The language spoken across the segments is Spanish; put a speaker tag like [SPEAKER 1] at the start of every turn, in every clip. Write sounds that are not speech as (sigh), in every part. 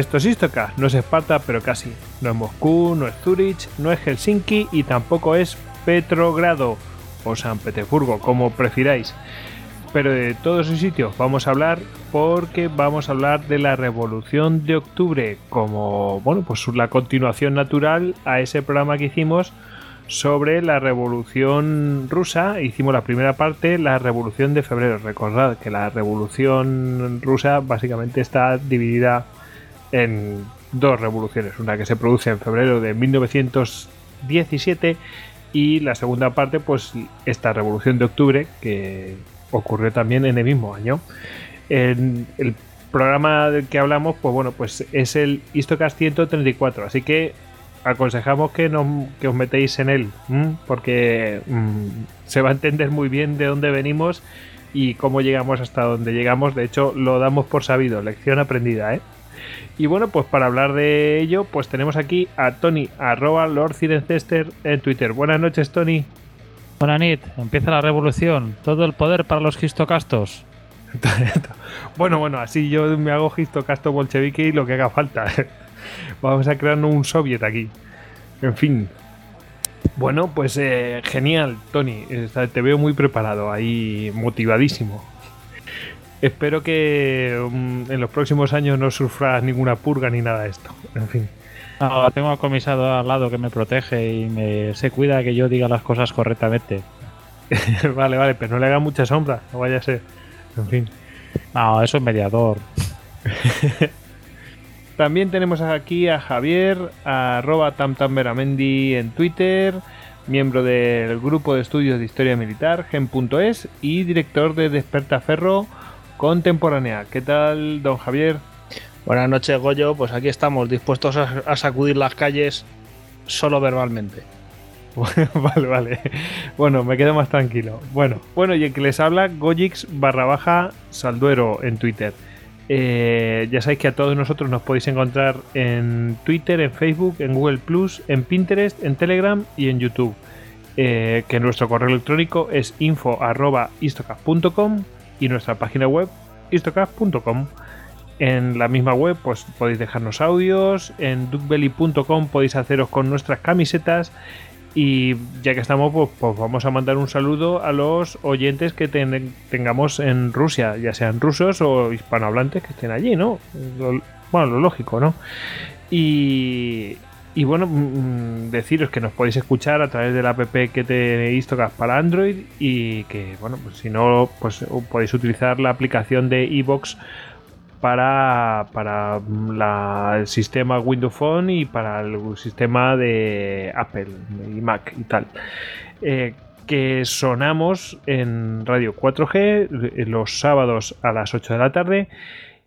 [SPEAKER 1] Esto es Istoka, no es Esparta, pero casi. No es Moscú, no es Zurich, no es Helsinki y tampoco es Petrogrado o San Petersburgo, como prefiráis. Pero de todos esos sitios vamos a hablar porque vamos a hablar de la Revolución de Octubre como, bueno, pues la continuación natural a ese programa que hicimos sobre la Revolución Rusa. Hicimos la primera parte, la Revolución de Febrero. Recordad que la Revolución Rusa básicamente está dividida en dos revoluciones, una que se produce en febrero de 1917 y la segunda parte, pues esta revolución de octubre que ocurrió también en el mismo año. El programa del que hablamos, pues bueno, pues es el Histocast 134, así que aconsejamos que, no, que os metéis en él, porque mm, se va a entender muy bien de dónde venimos y cómo llegamos hasta donde llegamos. De hecho, lo damos por sabido, lección aprendida, ¿eh? Y bueno, pues para hablar de ello, pues tenemos aquí a Tony, arroba Lord en Twitter. Buenas noches, Tony.
[SPEAKER 2] Buenas noches, empieza la revolución. Todo el poder para los gistocastos. (laughs)
[SPEAKER 1] bueno, bueno, así yo me hago gistocasto bolchevique y lo que haga falta. (laughs) Vamos a crear un soviet aquí. En fin. Bueno, pues eh, genial, Tony. Te veo muy preparado, ahí motivadísimo. Espero que mm, en los próximos años no sufras ninguna purga ni nada de esto. En fin.
[SPEAKER 2] No, tengo al comisado al lado que me protege y me se cuida que yo diga las cosas correctamente. (laughs)
[SPEAKER 1] vale, vale, pero no le haga mucha sombra, no vaya a ser. En fin.
[SPEAKER 2] No, eso es mediador. (laughs)
[SPEAKER 1] También tenemos aquí a Javier, a arroba tamtamberamendi en Twitter, miembro del grupo de estudios de historia militar, gen.es y director de Despertaferro contemporánea. ¿Qué tal, don Javier?
[SPEAKER 3] Buenas noches, Goyo. Pues aquí estamos, dispuestos a, sacudir las calles solo verbalmente. (laughs)
[SPEAKER 1] vale, vale. Bueno, me quedo más tranquilo. Bueno, bueno, y el que les habla, Gojix barra baja Salduero en Twitter. Eh, ya sabéis que a todos nosotros nos podéis encontrar en Twitter, en Facebook, en Google Plus, en Pinterest, en Telegram y en YouTube. Eh, que nuestro correo electrónico es info.istocast.com y nuestra página web istocast.com. En la misma web pues podéis dejarnos audios, en duckbelly.com podéis haceros con nuestras camisetas y ya que estamos pues, pues vamos a mandar un saludo a los oyentes que tengamos en Rusia, ya sean rusos o hispanohablantes que estén allí, ¿no? bueno, lo lógico, ¿no? Y, y bueno, mm, mm, deciros que nos podéis escuchar a través de la app que tenéis tocas para Android y que, bueno, pues si no, pues podéis utilizar la aplicación de iBox para, para el sistema Windows Phone y para el sistema de Apple y Mac y tal. Eh, que sonamos en radio 4G los sábados a las 8 de la tarde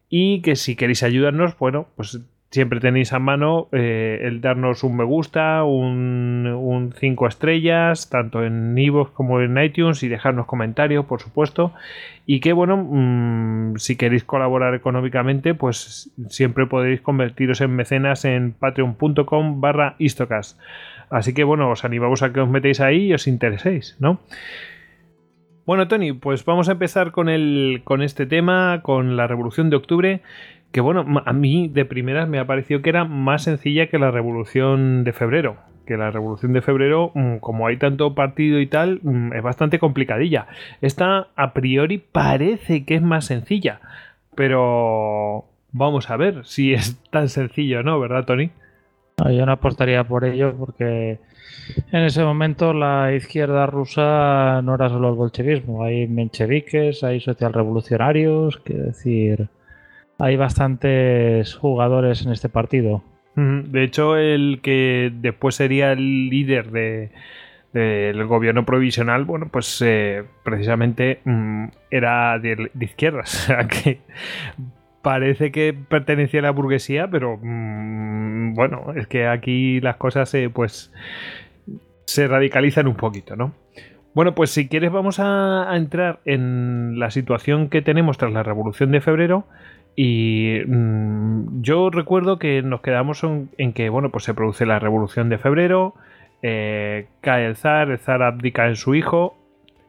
[SPEAKER 1] y que si queréis ayudarnos, bueno, pues siempre tenéis a mano eh, el darnos un me gusta, un 5 estrellas, tanto en iVoox como en iTunes y dejarnos comentarios, por supuesto. Y que bueno, mm, si queréis colaborar económicamente, pues siempre podéis convertiros en mecenas en patreon.com barra istocast. Así que bueno, os animamos a que os metéis ahí y os intereséis, ¿no? Bueno, Tony, pues vamos a empezar con, el, con este tema, con la Revolución de Octubre, que bueno, a mí de primeras me ha parecido que era más sencilla que la revolución de febrero. Que la revolución de febrero, mm, como hay tanto partido y tal, mm, es bastante complicadilla. Esta a priori parece que es más sencilla, pero vamos a ver si es tan sencillo, ¿no? ¿Verdad, Tony?
[SPEAKER 2] yo no apostaría por ello porque en ese momento la izquierda rusa no era solo el bolchevismo, hay mencheviques, hay socialrevolucionarios, quiero decir, hay bastantes jugadores en este partido.
[SPEAKER 1] De hecho, el que después sería el líder de, del gobierno provisional, bueno, pues eh, precisamente mm, era de, izquierdas, (laughs) o sea que parece que pertenecía a la burguesía, pero mm, bueno, es que aquí las cosas eh, pues se radicalizan un poquito, ¿no? Bueno, pues si quieres vamos a, entrar en la situación que tenemos tras la Revolución de Febrero y mm, yo recuerdo que nos quedamos en, que, bueno, pues se produce la Revolución de Febrero, eh, cae el zar, el zar abdica en su hijo,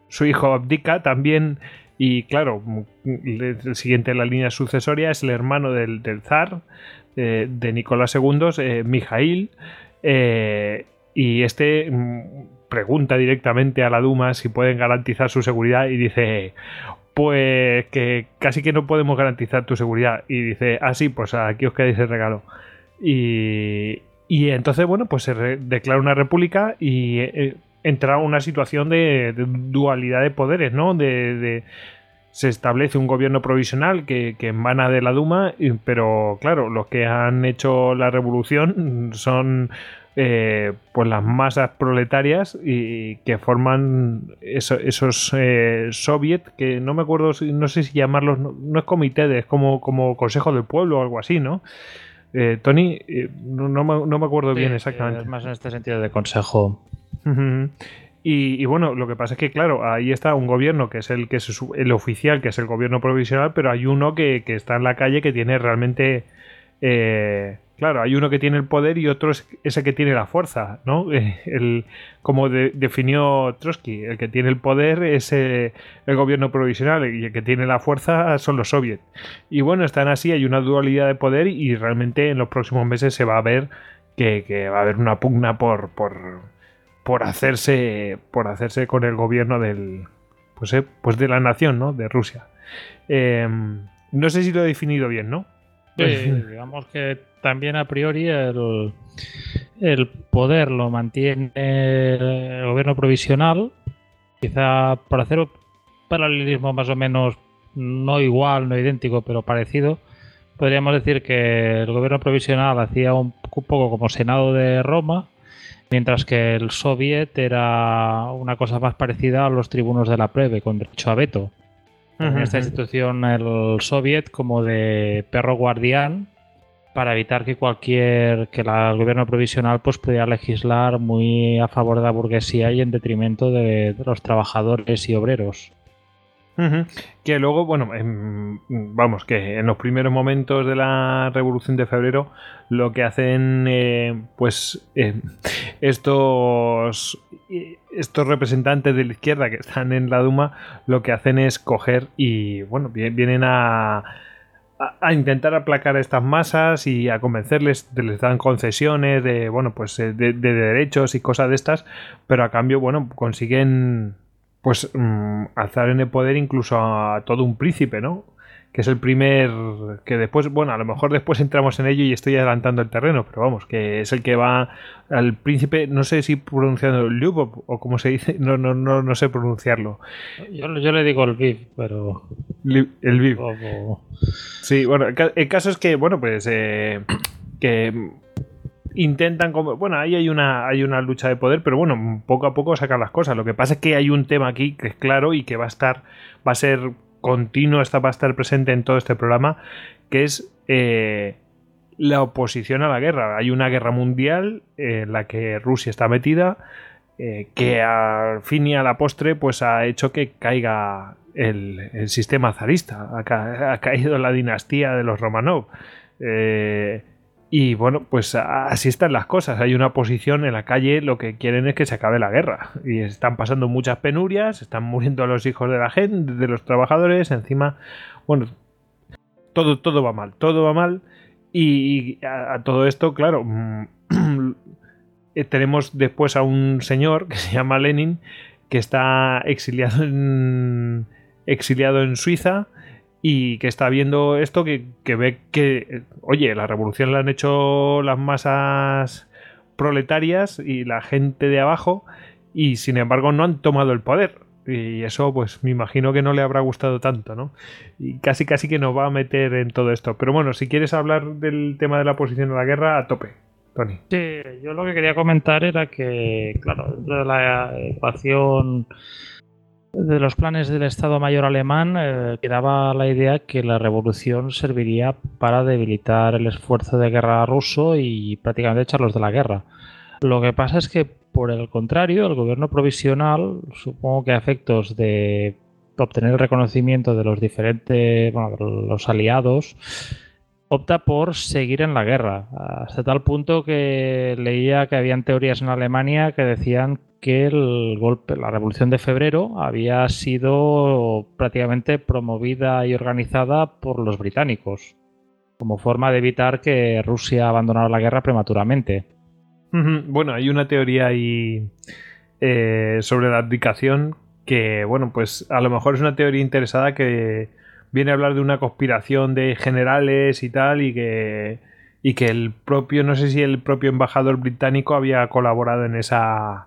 [SPEAKER 1] su hijo abdica también y claro, el siguiente en la línea sucesoria es el hermano del, zar, eh, de Nicolás II, eh, Mijail, y este mm, pregunta directamente a la Duma si pueden garantizar su seguridad y dice, pues que casi que no podemos garantizar tu seguridad. Y dice, ah, sí, pues aquí os quedáis el regalo. Y, y entonces, bueno, pues se declara una república y eh, entra una situación de, dualidad de poderes, ¿no? De, se establece un gobierno provisional que, que, emana de la Duma, pero claro, los que han hecho la revolución son eh, pues las masas proletarias y que forman esos eh, soviet que no me acuerdo, no sé si llamarlos, no, es comité, es como, como consejo del pueblo o algo así, ¿no? Eh, Tony, eh, no, me, acuerdo bien exactamente.
[SPEAKER 2] Es más en este sentido de consejo.
[SPEAKER 1] y, bueno, lo que pasa es que, claro, ahí está un gobierno que es el que es el oficial, que es el gobierno provisional, pero hay uno que, está en la calle que tiene realmente. Eh, claro, hay uno que tiene el poder y otro es ese que tiene la fuerza, ¿no? (laughs) El, como definió Trotsky, el que tiene el poder es el gobierno provisional y el que tiene la fuerza son los soviets. Y bueno, están así, hay una dualidad de poder y realmente en los próximos meses se va a ver que, va a haber una pugna por, por, por, hacerse, por hacerse con el gobierno del, pues, eh, pues de la nación, ¿no? De Rusia. Em, no sé si lo he definido bien, ¿no? (laughs)
[SPEAKER 2] digamos que también a priori el, el poder lo mantiene el gobierno provisional, quizá por hacer un paralelismo más o menos no igual, no idéntico, pero parecido, podríamos decir que el gobierno provisional hacía un poco como Senado de Roma, mientras que el Soviet era una cosa más parecida a los tribunos de la plebe, con derecho a veto. En esta institución el Soviet como de perro guardián para evitar que cualquier que el gobierno provisional pues pudiera legislar muy a favor de la burguesía y en detrimento de los trabajadores y obreros.
[SPEAKER 1] Que luego, bueno, vamos, que en los primeros momentos de la Revolución de Febrero lo que hacen, eh, pues, eh, estos, estos representantes de la izquierda que están en la Duma, lo que hacen es coger y, bueno, vienen a, a, intentar aplacar a estas masas y a convencerles, les dan concesiones de, bueno, pues, eh, de derechos y cosas de estas, pero a cambio, bueno, consiguen pues mm, alzar en el poder incluso a todo un príncipe, ¿no? Que es el primer que después, bueno, a lo mejor después entramos en ello y estoy adelantando el terreno, pero vamos, que es el que va al príncipe, no sé si pronunciando Lyubov o como se dice, no, no, no, no sé pronunciarlo.
[SPEAKER 2] Yo, le digo el Viv, pero...
[SPEAKER 1] el Viv. Sí, bueno, el caso es que, bueno, pues eh, que intentan como bueno ahí hay una hay una lucha de poder pero bueno poco a poco sacan las cosas lo que pasa es que hay un tema aquí que es claro y que va a estar va a ser continuo esta va estar presente en todo este programa que es eh, la oposición a la guerra. Hay una guerra mundial en la que Rusia está metida eh, que al fin y a la postre pues ha hecho que caiga el, sistema zarista. Ha, ha, caído la dinastía de los Romanov. Eh, y bueno, pues así están las cosas. Hay una oposición en la calle, lo que quieren es que se acabe la guerra. Y están pasando muchas penurias, están muriendo los hijos de la gente, de los trabajadores, encima, bueno, todo, todo va mal, todo va mal. Y a, todo esto, claro, mm, (clears throat) eh, tenemos después a un señor que se llama Lenin, que está exiliado en, exiliado en Suiza y que está viendo esto, que, que ve que, oye, la revolución la han hecho las masas proletarias y la gente de abajo y sin embargo no han tomado el poder. Y eso, pues me imagino que no le habrá gustado tanto, ¿no? Y casi casi que nos va a meter en todo esto. Pero bueno, si quieres hablar del tema de la posición de la guerra, a tope, Tony.
[SPEAKER 2] Sí, yo lo que quería comentar era que, claro, dentro de la ecuación de los planes del Estado Mayor alemán eh, quedaba la idea que la revolución serviría para debilitar el esfuerzo de guerra ruso y prácticamente echarlos de la guerra. Lo que pasa es que por el contrario, el gobierno provisional, supongo que a efectos de obtener el reconocimiento de los diferentes, bueno, los aliados, opta por seguir en la guerra, hasta tal punto que leía que habían teorías en Alemania que decían que el golpe, la revolución de febrero había sido prácticamente promovida y organizada por los británicos, como forma de evitar que Rusia abandonara la guerra prematuramente.
[SPEAKER 1] Bueno, hay una teoría ahí eh, sobre la abdicación que, bueno, pues a lo mejor es una teoría interesada que viene a hablar de una conspiración de generales y tal y que y que el propio, no sé si el propio embajador británico había colaborado en esa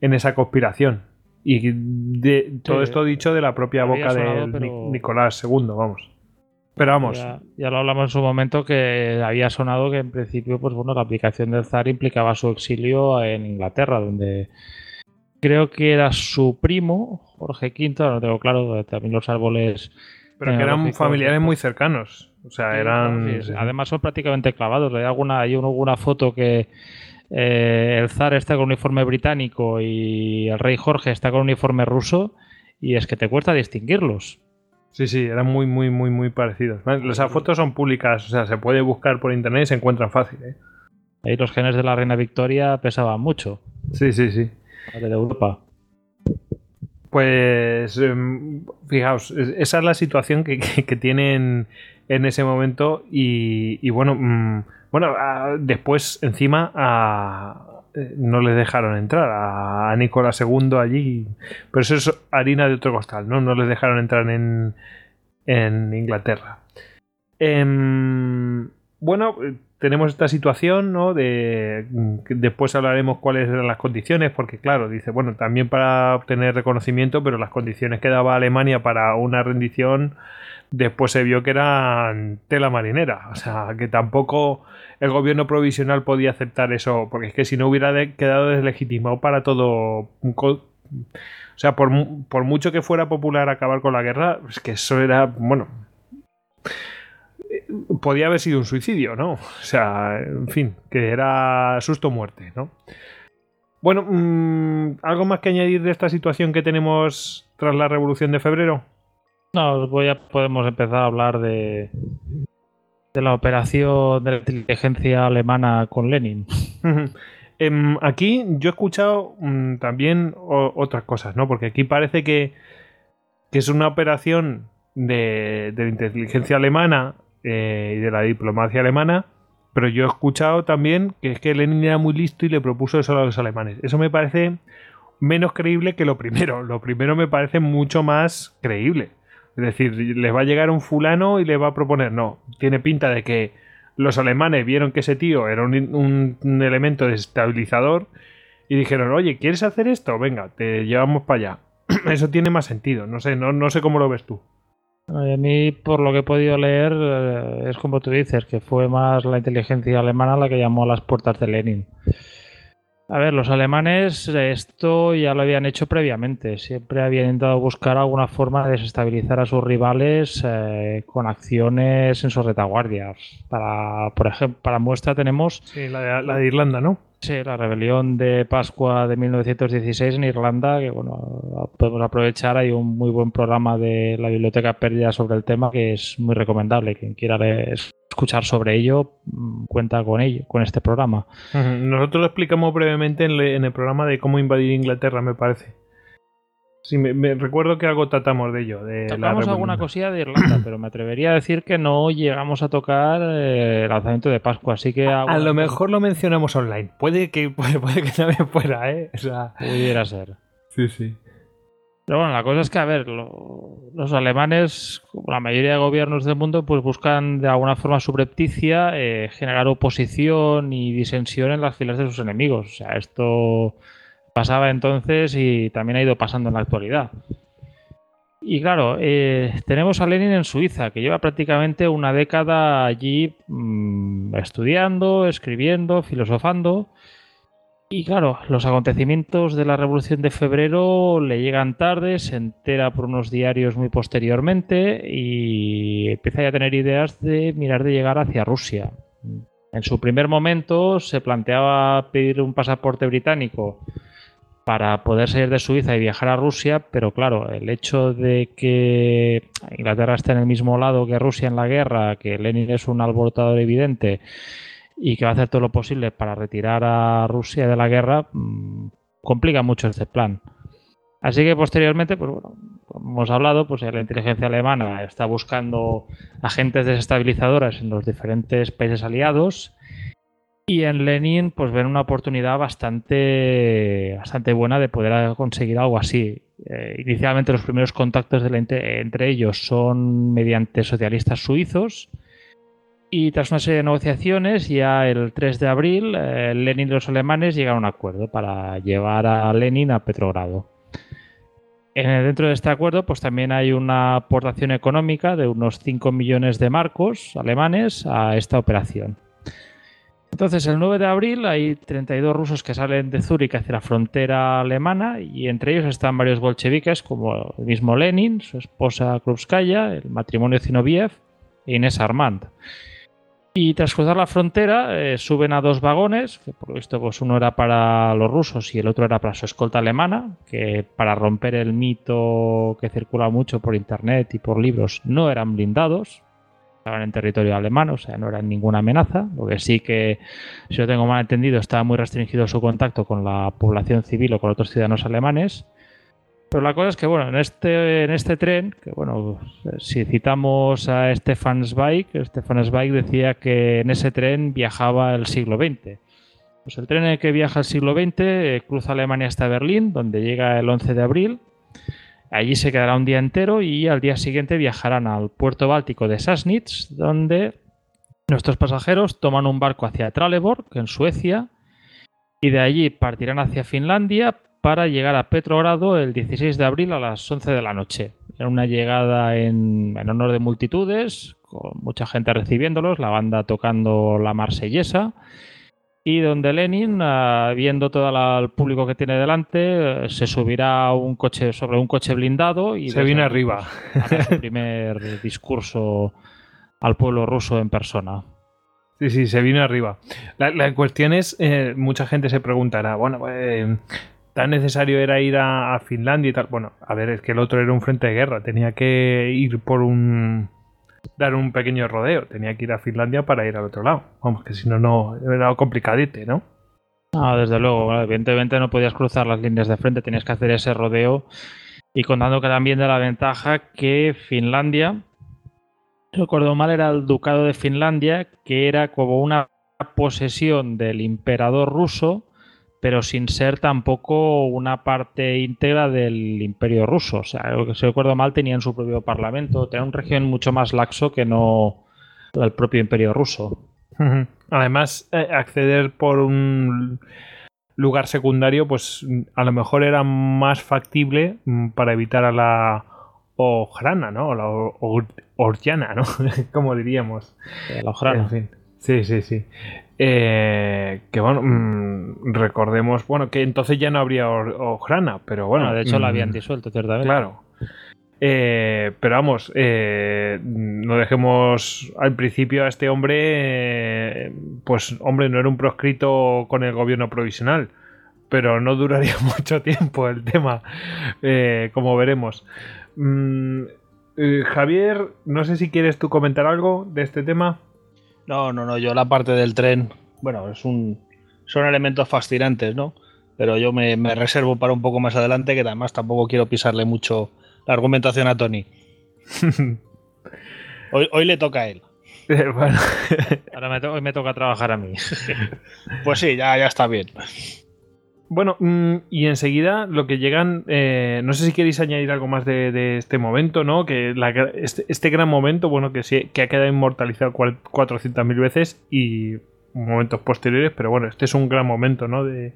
[SPEAKER 1] en esa conspiración. Y de, todo esto dicho de la propia boca de Nicolás II, vamos. Pero vamos.
[SPEAKER 2] Ya, lo hablamos en su momento que había sonado que en principio, pues bueno, la aplicación del zar implicaba su exilio en Inglaterra, donde creo que era su primo, Jorge V, no tengo claro, también los árboles.
[SPEAKER 1] Pero que eran familiares muy cercanos. O sea, eran.
[SPEAKER 2] Además son prácticamente clavados. Hay alguna, hay una foto que eh, el zar está con uniforme británico y el rey Jorge está con uniforme ruso, y es que te cuesta distinguirlos.
[SPEAKER 1] Sí, sí, eran muy, muy, muy, muy parecidos. Las fotos son públicas, o sea, se puede buscar por internet y se encuentran fácil. ¿eh?
[SPEAKER 2] Ahí los genes de la reina Victoria pesaban mucho.
[SPEAKER 1] Sí, sí, sí.
[SPEAKER 2] De Europa.
[SPEAKER 1] Pues, em, fijaos, esa es la situación que, tienen en ese momento y, bueno, mm, bueno, después encima eh, no le dejaron entrar a Nicolás II allí. Pero eso es harina de otro costal, ¿no? No les dejaron entrar en, en Inglaterra. Em, bueno, tenemos esta situación, ¿no? De, después hablaremos cuáles eran las condiciones, porque claro, dice, bueno, también para obtener reconocimiento, pero las condiciones que daba Alemania para una rendición, después se vio que eran tela marinera, o sea, que tampoco el gobierno provisional podía aceptar eso, porque es que si no hubiera quedado deslegitimado para todo... O sea, por, mucho que fuera popular acabar con la guerra, es que eso era, bueno, podía haber sido un suicidio, ¿no? O sea, en fin, que era susto muerte, ¿no? Bueno, mm, ¿algo más que añadir de esta situación que tenemos tras la Revolución de Febrero?
[SPEAKER 2] No, voy a, podemos empezar a hablar de, de la operación de la inteligencia alemana con Lenin.
[SPEAKER 1] Em, aquí yo he escuchado mm, también otras cosas, ¿no? Porque aquí parece que, es una operación de, la inteligencia alemana eh, y de la diplomacia alemana, pero yo he escuchado también que es que Lenin era muy listo y le propuso eso a los alemanes. Eso me parece menos creíble que lo primero. Lo primero me parece mucho más creíble. Es decir, les va a llegar un fulano y le va a proponer, no, tiene pinta de que los alemanes vieron que ese tío era un, elemento desestabilizador y dijeron, oye, ¿quieres hacer esto? Venga, te llevamos para allá. (clears throat) Eso tiene más sentido, no sé, no, no sé cómo lo ves tú.
[SPEAKER 2] A mí, por lo que he podido leer, eh, es como tú dices, que fue más la inteligencia alemana la que llamó a las puertas de Lenin. A ver, los alemanes esto ya lo habían hecho previamente. Siempre habían intentado buscar alguna forma de desestabilizar a sus rivales eh, con acciones en sus retaguardias. Para, por ejemplo, para muestra tenemos...
[SPEAKER 1] Sí, la de, Irlanda, ¿no?
[SPEAKER 2] La rebelión de Pascua de 1916 en Irlanda, que bueno, podemos aprovechar. Hay un muy buen programa de la Biblioteca Pérdida sobre el tema que es muy recomendable. Quien quiera escuchar sobre ello, mm, cuenta con ello, con este programa.
[SPEAKER 1] Nosotros lo explicamos brevemente en, el programa de cómo invadir Inglaterra, me parece. Sí, me, recuerdo que algo tratamos de ello. De
[SPEAKER 2] Tocamos alguna cosilla de Irlanda, pero me atrevería a decir que no llegamos a tocar eh, el lanzamiento de Pascua, así que...
[SPEAKER 1] A, lo mejor lo mencionamos online. Puede que, (laughs) puede, que también fuera, ¿eh?
[SPEAKER 2] Pudiera ser.
[SPEAKER 1] Sí, sí.
[SPEAKER 2] Pero bueno, la cosa es que, a ver, lo- los alemanes, como la mayoría de gobiernos del mundo, pues buscan de alguna forma subrepticia eh, generar oposición y disensión en las filas de sus enemigos. O sea, esto pasaba entonces y también ha ido pasando en la actualidad. Y claro, eh, tenemos a Lenin en Suiza, que lleva prácticamente una década allí mm, estudiando, escribiendo, filosofando. Y claro, los acontecimientos de la Revolución de Febrero le llegan tarde, se entera por unos diarios muy posteriormente y empieza ya a tener ideas de mirar de llegar hacia Rusia. En su primer momento se planteaba pedir un pasaporte británico para poder salir de Suiza y viajar a Rusia, pero claro, el hecho de que Inglaterra esté en el mismo lado que Rusia en la guerra, que Lenin es un alborotador evidente y que va a hacer todo lo posible para retirar a Rusia de la guerra, mmm, complica mucho este plan. Así que posteriormente, pues bueno, como hemos hablado, pues la inteligencia alemana está buscando agentes desestabilizadoras en los diferentes países aliados y en Lenin pues ven una oportunidad bastante, bastante buena de poder conseguir algo así. Eh, inicialmente los primeros contactos entre ellos son mediante socialistas suizos y tras una serie de negociaciones ya el 3 de abril eh, Lenin y los alemanes llegan a un acuerdo para llevar a Lenin a Petrogrado. En el, dentro de este acuerdo, pues también hay una aportación económica de unos 5 millones de marcos alemanes a esta operación. Entonces, el 9 de abril hay 32 rusos que salen de Zúrich hacia la frontera alemana y entre ellos están varios bolcheviques como el mismo Lenin, su esposa Krupskaya, el matrimonio Zinoviev e Inés Armand. Y tras cruzar la frontera eh, suben a dos vagones, que por lo visto pues uno era para los rusos y el otro era para su escolta alemana, que para romper el mito que circula mucho por internet y por libros no eran blindados, estaban en territorio alemán, o sea, no eran ninguna amenaza, lo que sí que, si lo tengo mal entendido, estaba muy restringido su contacto con la población civil o con otros ciudadanos alemanes. Pero la cosa es que, bueno, en este, en este tren, que bueno, si citamos a Stefan Zweig, Stefan Zweig decía que en ese tren viajaba el siglo XX. Pues el tren en el que viaja el siglo XX eh, cruza Alemania hasta Berlín, donde llega el 11 de abril. Allí se quedará un día entero y al día siguiente viajarán al puerto báltico de Sassnitz, donde nuestros pasajeros toman un barco hacia Trelleborg, en Suecia, y de allí partirán hacia Finlandia para llegar a Petrogrado el 16 de abril a las 11 de la noche. Era una llegada en, en, honor de multitudes, con mucha gente recibiéndolos, la banda tocando la marsellesa, y donde Lenin, uh, viendo todo el público que tiene delante, uh, se subirá a un coche sobre un coche blindado y
[SPEAKER 1] se viene arriba.
[SPEAKER 2] El primer discurso al pueblo ruso en persona.
[SPEAKER 1] Sí, sí, se viene arriba. La, la cuestión es, eh, mucha gente se preguntará, bueno, eh, tan necesario era ir a, a, Finlandia y tal. Bueno, a ver, es que el otro era un frente de guerra, tenía que ir por un dar un pequeño rodeo, tenía que ir a Finlandia para ir al otro lado. Vamos, que si no, no, era complicadete, ¿no?
[SPEAKER 2] No, desde luego, evidentemente no podías cruzar las líneas de frente, tenías que hacer ese rodeo y contando que también de la ventaja que Finlandia, recuerdo mal, era el ducado de Finlandia, que era como una posesión del emperador ruso, pero sin ser tampoco una parte íntegra del imperio ruso. O sea, lo que se recuerdo mal, tenían su propio parlamento, tenían un régimen mucho más laxo que no el propio imperio ruso.
[SPEAKER 1] Además, eh, acceder por un lugar secundario, pues a lo mejor era más factible mm, para evitar a la Ojrana, ¿no? O la Orjana, ¿no? (laughs) Como diríamos.
[SPEAKER 2] La Ojrana.
[SPEAKER 1] En fin. Sí, sí, sí. Eh, que bueno, mmm, recordemos, bueno, que entonces ya no habría Ojrana, pero bueno.
[SPEAKER 2] bueno de hecho
[SPEAKER 1] mmm,
[SPEAKER 2] la habían disuelto, ciertamente.
[SPEAKER 1] Claro. Eh, pero vamos, eh, no dejemos al principio a este hombre, pues hombre, no era un proscrito con el gobierno provisional, pero no duraría (laughs) mucho tiempo el tema, como veremos. Mm, Javier, no sé si quieres tú comentar algo de este tema.
[SPEAKER 3] No, no, no, yo la parte del tren, bueno, es un, son elementos fascinantes, ¿no? Pero yo me, me reservo para un poco más adelante, que además tampoco quiero pisarle mucho la argumentación a Tony. (laughs) hoy, hoy, le toca a él.
[SPEAKER 1] bueno.
[SPEAKER 2] Ahora me, to hoy me toca trabajar a mí.
[SPEAKER 3] pues sí, ya, ya está bien.
[SPEAKER 1] Bueno, mm, y enseguida lo que llegan, eh, no sé si queréis añadir algo más de, este momento, ¿no? Que este, este, gran momento, bueno, que, sí, que ha quedado inmortalizado 400.000 veces y momentos posteriores, pero bueno, este es un gran momento, ¿no? De,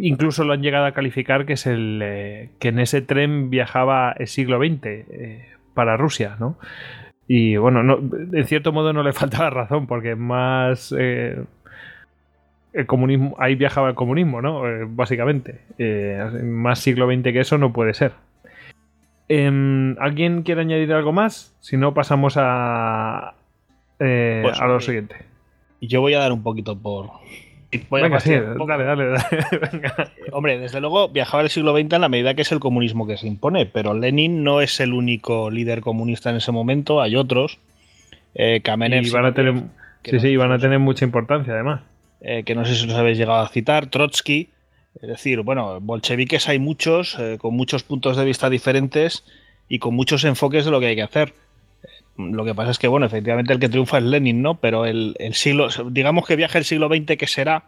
[SPEAKER 1] incluso lo han llegado a calificar que es el eh, que en ese tren viajaba el siglo XX eh, para Rusia, ¿no? Y bueno, no, en cierto modo no le (laughs) faltaba razón, porque más el comunismo, ahí viajaba el comunismo, ¿no? Eh, básicamente. Eh, más siglo XX que eso no puede ser. Em, ¿Alguien quiere añadir algo más? Si no, pasamos a, eh, pues, a lo siguiente.
[SPEAKER 3] Yo voy a dar un poquito por.
[SPEAKER 1] venga, sí, dale, dale, dale. (laughs)
[SPEAKER 3] Hombre, desde luego viajaba el siglo XX en la medida que es el comunismo que se impone, pero Lenin no es el único líder comunista en ese momento, hay otros. Eh,
[SPEAKER 1] y van a tener, sí, sí, van a tener mucha importancia además.
[SPEAKER 3] Eh, que no sé si los habéis llegado a citar, Trotsky. Es decir, bueno, bolcheviques hay muchos, eh, con muchos puntos de vista diferentes y con muchos enfoques de lo que hay que hacer. Eh, lo que pasa es que, bueno, efectivamente el que triunfa es Lenin, ¿no? Pero el, siglo, digamos que viaja el siglo XX que será,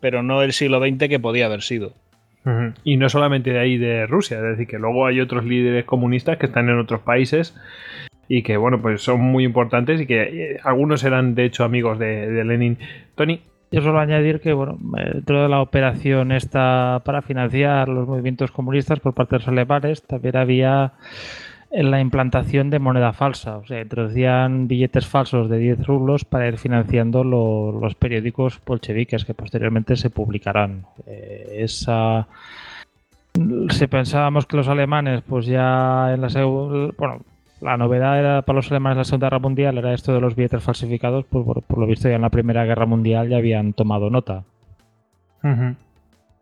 [SPEAKER 3] pero no el siglo XX que podía haber sido.
[SPEAKER 1] Y no solamente de ahí de Rusia, es decir, que luego hay otros líderes comunistas que están en otros países y que, bueno, pues son muy importantes y que algunos eran, de hecho, amigos de, de Lenin. Tony,
[SPEAKER 2] yo solo añadir que, bueno, dentro de la operación esta para financiar los movimientos comunistas por parte de los alemanes, también había la implantación de moneda falsa. O sea, introducían billetes falsos de 10 rublos para ir financiando los periódicos bolcheviques que posteriormente se publicarán. Eh, esa si pensábamos que los alemanes, pues ya en la bueno, la novedad era para los alemanes de la Segunda Guerra Mundial era esto de los billetes falsificados, pues por, lo visto ya en la Primera Guerra Mundial ya habían tomado nota.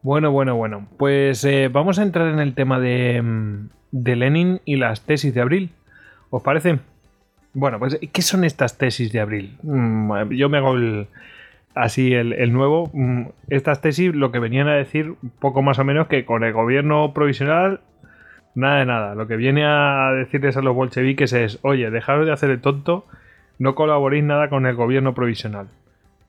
[SPEAKER 1] Bueno, bueno, bueno. Pues eh, vamos a entrar en el tema de, mm, de, Lenin y las tesis de abril. ¿Os parece? Bueno, pues ¿qué son estas tesis de abril? Mm, yo me hago así el, el, nuevo. Mm, estas tesis lo que venían a decir poco más o menos que con el gobierno provisional Nada de nada. Lo que viene a decirles a los bolcheviques es, oye, dejaros de hacer el tonto, no colaboréis nada con el gobierno provisional.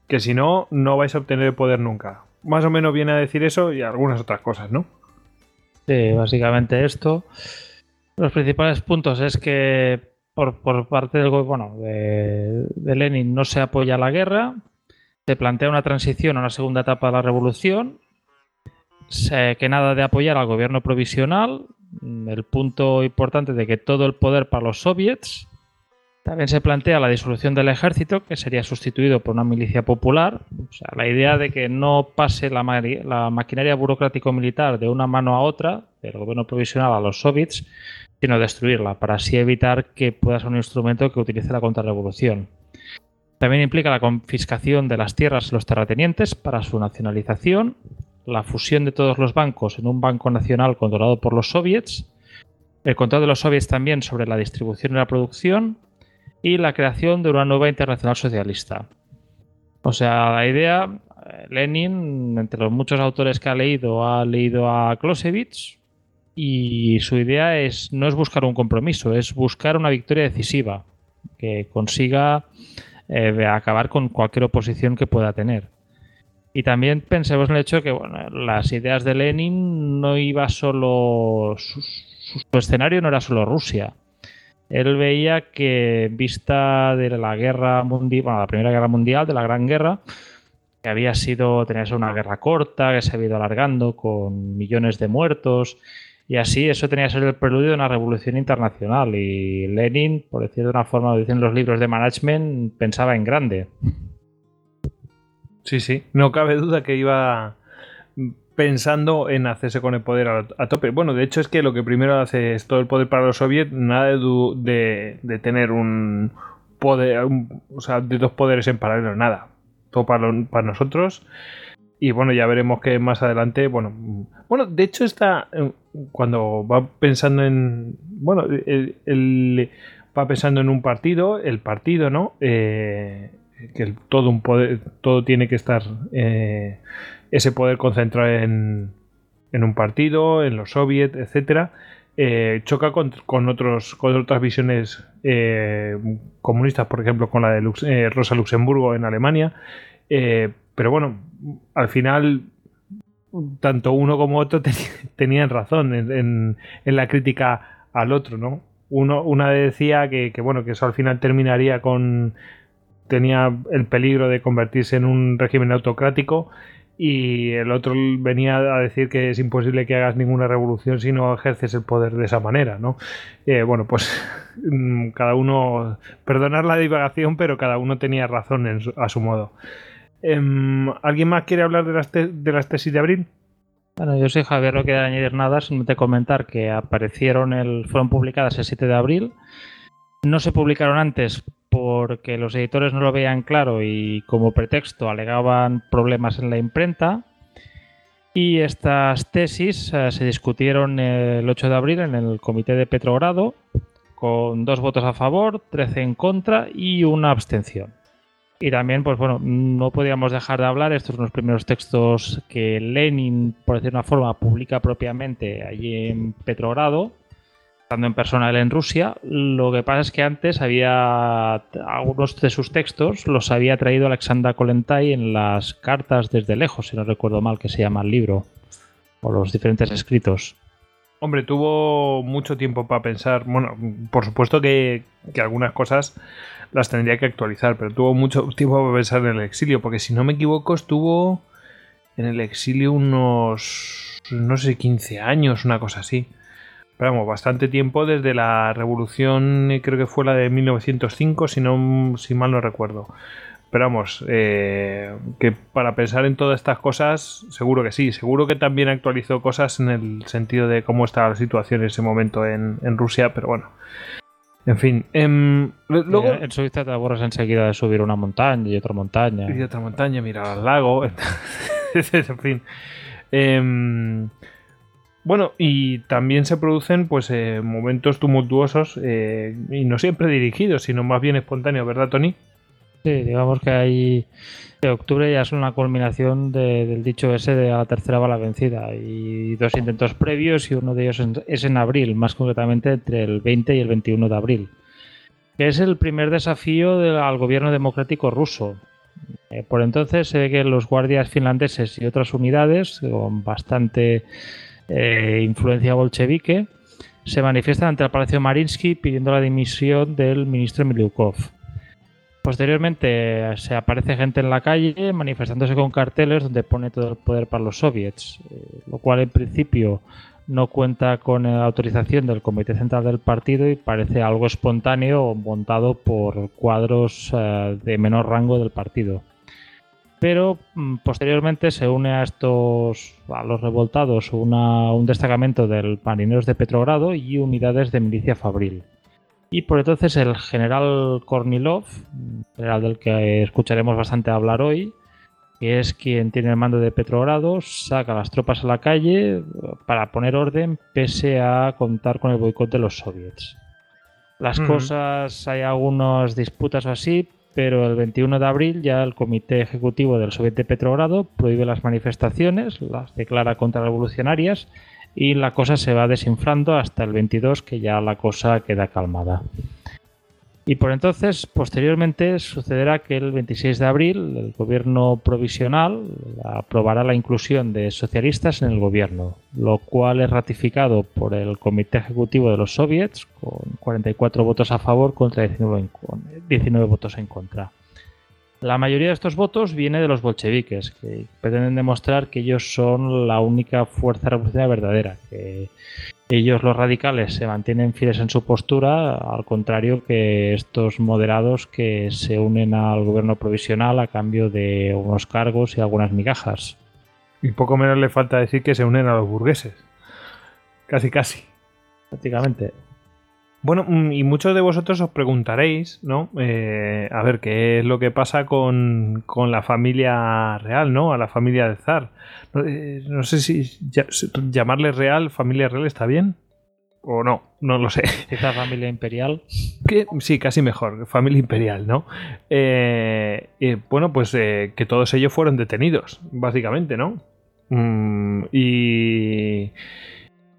[SPEAKER 1] Que si no, no vais a obtener el poder nunca. Más o menos viene a decir eso y algunas otras cosas, ¿no?
[SPEAKER 2] Sí, básicamente esto. Los principales puntos es que por, parte del bueno, de, de Lenin no se apoya la guerra, se plantea una transición a una segunda etapa de la revolución, que nada de apoyar al gobierno provisional, el punto importante de que todo el poder para los soviets. También se plantea la disolución del ejército, que sería sustituido por una milicia popular. O sea, la idea de que no pase la, maquinaria burocrático-militar de una mano a otra, del gobierno provisional a los soviets, sino destruirla, para así evitar que pueda ser un instrumento que utilice la contrarrevolución. También implica la confiscación de las tierras de los terratenientes para su nacionalización la fusión de todos los bancos en un banco nacional controlado por los soviets, el control de los soviets también sobre la distribución y la producción y la creación de una nueva internacional socialista. O sea, la idea, eh, Lenin, entre los muchos autores que ha leído, ha leído a Clausewitz y su idea es no es buscar un compromiso, es buscar una victoria decisiva que consiga eh, acabar con cualquier oposición que pueda tener. Y también pensemos en el hecho de que bueno, las ideas de Lenin no iba solo. Su, escenario no era solo Rusia. Él veía que, vista de la guerra mundial, bueno, la primera guerra mundial, de la Gran Guerra, que había sido, tenía que ser una guerra corta, que se había ido alargando con millones de muertos, y así eso tenía que ser el preludio de una revolución internacional. Y Lenin, por decir de una forma, dicen los libros de management, pensaba en grande.
[SPEAKER 1] Sí, sí, no cabe duda que iba pensando en hacerse con el poder a, tope. Bueno, de hecho es que lo que primero hace es todo el poder para los soviets, nada de, de, tener un poder, o sea, de dos poderes en paralelo, nada. Todo para, para nosotros. Y bueno, ya veremos que más adelante, bueno, bueno, de hecho está, eh, cuando va pensando en, bueno, el, va pensando en un partido, el partido, ¿no? Eh, que todo un poder, todo tiene que estar eh, ese poder concentrado en, en, un partido, en los soviets, etcétera, eh, choca con, con, otros, con otras visiones eh, comunistas, por ejemplo, con la de Rosa Luxemburgo en Alemania. pero bueno, al final tanto uno como otro (laughs) tenían razón en, la crítica al otro, ¿no? Uno, una decía que, que, bueno, que eso al final terminaría con. Tenía el peligro de convertirse en un régimen autocrático y el otro venía a decir que es imposible que hagas ninguna revolución si no ejerces el poder de esa manera, ¿no? Eh, bueno, pues (laughs) mm, cada uno, perdonar la divagación, pero cada uno tenía razón a su modo. Em, ¿Alguien más quiere hablar de las, de las tesis de abril?
[SPEAKER 2] Bueno, yo soy Javier, no quiero añadir nada, simplemente comentar que aparecieron, el, fueron publicadas el 7 de abril. No se publicaron antes porque los editores no lo veían claro y como pretexto alegaban problemas en la imprenta. Y estas tesis eh, se discutieron el 8 de abril en el comité de Petrogrado con dos votos a favor, 13 en contra y una abstención. Y también, pues bueno, no podíamos dejar de hablar, estos son los primeros textos que Lenin, por decir una forma, publica propiamente allí en Petrogrado estando en persona él en Rusia. Lo que pasa es que antes había algunos de sus textos los había traído Alexandra Kolentai en las cartas desde lejos, si no recuerdo mal que se llama el libro, o los diferentes escritos.
[SPEAKER 1] Hombre, tuvo mucho tiempo para pensar. Bueno, por supuesto que, que, algunas cosas las tendría que actualizar, pero tuvo mucho tiempo para pensar en el exilio, porque si no me equivoco, estuvo en el exilio unos, no sé, 15 años, una cosa así. Pero vamos, bastante tiempo desde la revolución, creo que fue la de 1905, si, no, si mal no recuerdo. Pero vamos, eh, que para pensar en todas estas cosas, seguro que sí. Seguro que también actualizó cosas en el sentido de cómo estaba la situación en ese momento en, Rusia, pero bueno. En fin. Em, luego...
[SPEAKER 2] En Suiza te aburres enseguida de subir una montaña y otra montaña.
[SPEAKER 1] Y otra montaña, mirar al lago. (laughs) en fin. Eh, bueno, y también se producen pues eh, momentos tumultuosos eh, y no siempre dirigidos, sino más bien espontáneos, ¿verdad, Tony?
[SPEAKER 2] Sí, digamos que hay octubre ya es una culminación del dicho ese de la tercera bala vencida y dos intentos previos y uno de ellos es en abril, más concretamente entre el 20 y el 21 de abril, que es el primer desafío al gobierno democrático ruso. Eh, por entonces se ve que los guardias finlandeses y otras unidades con bastante eh, influencia bolchevique, se manifiestan ante el Palacio Marinsky pidiendo la dimisión del ministro Milyukov. Posteriormente se aparece gente en la calle manifestándose con carteles donde pone todo el poder para los soviets, eh, lo cual en principio no cuenta con la autorización del Comité Central del partido y parece algo espontáneo montado por cuadros eh, de menor rango del partido pero mm, posteriormente se une a estos a los revoltados un destacamento del marineros de Petrogrado y unidades de milicia fabril. Y por entonces el general Kornilov, general del que escucharemos bastante hablar hoy, que es quien tiene el mando de Petrogrado, saca las tropas a la calle para poner orden pese a contar con el boicot de los soviets. Las cosas, hay algunas disputas así, pero el 21 de abril ya el Comité Ejecutivo del Soviet de Petrogrado prohíbe las manifestaciones, las declara contrarrevolucionarias y la cosa se va desinflando hasta el 22 que ya la cosa queda calmada. Y por entonces, posteriormente, sucederá que el 26 de abril el gobierno provisional aprobará la inclusión de socialistas en el gobierno, lo cual es ratificado por el Comité Ejecutivo de los Soviets con 44 votos a favor contra 19, 19 votos en contra. La mayoría de estos votos viene de los bolcheviques, que pretenden demostrar que ellos son la única fuerza revolucionaria verdadera, que ellos los radicales se mantienen fieles en su postura, al contrario que estos moderados que se unen al gobierno provisional a cambio de unos cargos y algunas migajas.
[SPEAKER 1] Y poco menos le falta decir que se unen a los burgueses. Casi, casi.
[SPEAKER 2] Prácticamente.
[SPEAKER 1] Bueno, mm, y muchos de vosotros os preguntaréis, ¿no? Eh, a ver, ¿qué es lo que pasa con, la familia real, ¿no? A la familia de zar. No, eh, sé si llamarle real, familia real está bien. O no, no lo sé. (laughs)
[SPEAKER 2] Esa familia imperial.
[SPEAKER 1] sí, casi mejor, familia imperial, ¿no? Eh, bueno, pues que todos ellos fueron detenidos, básicamente, ¿no? Mm, y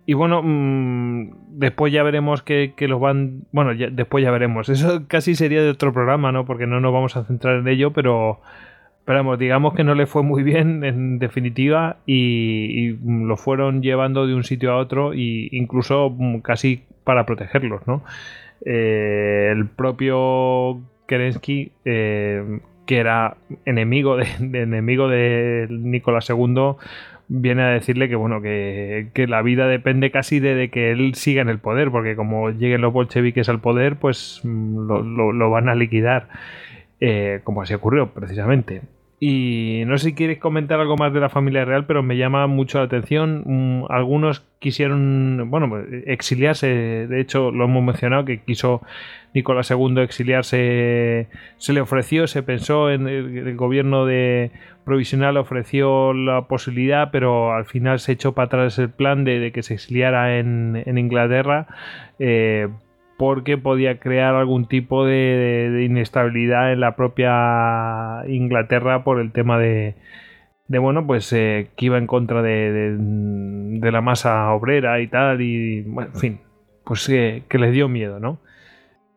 [SPEAKER 1] y bueno, mm, después ya veremos que, los van. Bueno, después ya veremos. Eso casi sería de otro programa, ¿no? Porque no nos vamos a centrar en ello, pero Pero digamos que no le fue muy bien en definitiva y, y lo fueron llevando de un sitio a otro e incluso casi para protegerlos, ¿no? Eh, el propio Kerensky, eh, que era enemigo de, enemigo de Nicolás II, viene a decirle que bueno que, que, la vida depende casi de, que él siga en el poder, porque como lleguen los bolcheviques al poder, pues lo, lo, lo van a liquidar, eh, como así ocurrió precisamente. Y no sé si quieres comentar algo más de la familia real, pero me llama mucho la atención. Mm, algunos quisieron, bueno, exiliarse. De hecho, lo hemos mencionado que quiso Nicolás II exiliarse. Se le ofreció, se pensó en el, gobierno de provisional ofreció la posibilidad, pero al final se echó para atrás el plan de, que se exiliara en, Inglaterra. Eh, porque podía crear algún tipo de, inestabilidad en la propia Inglaterra por el tema de, de bueno, pues eh, que iba en contra de, la masa obrera y tal, y en fin, pues eh, que les dio miedo, ¿no?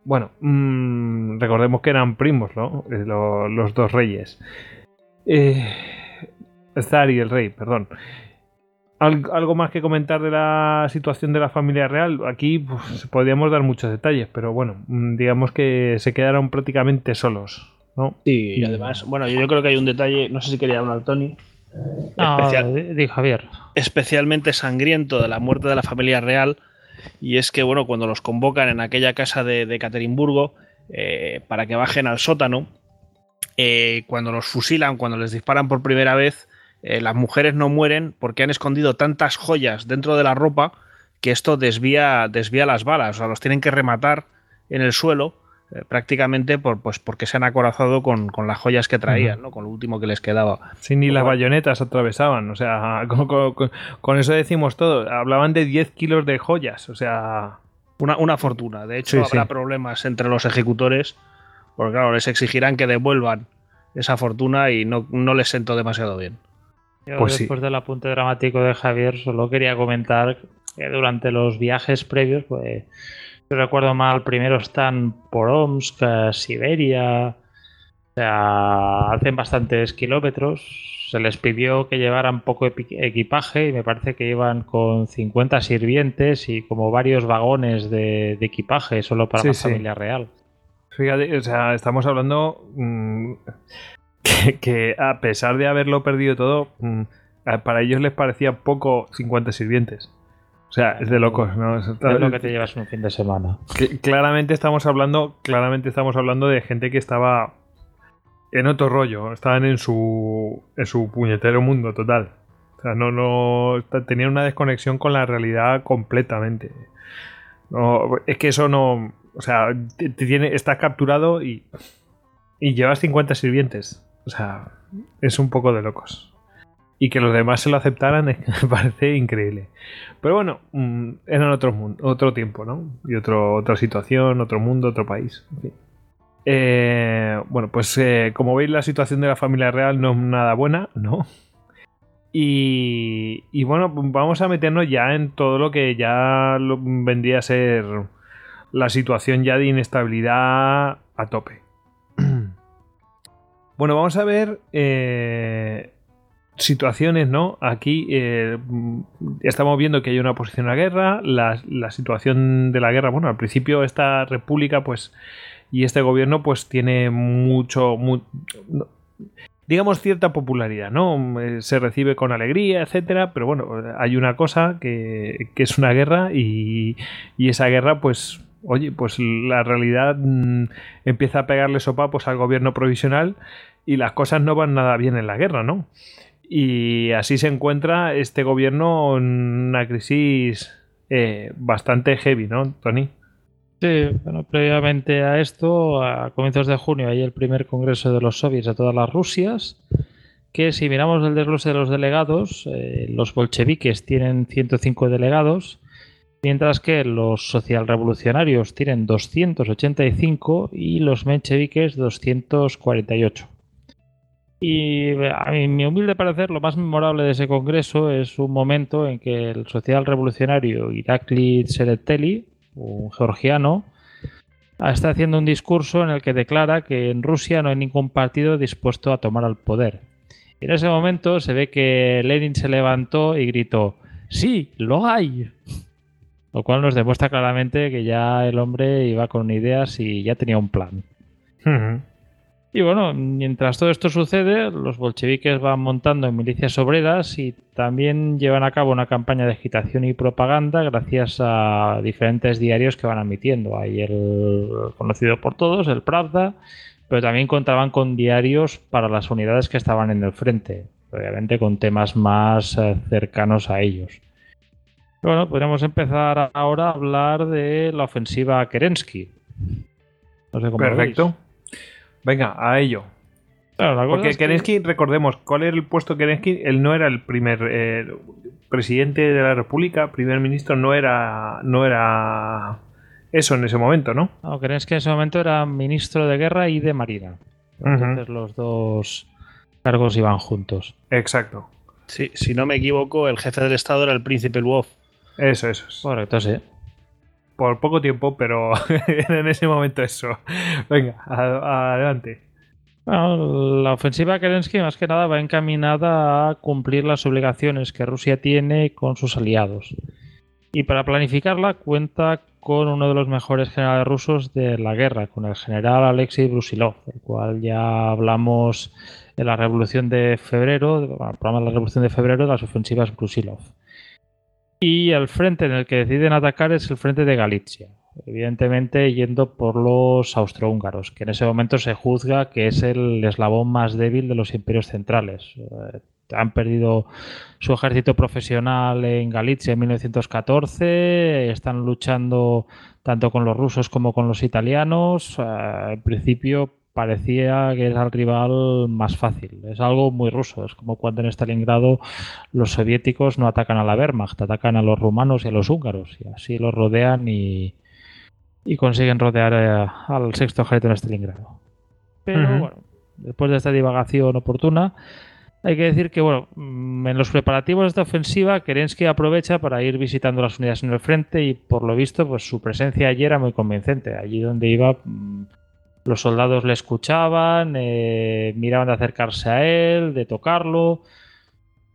[SPEAKER 1] Bueno, mmm, recordemos que eran primos, ¿no? Eh, los, los dos reyes. Eh, Zar y el rey, perdón algo más que comentar de la situación de la familia real. Aquí pues, podríamos dar muchos detalles, pero bueno, mm, digamos que se quedaron prácticamente solos. ¿no?
[SPEAKER 3] Sí, y además, bueno, yo creo que hay un detalle, no sé si quería hablar Tony.
[SPEAKER 2] No, especial, di Javier.
[SPEAKER 3] Especialmente sangriento de la muerte de la familia real. Y es que, bueno, cuando los convocan en aquella casa de, de Caterimburgo eh, para que bajen al sótano, eh, cuando los fusilan, cuando les disparan por primera vez, eh, las mujeres no mueren porque han escondido tantas joyas dentro de la ropa que esto desvía, desvía las balas. O sea, los tienen que rematar en el suelo eh, prácticamente por, pues, porque se han acorazado con, con las joyas que traían, uh -huh. ¿no? con lo último que les quedaba.
[SPEAKER 1] Sí, ni las bayonetas atravesaban. O sea, (laughs) con, con, con, eso decimos todo. Hablaban de 10 kilos de joyas. O sea.
[SPEAKER 3] Una, una fortuna. De hecho, sí, habrá sí. problemas entre los ejecutores. Porque, claro, les exigirán que devuelvan esa fortuna y no, no les sentó demasiado bien.
[SPEAKER 2] Yo pues después sí. del apunte dramático de Javier solo quería comentar que durante los viajes previos, pues si recuerdo mal, primero están por Omsk, Siberia, o sea, hacen bastantes kilómetros. Se les pidió que llevaran poco equipaje y me parece que iban con 50 sirvientes y como varios vagones de, de equipaje solo para sí, la sí. familia real.
[SPEAKER 1] Fíjate, o sea, estamos hablando mmm, (laughs) que, que, a pesar de haberlo perdido todo, mmm, para ellos les parecía poco 50 sirvientes. O sea, es de locos, ¿no?
[SPEAKER 2] Es lo que te llevas un fin de semana.
[SPEAKER 1] Que, claramente estamos hablando, claramente estamos hablando de gente que estaba en otro rollo, estaban en su en su puñetero mundo total. O sea, no no tenían una desconexión con la realidad completamente. No, es que eso no, o sea, te, te tiene, estás capturado y y llevas 50 sirvientes. O sea, es un poco de locos. Y que los demás se lo aceptaran (laughs) me parece increíble. Pero bueno, mmm, eran otro, otro tiempo, ¿no? Y otro, otra situación, otro mundo, otro país. En fin. Eh, bueno, pues eh, como veis la situación de la familia real no es nada buena, ¿no? Y, bueno, vamos a meternos ya en todo lo que ya lo, vendría a ser la situación ya de inestabilidad a tope. (clears throat) bueno, vamos a ver eh, situaciones, ¿no? Aquí eh, estamos viendo que hay una posición a guerra, la, la, situación de la guerra, bueno, al principio esta república, pues, y este gobierno, pues, tiene mucho, digamos, cierta popularidad, ¿no? Eh, se recibe con alegría, etcétera, pero bueno, hay una cosa que, que es una guerra y, y, esa guerra, pues, oye, pues la realidad mmm, empieza a pegarle sopapos al gobierno provisional y las cosas no van nada bien en la guerra, ¿no? Y así se encuentra este gobierno en una crisis eh, bastante heavy, ¿no, Tony?
[SPEAKER 2] Sí, bueno, previamente a esto, a comienzos de junio, hay el primer congreso de los soviets de todas las Rusias, que si miramos el desglose de los delegados, eh, los bolcheviques tienen 105 delegados, mientras que los socialrevolucionarios tienen 285 y los mencheviques 248. Y a mi humilde parecer, lo más memorable de ese congreso es un momento en que el social revolucionario Irakli Tsereteli, un georgiano, está haciendo un discurso en el que declara que en Rusia no hay ningún partido dispuesto a tomar el poder. Y en ese momento se ve que Lenin se levantó y gritó, sí, lo hay. Lo cual nos demuestra claramente que ya el hombre iba con ideas y ya tenía un plan. Y bueno, mientras todo esto sucede, los bolcheviques van montando en milicias obreras y también llevan a cabo una campaña de agitación y propaganda gracias a diferentes diarios que van emitiendo. Hay el conocido por todos, el Pravda, pero también contaban con diarios para las unidades que estaban en el frente, obviamente con temas más eh, cercanos a ellos. Bueno, podríamos empezar ahora a hablar de la ofensiva Kerensky.
[SPEAKER 1] No sé cómo Perfecto. Venga, a ello. Porque Kerensky, recordemos, ¿cuál era el puesto de Kerensky? Él no era el primer eh, presidente de la República, primer ministro, no era, no era eso en ese momento, ¿no?
[SPEAKER 2] No, Kerensky en ese momento era ministro de guerra y de marina. Entonces los dos cargos iban juntos.
[SPEAKER 1] Exacto.
[SPEAKER 3] Sí, si no me equivoco, el jefe del Estado era el príncipe Lvov.
[SPEAKER 1] Eso, eso.
[SPEAKER 2] Correcto, sí
[SPEAKER 1] por poco tiempo, pero (laughs) en ese momento eso. Venga, adelante.
[SPEAKER 2] la ofensiva Kerensky más que nada va encaminada a cumplir las obligaciones que Rusia tiene con sus aliados. Y para planificarla cuenta con uno de los mejores generales rusos de la guerra, con el general Alexei Brusilov, el cual ya hablamos en la Revolución de Febrero, el programa de la Revolución de Febrero de las ofensivas Brusilov. Y el frente en el que deciden atacar es el frente de Galicia, evidentemente yendo por los austrohúngaros, que en ese momento se juzga que es el eslabón más débil de los imperios centrales. Eh, han perdido su ejército profesional en Galicia en 1914, están luchando tanto con los rusos como con los italianos. Eh, en principio parecía que era el rival más fácil. Es algo muy ruso. Es como cuando en Stalingrado los soviéticos no atacan a la Wehrmacht, atacan a los rumanos y a los húngaros. Y así los rodean y, consiguen rodear eh, al sexto ejército en Stalingrado. Pero bueno, después de esta divagación oportuna, hay que decir que bueno, mm, en los preparativos de esta ofensiva, Kerensky aprovecha para ir visitando las unidades en el frente y por lo visto, pues su presencia allí era muy convincente. Allí donde iba mm, los soldados le escuchaban, eh, miraban de acercarse a él, de tocarlo.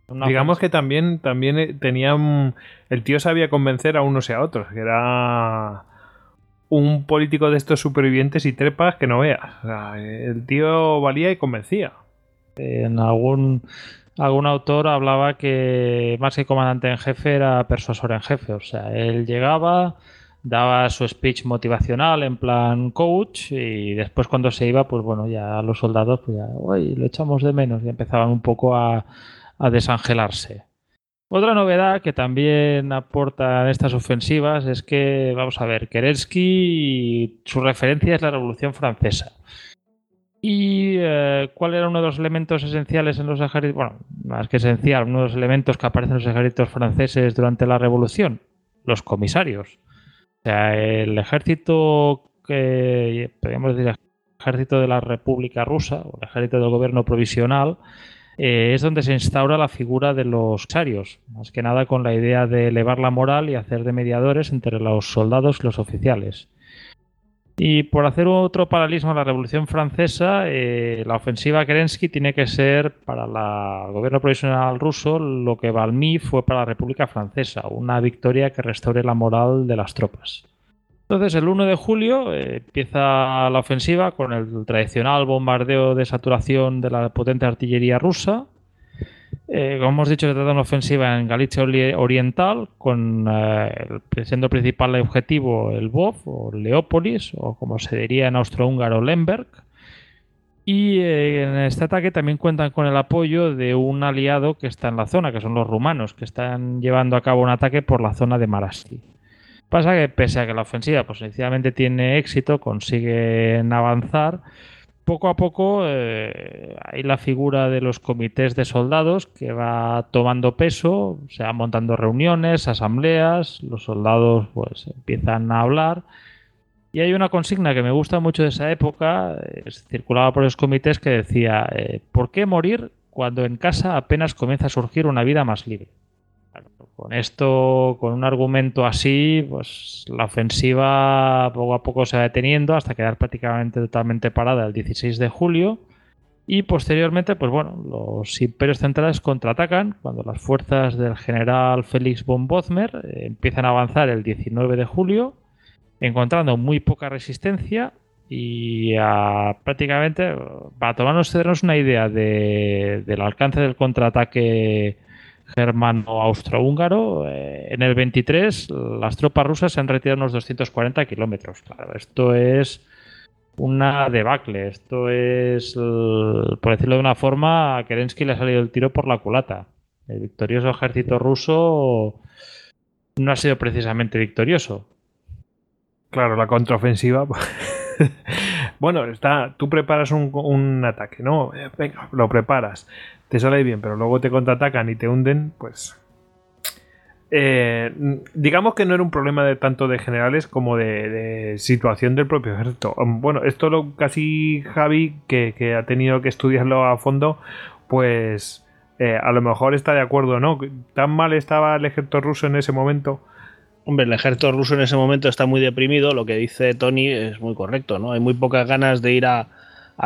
[SPEAKER 1] Digamos que también, también eh, tenían. El tío sabía convencer a unos y a otros, que era un político de estos supervivientes y trepas que no veas. el tío valía y convencía.
[SPEAKER 2] En algún, algún autor hablaba que más que comandante en jefe era persuasor en jefe. O sea, él llegaba, daba su speech motivacional en plan coach y después cuando se iba, pues bueno, ya los soldados pues ya, uy, lo echamos de menos y empezaban un poco a, desangelarse. Otra novedad que también aportan estas ofensivas es que, vamos a ver, Kerensky, su referencia es la Revolución Francesa. ¿Y eh, cuál era uno de los elementos esenciales en los ejércitos? Bueno, más que esencial, uno de los elementos que aparecen en los ejércitos franceses durante la Revolución, los comisarios. O sea, el ejército que podríamos decir ejército de la República Rusa o el ejército del gobierno provisional eh, es donde se instaura la figura de los sarios, más que nada con la idea de elevar la moral y hacer de mediadores entre los soldados y los oficiales. Y por hacer otro paralelismo a la Revolución Francesa, eh, la ofensiva Kerensky tiene que ser para el gobierno provisional ruso lo que Valmy fue para la República Francesa, una victoria que restaure la moral de las tropas. Entonces, el 1 de julio eh, empieza la ofensiva con el tradicional bombardeo de saturación de la potente artillería rusa, eh, como hemos dicho, se trata de una ofensiva en Galicia Oriental, con eh, siendo principal objetivo el Bov o Leópolis, o como se diría en austrohúngaro, Lemberg. Y eh, en este ataque también cuentan con el apoyo de un aliado que está en la zona, que son los rumanos, que están llevando a cabo un ataque por la zona de Marasti. Pasa que pese a que la ofensiva pues, inicialmente tiene éxito, consiguen avanzar, poco a poco eh, hay la figura de los comités de soldados que va tomando peso, se van montando reuniones, asambleas, los soldados pues empiezan a hablar y hay una consigna que me gusta mucho de esa época, circulaba por los comités que decía, eh, ¿por qué morir cuando en casa apenas comienza a surgir una vida más libre? Con esto, con un argumento así, pues la ofensiva poco a poco se va deteniendo hasta quedar prácticamente totalmente parada el 16 de julio. Y posteriormente, pues bueno, los imperios centrales contraatacan cuando las fuerzas del general Félix von Bothmer eh, empiezan a avanzar el 19 de julio, encontrando muy poca resistencia y prácticamente, para tomarnos una idea del alcance del contraataque germano-austrohúngaro, eh, en el 23 las tropas rusas se han retirado unos 240 kilómetros. Claro, esto es una debacle. Esto es, por decirlo de una forma, a Kerensky le ha salido el tiro por la culata. El victorioso ejército ruso no ha sido precisamente victorioso.
[SPEAKER 1] Claro, la contraofensiva. (laughs) bueno, está, tú preparas un, un ataque, ¿no? Eh, venga, lo preparas te sale bien, pero luego te contraatacan y te hunden, pues. Eh, digamos que no era un problema de tanto de generales como de, situación del propio ejército. Um, bueno, esto lo casi Javi, que, ha tenido que estudiarlo a fondo, pues eh, a lo mejor está de acuerdo, ¿no? ¿Tan mal estaba el ejército ruso en ese momento?
[SPEAKER 3] Hombre, el ejército ruso en ese momento está muy deprimido, lo que dice Tony es muy correcto, ¿no? Hay muy pocas ganas de ir a,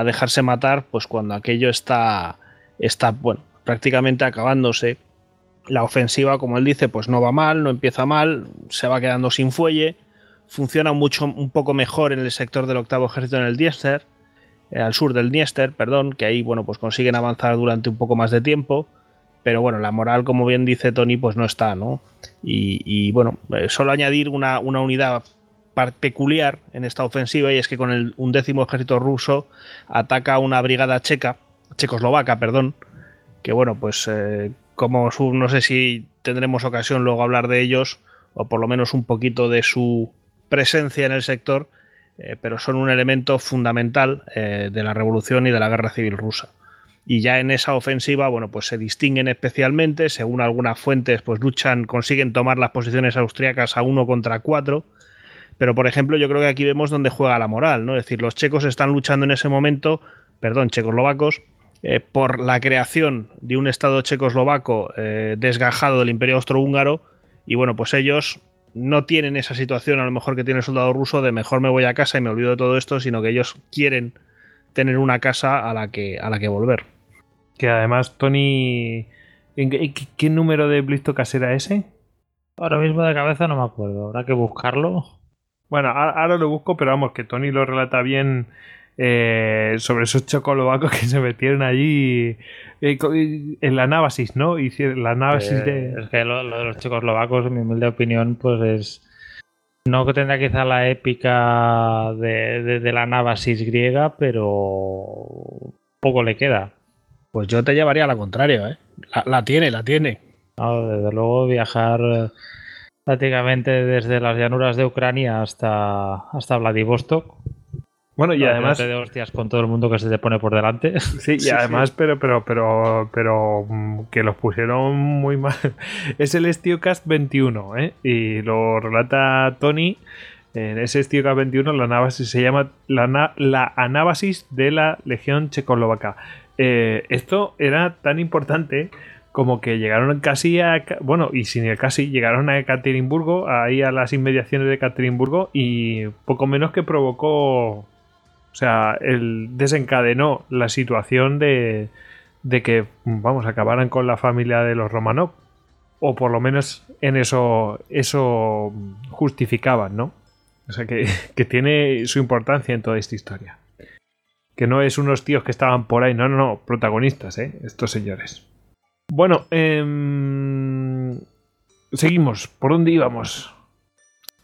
[SPEAKER 3] dejarse matar, pues cuando aquello está está, bueno, prácticamente acabándose. La ofensiva, como él dice, pues no va mal, no empieza mal, se va quedando sin fuelle, funciona mucho, un poco mejor en el sector del octavo ejército en el Diester, eh, al sur del Dniester, perdón, que ahí, bueno, pues consiguen avanzar durante un poco más de tiempo, pero bueno, la moral, como bien dice Tony, pues no está, ¿no? Y, bueno, eh, solo añadir una, unidad peculiar en esta ofensiva y es que con el undécimo ejército ruso ataca una brigada checa checoslovaca, perdón, que bueno, pues eh, como no sé si tendremos ocasión luego hablar de ellos, o por lo menos un poquito de su presencia en el sector, eh, pero son un elemento fundamental de la revolución y de la guerra civil rusa. Y ya en esa ofensiva, bueno, pues se distinguen especialmente, según algunas fuentes, pues luchan, consiguen tomar las posiciones austriacas a uno contra cuatro. Pero, por ejemplo, yo creo que aquí vemos donde juega la moral, ¿no? Es decir, los checos están luchando en ese momento, perdón, checoslovacos, eh, por la creación de un Estado checoslovaco eh, desgajado del Imperio Austrohúngaro. Y bueno, pues ellos no tienen esa situación, a lo mejor que tiene el soldado ruso, de mejor me voy a casa y me olvido de todo esto, sino que ellos quieren tener una casa a la que, a la que volver.
[SPEAKER 1] Que además, Tony. ¿Qué, número de Blistocas era ese?
[SPEAKER 2] Ahora mismo de cabeza no me acuerdo, habrá que buscarlo.
[SPEAKER 1] Bueno, ahora lo busco, pero vamos, que Tony lo relata bien eh, sobre esos chocolobacos (laughs) que se metieron allí eh, en la Nábasis, ¿no? Hicieron la Nábasis
[SPEAKER 2] eh,
[SPEAKER 1] de...
[SPEAKER 2] Es que lo, de los checoslovacos, en mi humilde opinión, pues es... No que tendrá quizá la épica de, la Nábasis griega, pero poco le queda.
[SPEAKER 3] Pues yo te llevaría a la contraria, ¿eh? La, tiene, la tiene.
[SPEAKER 2] desde luego viajar prácticamente desde las llanuras de Ucrania hasta, hasta Vladivostok
[SPEAKER 1] bueno, y además.
[SPEAKER 2] de hostias con todo el mundo que se te pone por delante. (laughs)
[SPEAKER 1] Sí, y además, pero, pero, pero, pero, mm, que los pusieron muy mal. (laughs) Es el Stiocast 21, ¿eh? Y lo relata Tony. En ese Stiocast 21, la anábasis se llama la, la anábasis de la Legión Checoslovaca. Eh, esto era tan importante como que llegaron casi a. Bueno, y sin el casi, llegaron a Ekaterimburgo, ahí a las inmediaciones de Ekaterimburgo, y poco menos que provocó o sea, él desencadenó la situación de, de que, vamos, acabaran con la familia de los Romanov. O por lo menos en eso, eso justificaban, ¿no? O sea, que, (laughs) que tiene su importancia en toda esta historia. Que no es unos tíos que estaban por ahí, no, no, no, protagonistas, ¿eh? Estos señores. Bueno, eh, seguimos. ¿Por dónde íbamos?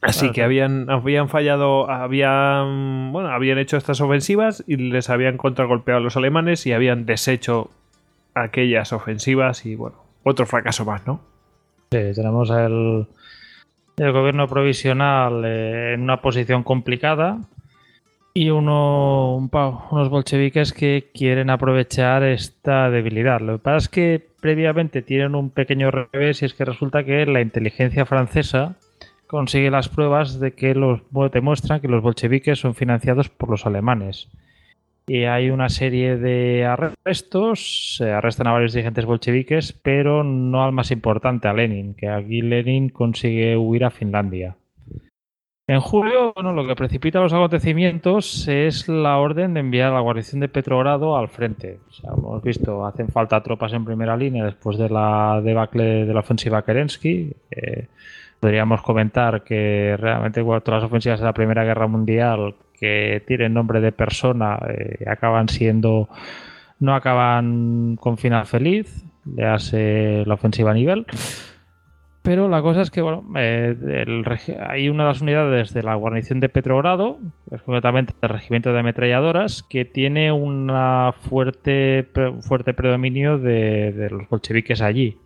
[SPEAKER 1] Así que habían, habían fallado, habían, bueno, habían hecho estas ofensivas y les habían contragolpeado a los alemanes y habían deshecho aquellas ofensivas y bueno, otro fracaso más, ¿no?
[SPEAKER 2] Sí, tenemos el, el gobierno provisional eh, en una posición complicada y uno, unos bolcheviques que quieren aprovechar esta debilidad. Lo que pasa es que previamente tienen un pequeño revés y es que resulta que la inteligencia francesa consigue las pruebas de que los demuestran que los bolcheviques son financiados por los alemanes. y hay una serie de arrestos, se arrestan a varios dirigentes bolcheviques, pero no al más importante, a Lenin, que aquí Lenin consigue huir a Finlandia. En julio, bueno, lo que precipita los acontecimientos es la orden de enviar a la guarnición de Petrogrado al frente. O hemos visto, hacen falta tropas en primera línea después de la debacle de la ofensiva Kerensky. Podríamos comentar que realmente todas las ofensivas de la Primera Guerra Mundial que tienen nombre de persona eh, acaban siendo no acaban con final feliz, le hace la ofensiva a nivel. Pero la cosa es que, bueno, eh, hay una de las unidades de la guarnición de Petrogrado, es concretamente el regimiento de ametralladoras, que tiene un fuerte, fuerte predominio de, los bolcheviques allí.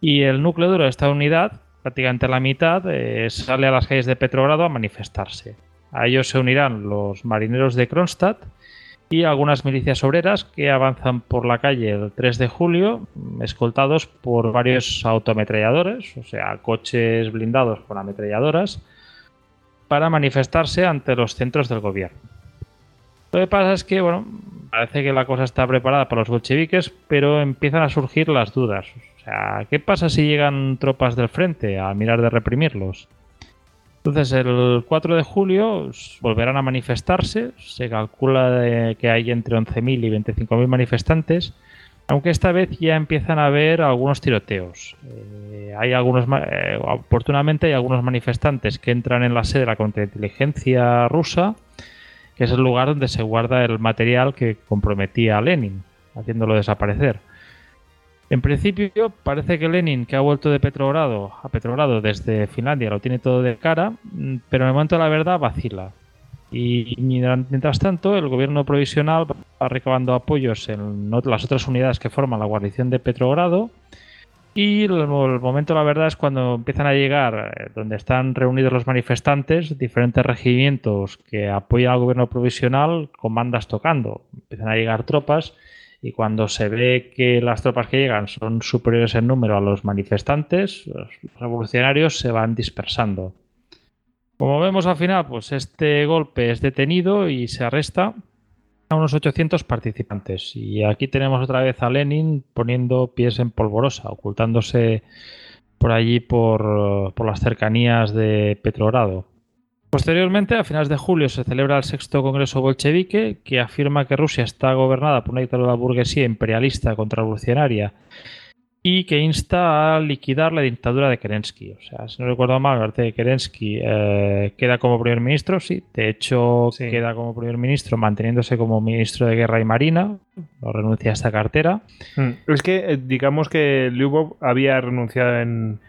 [SPEAKER 2] Y el núcleo duro de esta unidad, prácticamente la mitad, eh, sale a las calles de Petrogrado a manifestarse. A ellos se unirán los marineros de Kronstadt y algunas milicias obreras que avanzan por la calle el 3 de julio, escoltados por varios autoametralladores, o sea, coches blindados con ametralladoras, para manifestarse ante los centros del gobierno. Lo que pasa es que, bueno, parece que la cosa está preparada para los bolcheviques, pero empiezan a surgir las dudas. Sea, ¿qué pasa si llegan tropas del frente a mirar de reprimirlos? Entonces, el 4 de julio volverán a manifestarse. Se calcula que hay entre 11.000 y 25.000 manifestantes, aunque esta vez ya empiezan a haber algunos tiroteos. Eh, hay algunos, eh, oportunamente hay algunos manifestantes que entran en la sede de la contrainteligencia rusa, que es el lugar donde se guarda el material que comprometía a Lenin, haciéndolo desaparecer. En principio, parece que Lenin, que ha vuelto de Petrogrado a Petrogrado desde Finlandia, lo tiene todo de cara, mm, pero en el momento de la verdad vacila. Y mientras tanto, el gobierno provisional va recabando apoyos en las otras unidades que forman la guarnición de Petrogrado. Y el, momento la verdad es cuando empiezan a llegar, eh, donde están reunidos los manifestantes, diferentes regimientos que apoyan al gobierno provisional con bandas tocando. Empiezan a llegar tropas y cuando se ve que las tropas que llegan son superiores en número a los manifestantes, los revolucionarios se van dispersando. Como vemos al final, pues este golpe es detenido y se arresta a unos 800 participantes. Y aquí tenemos otra vez a Lenin poniendo pies en polvorosa, ocultándose por allí por, por las cercanías de Petrogrado. Posteriormente, a finales de julio, se celebra el sexto Congreso Bolchevique, que afirma que Rusia está gobernada por una dictadura burguesía imperialista contrarrevolucionaria y que insta a liquidar la dictadura de Kerensky. O sea, si no recuerdo mal, parte de Kerensky eh, queda como primer ministro, sí. De hecho, queda como primer ministro manteniéndose como ministro de Guerra y Marina. No renuncia a esta cartera.
[SPEAKER 1] Hmm. Es que, eh, digamos que Lyubov había renunciado en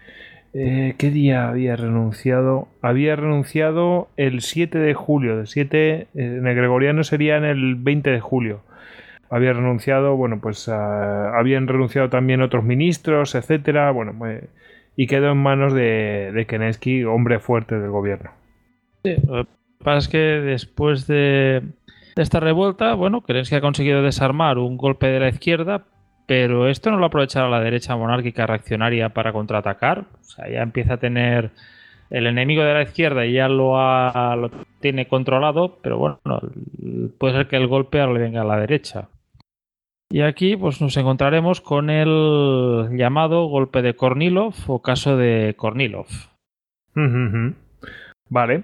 [SPEAKER 1] eh, ¿Qué día había renunciado? Había renunciado el 7 de julio. 7 eh, en el gregoriano sería en el 20 de julio. Había renunciado, bueno, pues habían renunciado también otros ministros, etcétera. Bueno, pues, y quedó en manos de, de hombre fuerte del gobierno.
[SPEAKER 2] Sí, lo que pasa es que después de, de esta revuelta, bueno, Kerensky ha conseguido desarmar un golpe de la izquierda, pero esto no lo aprovechará la derecha monárquica reaccionaria para contraatacar. O sea, ya empieza a tener el enemigo de la izquierda y ya lo, tiene controlado, pero bueno, puede ser que el golpe ahora le venga a la derecha. Y aquí pues nos encontraremos con el llamado golpe de Kornilov o caso de Kornilov.
[SPEAKER 1] Vale.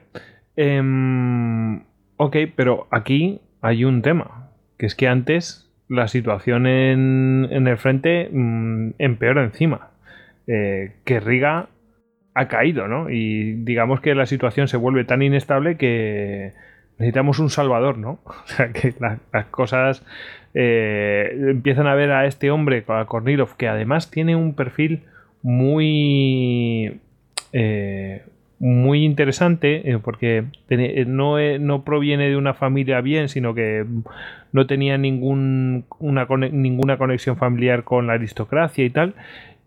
[SPEAKER 1] Em, ok, pero aquí hay un tema, que es que antes la situación en, el frente mm, empeora encima. Eh, que Riga ha caído, ¿no? Y digamos que la situación se vuelve tan inestable que necesitamos un salvador, ¿no? (laughs) O sea, que las cosas eh, empiezan a ver a este hombre, a Kornilov, que además tiene un perfil muy... Eh, muy interesante eh, porque eh, no, no, proviene de una familia bien, sino que no tenía ningún, una, ninguna conexión familiar con la aristocracia y tal.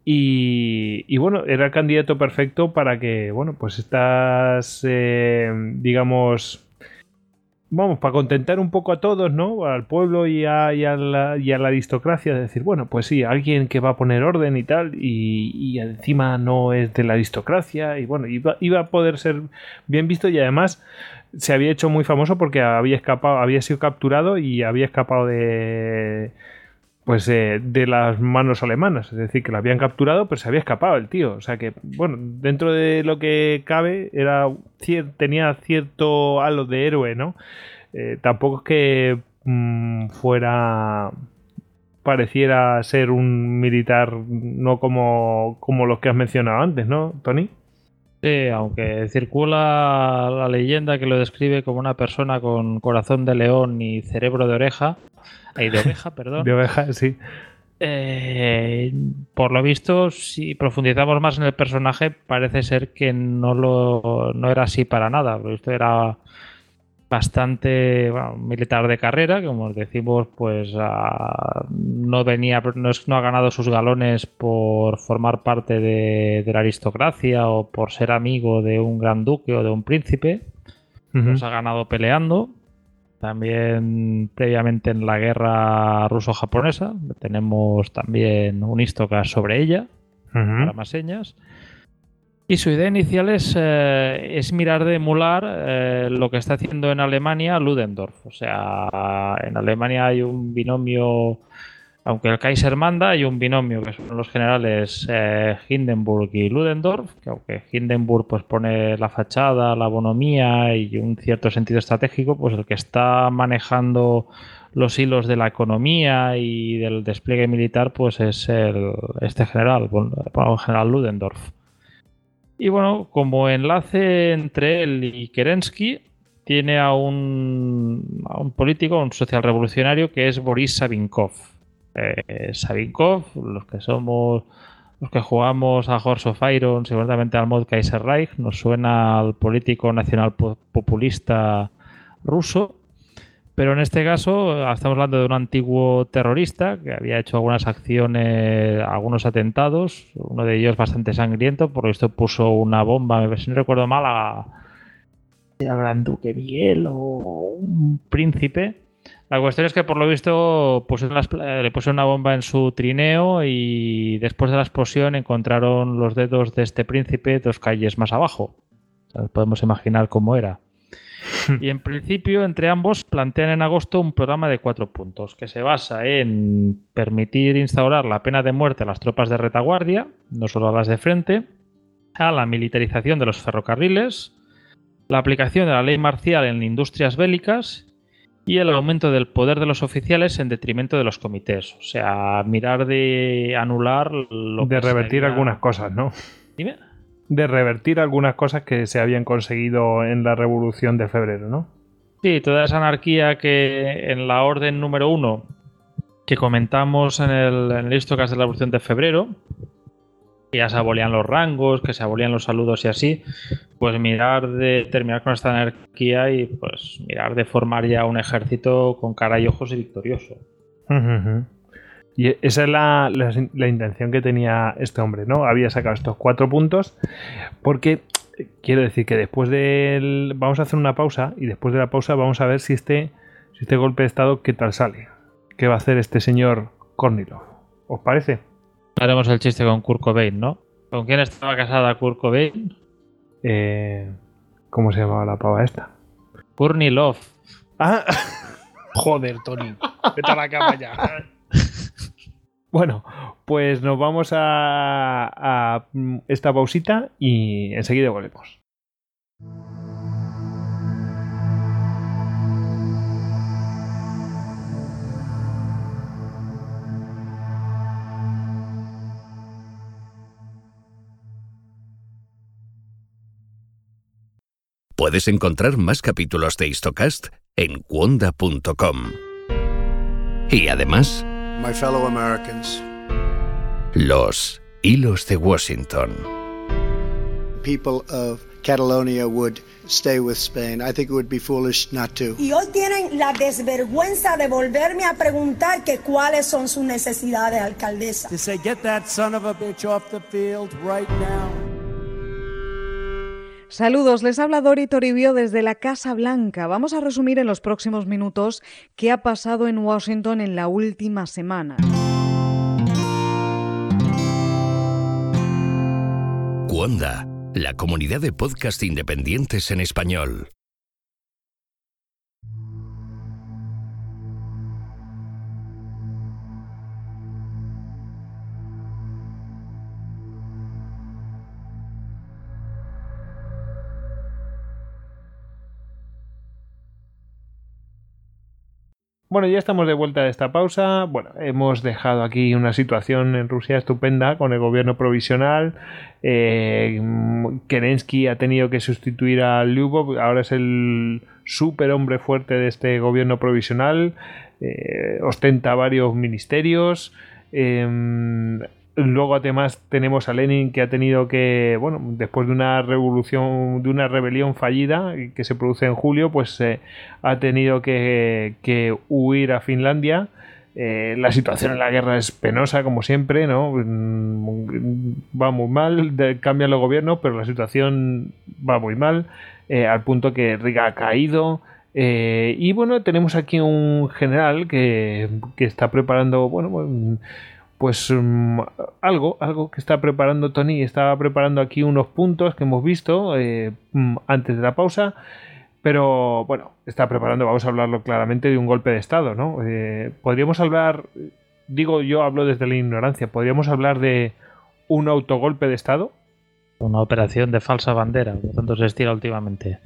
[SPEAKER 1] Y, bueno, era el candidato perfecto para que, bueno, pues estas, eh, digamos, vamos, para contentar un poco a todos, ¿no? Al pueblo y a, la, aristocracia, de decir, bueno, pues sí, alguien que va a poner orden y tal, y, encima no es de la aristocracia, y bueno, iba, a poder ser bien visto y además se había hecho muy famoso porque había escapado, había sido capturado y había escapado de pues eh, de las manos alemanas, es decir, que lo habían capturado, pero se había escapado el tío, o sea que bueno, dentro de lo que cabe era tenía cierto halo de héroe, ¿no? Eh, tampoco es que mm, fuera pareciera ser un militar no como, como los que has mencionado antes, ¿no, Tony?
[SPEAKER 2] Sí, aunque circula la leyenda que lo describe como una persona con corazón de león y cerebro de oreja, de oveja, perdón.
[SPEAKER 1] de oveja, sí.
[SPEAKER 2] Eh, por lo visto, si profundizamos más en el personaje, parece ser que no lo no era así para nada. Esto era bastante militar de carrera, como decimos, pues ah, no venía, no, no, ha ganado sus galones por formar parte de, la aristocracia o por ser amigo de un gran duque o de un príncipe. Los ha ganado peleando. También previamente en la guerra ruso-japonesa tenemos también un histocas sobre ella, para más señas. Y su idea inicial es, eh, es mirar de emular eh, lo que está haciendo en Alemania Ludendorff. O sea, en Alemania hay un binomio, aunque el Kaiser manda, hay un binomio que son los generales eh, Hindenburg y Ludendorff, que aunque Hindenburg pues pone la fachada, la bonomía y un cierto sentido estratégico, pues el que está manejando los hilos de la economía y del despliegue militar, pues es el, este general, el general Ludendorff. Y bueno, como enlace entre él y Kerensky, tiene a un, a un político, un social revolucionario, que es Boris Savinkov. Eh, Savinkov, los que somos, los que jugamos a Horse of Iron, seguramente al mod Kaiserreich, nos suena al político nacional populista ruso, pero en este caso estamos hablando de un antiguo terrorista que había hecho algunas acciones, algunos atentados, uno de ellos bastante sangriento, por visto puso una bomba, si no recuerdo mal, a, Gran Duque Miguel o un príncipe. La cuestión es que por lo visto le puso una bomba en su trineo y después de la explosión encontraron los dedos de este príncipe dos calles más abajo. podemos imaginar cómo era. (laughs) Y en principio, entre ambos plantean en agosto un programa de cuatro puntos que se basa en permitir instaurar la pena de muerte a las tropas de retaguardia, no solo a las de frente, a la militarización de los ferrocarriles, la aplicación de la ley marcial en industrias bélicas y el aumento del poder de los oficiales en detrimento de los comités. O sea, mirar de anular lo
[SPEAKER 1] De revertir algunas cosas, ¿no?
[SPEAKER 2] Dime
[SPEAKER 1] de revertir algunas cosas que se habían conseguido en la Revolución de Febrero, ¿no?
[SPEAKER 2] Sí, toda esa anarquía que en la orden número uno que comentamos en el, en el de la Revolución de Febrero, que ya se abolían los rangos, que se abolían los saludos y así, pues mirar de terminar con esta anarquía y pues mirar de formar ya un ejército con cara y ojos y victorioso.
[SPEAKER 1] Y esa es la, intención que tenía este hombre, ¿no? Había sacado estos cuatro puntos porque quiero decir que después del... Vamos a hacer una pausa y después de la pausa vamos a ver si este, si este golpe de estado qué tal sale. ¿Qué va a hacer este señor Kornilov? ¿Os parece?
[SPEAKER 2] Haremos el chiste con Kurt Cobain, ¿no? ¿Con quién estaba casada Kurt Cobain?
[SPEAKER 1] Eh, ¿Cómo se llamaba la pava esta?
[SPEAKER 2] Kurnilov.
[SPEAKER 1] Ah. (laughs)
[SPEAKER 3] Joder, Tony. Vete a la cama ya. (laughs)
[SPEAKER 1] Bueno, pues nos vamos a, esta pausita y enseguida volvemos.
[SPEAKER 4] Puedes encontrar más capítulos de Histocast en cuonda.com. Y además,
[SPEAKER 5] my fellow Americans.
[SPEAKER 4] Los hilos de Washington.
[SPEAKER 5] People of Catalonia would stay with Spain. I think it would be foolish not to.
[SPEAKER 6] Y hoy tienen la desvergüenza de volverme a preguntar que cuáles son sus necesidades, alcaldesa.
[SPEAKER 7] To say, get that son of a bitch off the field right now.
[SPEAKER 8] Saludos, les habla Dori Toribio desde la Casa Blanca. Vamos a resumir en los próximos minutos qué ha pasado en Washington en la última semana.
[SPEAKER 4] Cuonda, la comunidad de podcast independientes en español.
[SPEAKER 1] Bueno, ya estamos de vuelta de esta pausa. Bueno, hemos dejado aquí una situación en Rusia estupenda con el gobierno provisional. Eh, Kerensky ha tenido que sustituir a Lyubov. Ahora es el super hombre fuerte de este gobierno provisional. Eh, ostenta varios ministerios. Em, Luego además tenemos a Lenin que ha tenido que, bueno, después de una revolución, de una rebelión fallida que se produce en julio, pues eh, ha tenido que, huir a Finlandia. Eh, la situación en la guerra es penosa, como siempre, ¿no? Mm, va muy mal, cambian los gobiernos, pero la situación va muy mal, eh, al punto que Riga ha caído. y bueno, tenemos aquí un general que, que está preparando, bueno, pues mm, algo, algo que está preparando Tony, estaba preparando aquí unos puntos que hemos visto eh, mm, antes de la pausa, pero bueno, está preparando, vamos a hablarlo claramente, de un golpe de Estado, ¿no? Eh, podríamos hablar, digo yo hablo desde la ignorancia, podríamos hablar de un autogolpe de Estado.
[SPEAKER 2] Una operación de falsa bandera, por tanto se estira últimamente.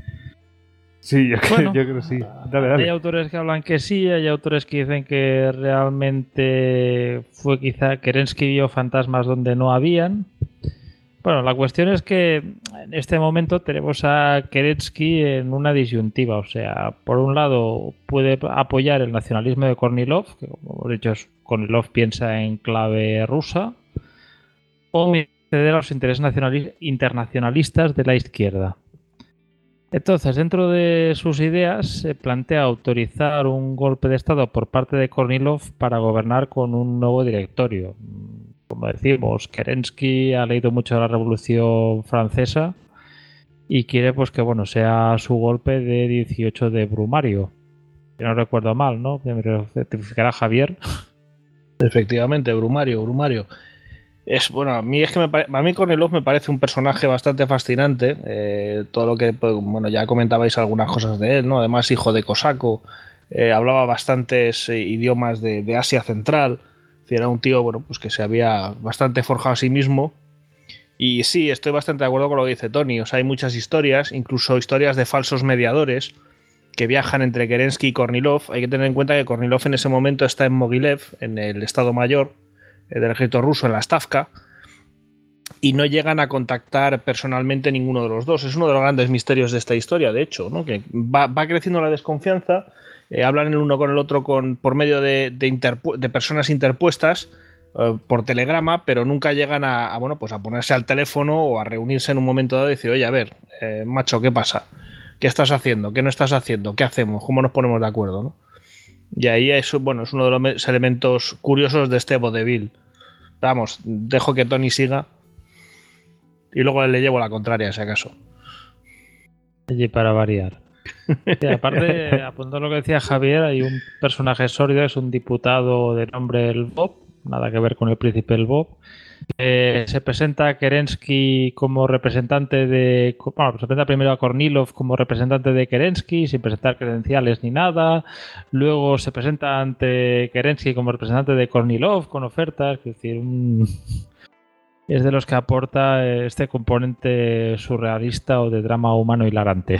[SPEAKER 1] Sí, yo, creo, que sí.
[SPEAKER 2] Hay autores que hablan que sí, hay autores que dicen que realmente fue quizá Kerensky vio fantasmas donde no habían. Bueno, la cuestión es que en este momento tenemos a Kerensky en una disyuntiva. O sea, por un lado puede apoyar el nacionalismo de Kornilov, que como hemos dicho, Kornilov piensa en clave rusa, o ceder a los intereses internacionalistas de la izquierda. Entonces, dentro de sus ideas, se plantea autorizar un golpe de Estado por parte de Kornilov para gobernar con un nuevo directorio. Como decimos, Kerensky ha leído mucho de la Revolución Francesa y quiere pues que bueno sea su golpe de 18 de Brumario. No recuerdo mal, ¿no? Me certificará Javier.
[SPEAKER 3] Efectivamente, Brumario, Brumario. Es, bueno, a mí es que me, a mí Kornilov me parece un personaje bastante fascinante. Eh, todo lo que, pues, bueno, ya comentabais algunas cosas de él, ¿no? Además, hijo de cosaco, eh, hablaba bastantes eh, idiomas de, Asia Central. Era un tío, bueno, pues que se había bastante forjado a sí mismo. Y sí, estoy bastante de acuerdo con lo que dice Tony. O sea, hay muchas historias, incluso historias de falsos mediadores que viajan entre Kerensky y Kornilov. Hay que tener en cuenta que Kornilov en ese momento está en Mogilev, en el Estado Mayor, del ejército ruso en la Stavka y no llegan a contactar personalmente ninguno de los dos. Es uno de los grandes misterios de esta historia, de hecho, ¿no? que va, creciendo la desconfianza, eh, hablan el uno con el otro con, por medio de, de, personas interpuestas eh, por telegrama, pero nunca llegan a, bueno, pues a ponerse al teléfono o a reunirse en un momento dado y decir, oye, a ver, macho, ¿qué pasa? ¿Qué estás haciendo? ¿Qué no estás haciendo? ¿Qué hacemos? ¿Cómo nos ponemos de acuerdo? Y ahí es, bueno, es uno de los elementos curiosos de este vodevil. Vamos, dejo que Tony siga y luego le llevo la contraria, si acaso.
[SPEAKER 2] Y para variar. (laughs) aparte, apuntando lo que decía Javier, hay un personaje sólido, es un diputado de nombre El Bob, nada que ver con el príncipe El Bob, eh, se presenta a Kerensky como representante de. Bueno, se presenta primero a Kornilov como representante de Kerensky, sin presentar credenciales ni nada. Luego se presenta ante Kerensky como representante de Kornilov con ofertas. Es decir, es de los que aporta este componente surrealista o de drama humano hilarante.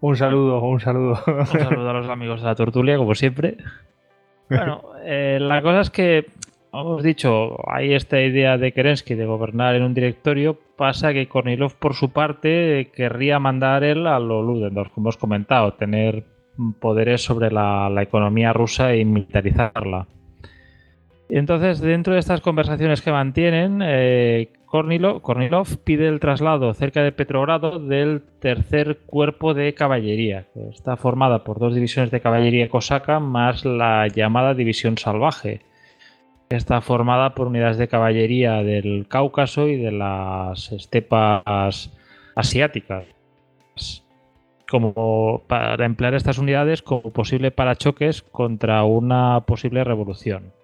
[SPEAKER 1] Un saludo, un saludo.
[SPEAKER 2] Un saludo a los amigos de la tortulia, como siempre. Bueno, eh, la cosa es que hemos dicho, hay esta idea de Kerensky de gobernar en un directorio, pasa que Kornilov por su parte querría mandar él a lo Ludendorff, como hemos comentado, tener poderes sobre la, economía rusa y militarizarla. Entonces, dentro de estas conversaciones que mantienen, eh, Kornilov, pide el traslado cerca de Petrogrado del tercer cuerpo de caballería, que está formada por dos divisiones de caballería cosaca más la llamada división salvaje está formada por unidades de caballería del Cáucaso y de las estepas asiáticas, como para emplear estas unidades como posible parachoques contra una posible revolución.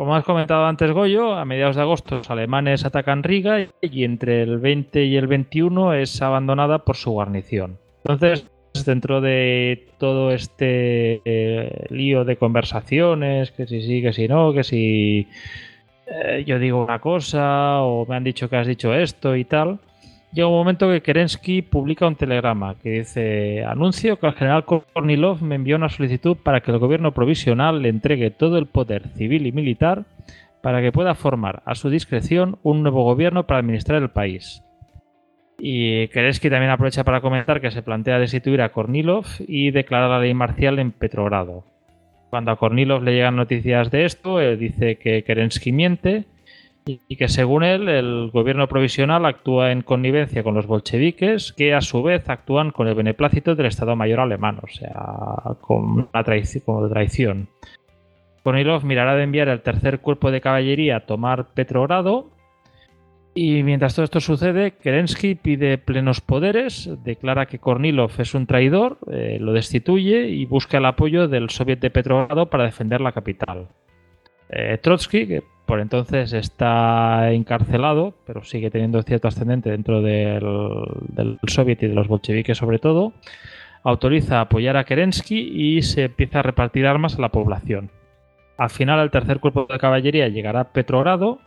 [SPEAKER 2] Como has comentado antes, Goyo, a mediados de agosto los alemanes atacan Riga y entre el 20 y el 21 es abandonada por su guarnición. Entonces, dentro de todo este eh, lío de conversaciones, que si sí, que si no, que si eh, yo digo una cosa o me han dicho que has dicho esto y tal, llega un momento que Kerensky publica un telegrama que dice, anuncio que el general Kornilov me envió una solicitud para que el gobierno provisional le entregue todo el poder civil y militar para que pueda formar a su discreción un nuevo gobierno para administrar el país. Y Kerensky también aprovecha para comentar que se plantea destituir a Kornilov y declarar la ley marcial en Petrogrado. Cuando a Kornilov le llegan noticias de esto, él dice que Kerensky miente y que según él el gobierno provisional actúa en connivencia con los bolcheviques que a su vez actúan con el beneplácito del Estado Mayor alemán, o sea, con una traición. Kornilov mirará de enviar el tercer cuerpo de caballería a tomar Petrogrado y mientras todo esto sucede, Kerensky pide plenos poderes, declara que Kornilov es un traidor, eh, lo destituye y busca el apoyo del Soviet de Petrogrado para defender la capital. Eh, Trotsky, por entonces está encarcelado, pero sigue teniendo cierto ascendente dentro del, Soviet y de los bolcheviques sobre todo, autoriza apoyar a Kerensky y se empieza a repartir armas a la población. Al final, el tercer cuerpo de caballería llegará a Petrogrado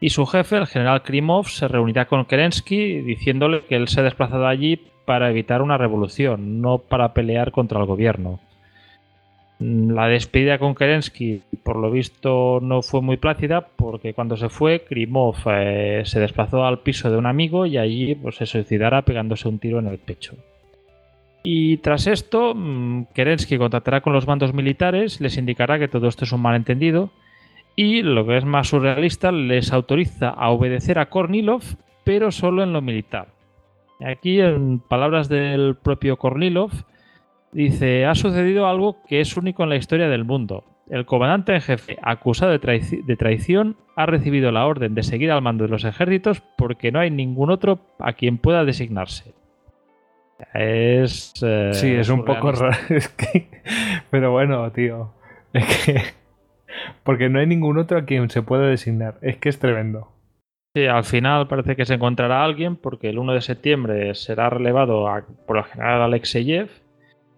[SPEAKER 2] y su jefe, el general Krimov, se reunirá con Kerensky diciéndole que él se ha desplazado allí para evitar una revolución, no para pelear contra el gobierno. La despedida con Kerensky, por lo visto, no fue muy plácida porque cuando se fue, Krimov eh, se desplazó al piso de un amigo y allí pues, se suicidará pegándose un tiro en el pecho. Y tras esto, mm, Kerensky contactará con los bandos militares, les indicará que todo esto es un malentendido y, lo que es más surrealista, les autoriza a obedecer a Kornilov, pero solo en lo militar. Aquí, en palabras del propio Kornilov, Dice, ha sucedido algo que es único en la historia del mundo. El comandante en jefe, acusado de, traición, ha recibido la orden de seguir al mando de los ejércitos porque no hay ningún otro a quien pueda designarse. Es...
[SPEAKER 1] Eh, sí, es un poco raro. (laughs) Pero bueno, tío. Es que... Porque no hay ningún otro a quien se pueda designar. Es que es tremendo.
[SPEAKER 2] Sí, al final parece que se encontrará alguien porque el 1 de septiembre será relevado por el general Alexeyev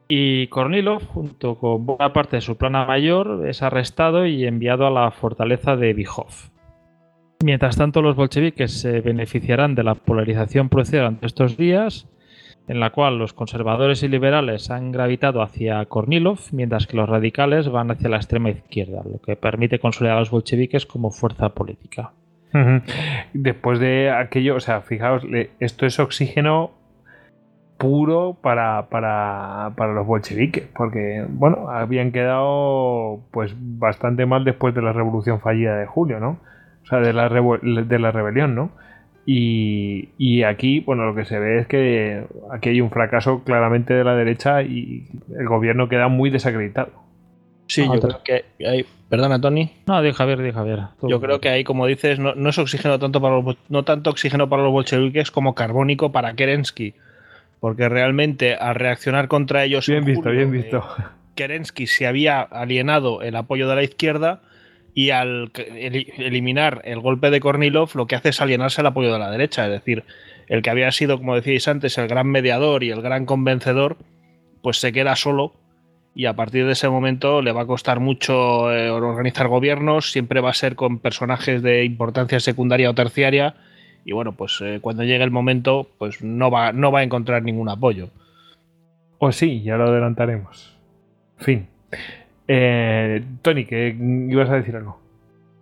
[SPEAKER 2] y Kornilov, junto con buena parte de su plana mayor, es arrestado y enviado a la fortaleza de Bijov. Mientras tanto, los bolcheviques se beneficiarán de la polarización producida durante estos días, en la cual los conservadores y liberales han gravitado hacia Kornilov, mientras que los radicales van hacia la extrema izquierda, lo que permite consolidar a los bolcheviques como fuerza política.
[SPEAKER 1] Después de aquello, o sea, fijaos, esto es oxígeno puro para, para, para, los bolcheviques, porque, bueno, habían quedado pues bastante mal después de la revolución fallida de julio, ¿no? O sea, de la, de la rebelión, ¿no? Y, y, aquí, bueno, lo que se ve es que aquí hay un fracaso claramente de la derecha y el gobierno queda muy desacreditado.
[SPEAKER 3] Sí, yo creo que hay. Perdona, Tony.
[SPEAKER 2] No, di Javier, di Javier.
[SPEAKER 3] Yo creo que ahí, como dices, no, no, es oxígeno tanto para los, no tanto oxígeno para los bolcheviques como carbónico para Kerensky porque realmente al reaccionar contra ellos.
[SPEAKER 1] Bien visto, bien visto.
[SPEAKER 3] Kerensky se había alienado el apoyo de la izquierda y al eliminar el golpe de Kornilov lo que hace es alienarse el apoyo de la derecha. Es decir, el que había sido, como decíais antes, el gran mediador y el gran convencedor, pues se queda solo y a partir de ese momento le va a costar mucho eh, organizar gobiernos, siempre va a ser con personajes de importancia secundaria o terciaria y bueno, pues eh, cuando llegue el momento, pues no va, no va a encontrar ningún apoyo.
[SPEAKER 1] O sí, ya lo adelantaremos. Fin. Eh, Tony, que ibas a decir algo.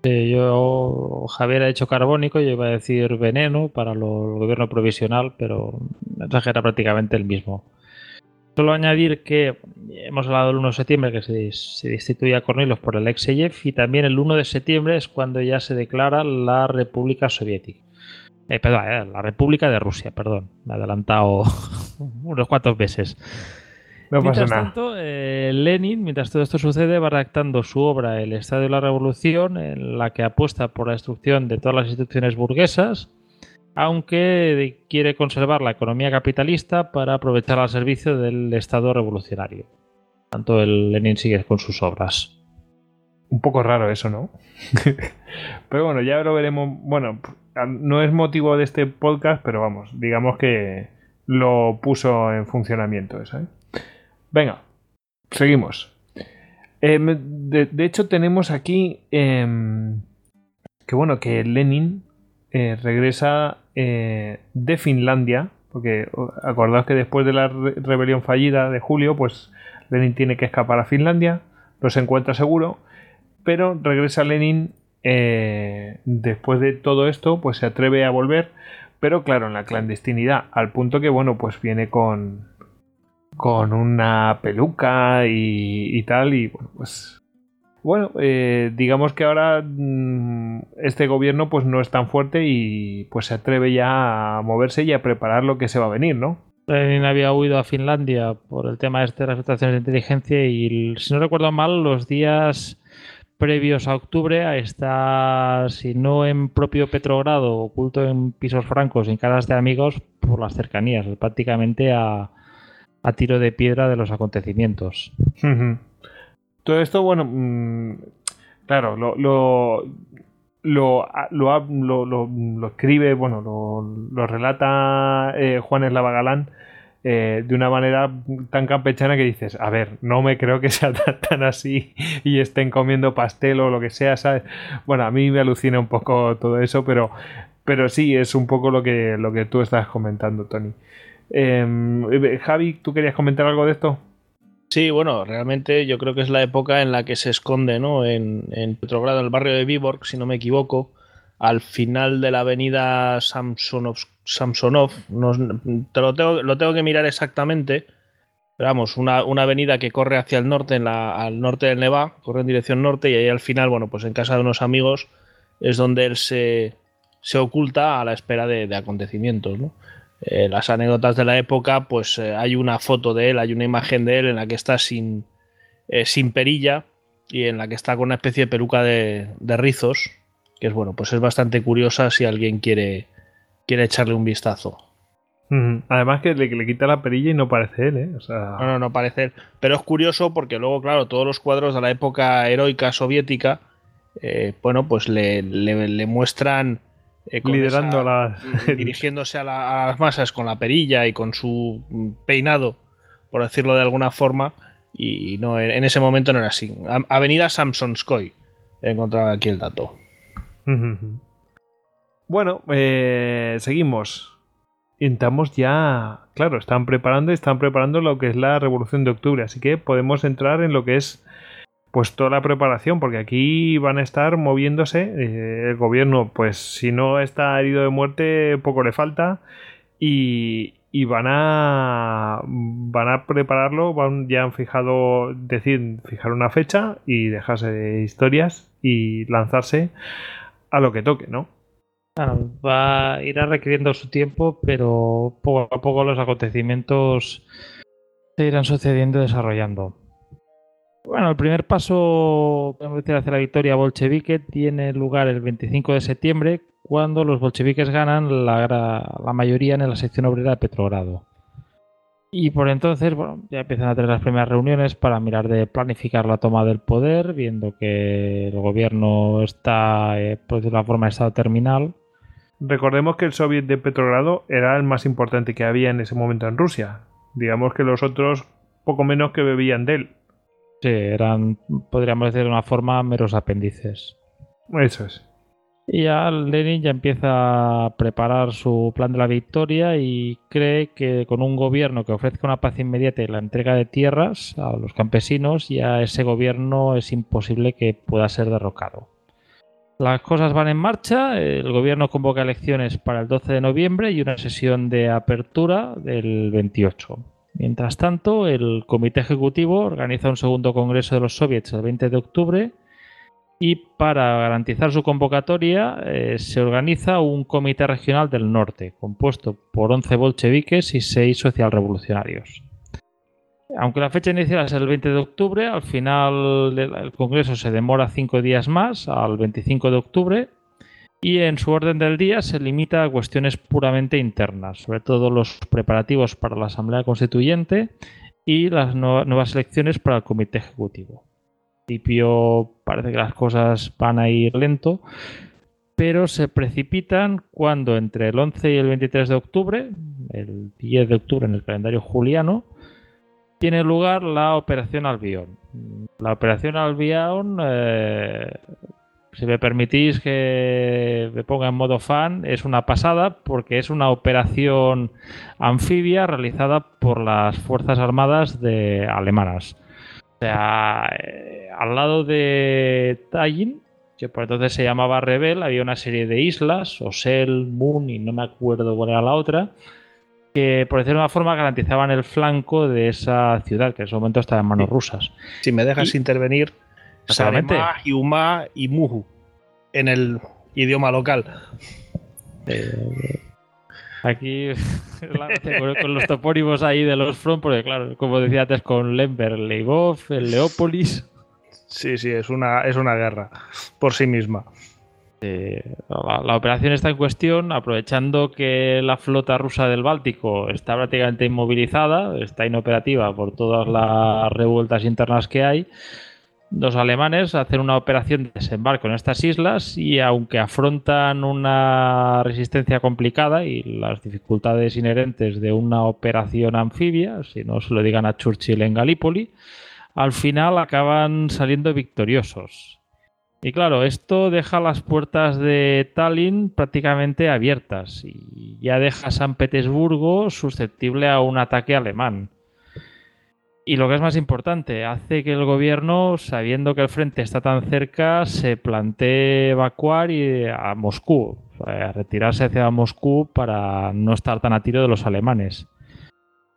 [SPEAKER 2] yo, Javier ha hecho carbónico, yo iba a decir veneno para el gobierno provisional, pero el mensaje era prácticamente el mismo. Solo añadir que hemos hablado el 1 de septiembre que se, se destituye a Kornilov por el ex y también el 1 de septiembre es cuando ya se declara la República Soviética. Eh, perdón, eh, la República de Rusia, perdón. Me he adelantado (laughs) unos cuantos meses.
[SPEAKER 1] No
[SPEAKER 2] mientras
[SPEAKER 1] pasa
[SPEAKER 2] tanto, eh, Lenin, mientras todo esto sucede, va redactando su obra El Estado de la Revolución, en la que apuesta por la destrucción de todas las instituciones burguesas, aunque quiere conservar la economía capitalista para aprovechar al servicio del Estado revolucionario. Tanto el Lenin sigue con sus obras.
[SPEAKER 1] Un poco raro eso, ¿no? (laughs) Pero bueno, ya lo veremos. Bueno, no es motivo de este podcast, pero vamos, digamos que lo puso en funcionamiento. ¿eh? Venga, seguimos. Em, de, hecho, tenemos aquí em, que bueno, que Lenin eh, regresa eh, de Finlandia, porque acordaos que después de la rebelión fallida de julio, pues Lenin tiene que escapar a Finlandia, no se encuentra seguro, pero regresa Lenin eh, después de todo esto, pues se atreve a volver, pero claro, en la clandestinidad, al punto que, bueno, pues viene con, con una peluca y, tal, y bueno, pues... Bueno, eh, digamos que ahora mm, este gobierno pues no es tan fuerte y pues se atreve ya a moverse y a preparar lo que se va a venir, ¿no?
[SPEAKER 2] Lenin había huido a Finlandia por el tema este de las situaciones de inteligencia y, si no recuerdo mal, los días previos a octubre a estar, si no en propio Petrogrado, oculto en pisos francos, en casas de amigos, por las cercanías, prácticamente a, tiro de piedra de los acontecimientos.
[SPEAKER 1] Todo esto, bueno, mm, claro, lo, lo, lo, lo, escribe, bueno, lo, relata eh, Juan Eslava Galán eh, de una manera tan campechana que dices, a ver, no me creo que sea (laughs) tan, así y estén comiendo pastel o lo que sea, ¿sabes? Bueno, a mí me alucina un poco todo eso, pero, pero sí, es un poco lo que, lo que tú estás comentando, Tony. Em, Javi, ¿tú querías comentar algo de esto?
[SPEAKER 3] Sí, bueno, realmente yo creo que es la época en la que se esconde, ¿no? En, en Petrogrado, en el barrio de Viborg, si no me equivoco, al final de la avenida Samsonov, Samsonov te lo tengo, lo tengo que mirar exactamente, pero vamos, una, avenida que corre hacia el norte, en la, al norte del Neva, corre en dirección norte y ahí al final, bueno, pues en casa de unos amigos es donde él se, se oculta a la espera de, acontecimientos, ¿no? Eh, las anécdotas de la época, pues eh, hay una foto de él, hay una imagen de él en la que está sin, eh, sin perilla y en la que está con una especie de peluca de, de rizos, que es bueno, pues es bastante curiosa si alguien quiere, quiere echarle un vistazo.
[SPEAKER 1] Además que le, quita la perilla y no parece él, ¿eh?
[SPEAKER 3] No, no, no parece él. Pero es curioso porque luego, claro, todos los cuadros de la época heroica soviética, eh, bueno, pues le, muestran...
[SPEAKER 1] Eh, Liderando las... (laughs)
[SPEAKER 3] dirigiéndose a, las masas con la perilla y con su peinado, por decirlo de alguna forma, y no, en, ese momento no era así. Avenida Samsonskoy, he encontrado aquí el dato.
[SPEAKER 1] Bueno, eh, seguimos. Entramos ya. Claro, están preparando, están preparando lo que es la Revolución de Octubre. Así que podemos entrar en lo que es pues toda la preparación, porque aquí van a estar moviéndose. Eh, el gobierno, pues si no está herido de muerte, poco le falta. Y, van a van a prepararlo, van, ya han fijado, decir, fijar una fecha y dejarse de historias y lanzarse a lo que toque, ¿no?
[SPEAKER 2] va a ir requiriendo su tiempo, pero poco a poco los acontecimientos se irán sucediendo y desarrollando. Bueno, el primer paso hacia la victoria bolchevique tiene lugar el 25 de septiembre, cuando los bolcheviques ganan la, la mayoría en la sección obrera de Petrogrado. Y por entonces, bueno, ya empiezan a tener las primeras reuniones para mirar de planificar la toma del poder, viendo que el gobierno está, eh, pues, de una forma de estado terminal
[SPEAKER 1] Recordemos que el Soviet de Petrogrado era el más importante que había en ese momento en Rusia. Digamos que los otros poco menos que bebían de él.
[SPEAKER 2] Sí, eran, podríamos decir de una forma, meros apéndices.
[SPEAKER 1] Eso es.
[SPEAKER 2] Y ya Lenin ya empieza a preparar su plan de la victoria y cree que con un gobierno que ofrezca una paz inmediata y la entrega de tierras a los campesinos, ya ese gobierno es imposible que pueda ser derrocado. Las cosas van en marcha, el gobierno convoca elecciones para el 12 de noviembre y una sesión de apertura del 28. Mientras tanto, el Comité Ejecutivo organiza un segundo Congreso de los Soviets el 20 de octubre y para garantizar su convocatoria eh, se organiza un Comité Regional del Norte, compuesto por 11 bolcheviques y 6 socialrevolucionarios. Aunque la fecha inicial es el 20 de octubre, al final el Congreso se demora cinco días más, al 25 de octubre, y en su orden del día se limita a cuestiones puramente internas, sobre todo los preparativos para la Asamblea Constituyente y las nuevas elecciones para el Comité Ejecutivo. Principio parece que las cosas van a ir lento, pero se precipitan cuando entre el 11 y el 23 de octubre, el 10 de octubre en el calendario juliano, tiene lugar la Operación Albión. La Operación Albión, eh, si me permitís que me ponga en modo fan, es una pasada porque es una operación anfibia realizada por las Fuerzas Armadas de alemanas. O sea, eh, al lado de Tallinn, que por entonces se llamaba Rebel, había una serie de islas, Osel, Moon y no me acuerdo cuál era la otra, que por decirlo de una forma garantizaban el flanco de esa ciudad, que en ese momento estaba en manos rusas.
[SPEAKER 3] Si me dejas intervenir,
[SPEAKER 2] Exactamente.
[SPEAKER 3] Sarema, Yuma y Muhu en el idioma local.
[SPEAKER 2] Eh, aquí (laughs) con, con los topónimos ahí de los front, porque claro, como decía antes con Lemberg, Leibov, el Leópolis.
[SPEAKER 3] Sí, sí, es una, es una guerra por sí misma.
[SPEAKER 2] Eh, la, la operación está en cuestión, aprovechando que la flota rusa del Báltico está prácticamente inmovilizada, está inoperativa por todas las revueltas internas que hay. Los alemanes hacen una operación de desembarco en estas islas y aunque afrontan una resistencia complicada y las dificultades inherentes de una operación anfibia, si no se lo digan a Churchill en Galípoli, al final acaban saliendo victoriosos. Y claro, esto deja las puertas de Tallinn prácticamente abiertas y ya deja San Petersburgo susceptible a un ataque alemán. Y lo que es más importante, hace que el gobierno, sabiendo que el frente está tan cerca, se plantee evacuar y a Moscú, o sea, retirarse hacia Moscú para no estar tan a tiro de los alemanes.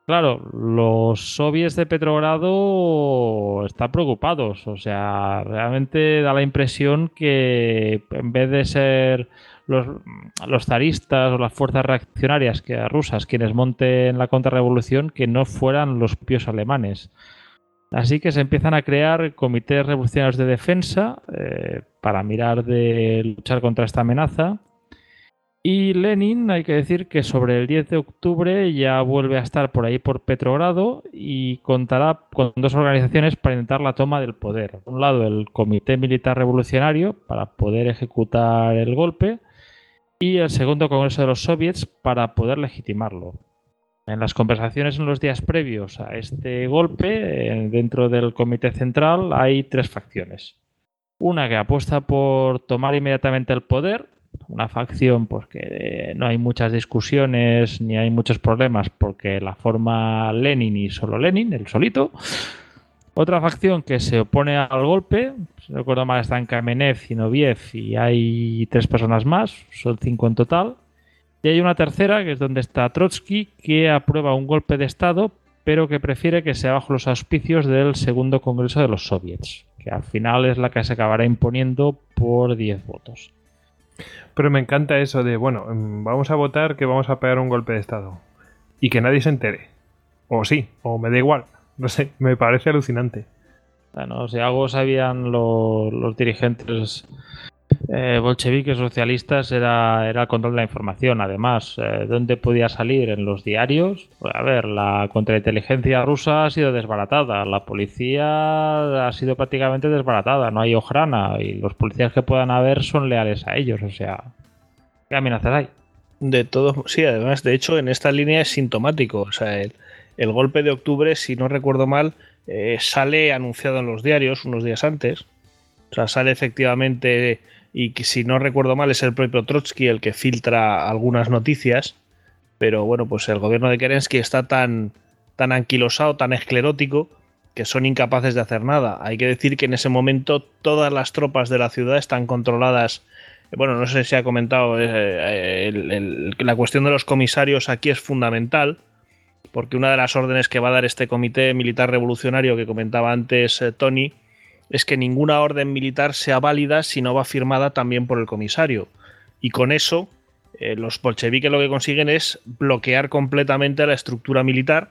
[SPEAKER 2] Claro, los soviets de Petrogrado están preocupados. O sea, realmente da la impresión que en vez de ser los, los zaristas o las fuerzas reaccionarias que, rusas quienes monten la contrarrevolución, que no fueran los propios alemanes. Así que se empiezan a crear comités revolucionarios de defensa eh, para mirar de luchar contra esta amenaza. Y Lenin, hay que decir que sobre el 10 de octubre ya vuelve a estar por ahí por Petrogrado y contará con dos organizaciones para intentar la toma del poder. Por un lado, el Comité Militar Revolucionario para poder ejecutar el golpe y el segundo Congreso de los Soviets para poder legitimarlo. En las conversaciones en los días previos a este golpe, eh, dentro del Comité Central, hay tres facciones. Una que apuesta por tomar inmediatamente el poder, una facción pues eh, no hay muchas discusiones ni hay muchos problemas porque la forma Lenin y solo Lenin, el solito. Otra facción que se opone al golpe, si no recuerdo mal están Kamenev y Noviev y hay tres personas más, son cinco en total. Y hay una tercera, que es donde está Trotsky, que aprueba un golpe de Estado, pero que prefiere que sea bajo los auspicios del segundo Congreso de los Soviets, que al final es la que se acabará imponiendo por 10 votos.
[SPEAKER 1] Pero me encanta eso de, bueno, vamos a votar que vamos a pegar un golpe de Estado. Y que nadie se entere. O sí, o me da igual. No sé, me parece alucinante.
[SPEAKER 2] Bueno, si algo sabían los, los dirigentes eh, bolcheviques socialistas era, era el control de la información. Además, eh, ¿dónde podía salir? En los diarios. Pues, a ver, la contrainteligencia rusa ha sido desbaratada, la policía ha sido prácticamente desbaratada, no hay ojrana y los policías que puedan haber son leales a ellos. O sea, ¿qué amenazas hay?
[SPEAKER 3] De todo, sí, además, de hecho, en esta línea es sintomático. O sea, el, el golpe de octubre, si no recuerdo mal, eh, sale anunciado en los diarios unos días antes. O sea, sale efectivamente y si no recuerdo mal es el propio Trotsky el que filtra algunas noticias, pero bueno, pues el gobierno de Kerensky está tan, tan anquilosado, tan esclerótico, que son incapaces de hacer nada. Hay que decir que en ese momento todas las tropas de la ciudad están controladas. Bueno, no sé si ha comentado, eh, el, la cuestión de los comisarios aquí es fundamental, porque una de las órdenes que va a dar este comité militar revolucionario que comentaba antes eh, Tony, es que ninguna orden militar sea válida si no va firmada también por el comisario. Y con eso, eh, los bolcheviques lo que consiguen es bloquear completamente la estructura militar.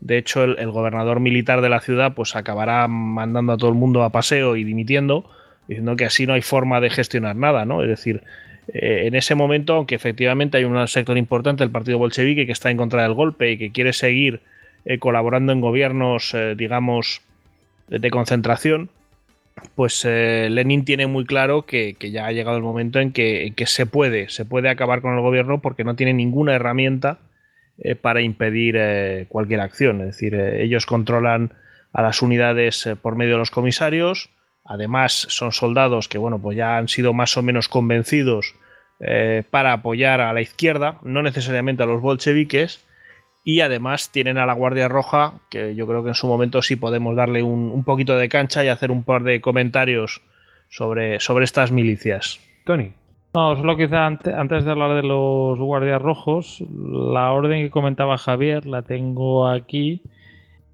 [SPEAKER 3] De hecho, el, el, gobernador militar de la ciudad pues acabará mandando a todo el mundo a paseo y dimitiendo, diciendo que así no hay forma de gestionar nada, ¿no? Es decir, eh, en ese momento, aunque efectivamente hay un sector importante del partido bolchevique que está en contra del golpe y que quiere seguir eh, colaborando en gobiernos, digamos, de concentración, pues eh, Lenin tiene muy claro que, ya ha llegado el momento en que, en que, se puede, se puede acabar con el gobierno porque no tiene ninguna herramienta eh, para impedir eh, cualquier acción. Es decir, ellos controlan a las unidades por medio de los comisarios, Además, son soldados que, bueno, pues ya han sido más o menos convencidos eh, para apoyar a la izquierda, no necesariamente a los bolcheviques. Y además tienen a la Guardia Roja, que yo creo que en su momento sí podemos darle un, un poquito de cancha y hacer un par de comentarios sobre, sobre estas milicias.
[SPEAKER 1] Tony.
[SPEAKER 2] No, solo quizá antes de hablar de los guardias rojos, la orden que comentaba Javier la tengo aquí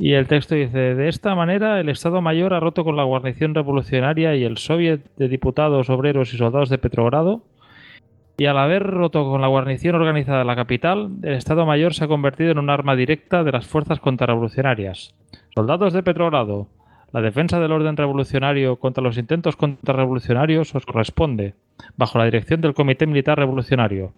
[SPEAKER 2] y el texto dice, de esta manera el Estado Mayor ha roto con la guarnición revolucionaria y el Soviet de Diputados, Obreros y Soldados de Petrogrado y al haber roto con la guarnición organizada de la capital, el Estado Mayor se ha convertido en un arma directa de las fuerzas contrarrevolucionarias. Soldados de Petrogrado, la defensa del orden revolucionario contra los intentos contrarrevolucionarios os corresponde, bajo la dirección del Comité Militar Revolucionario.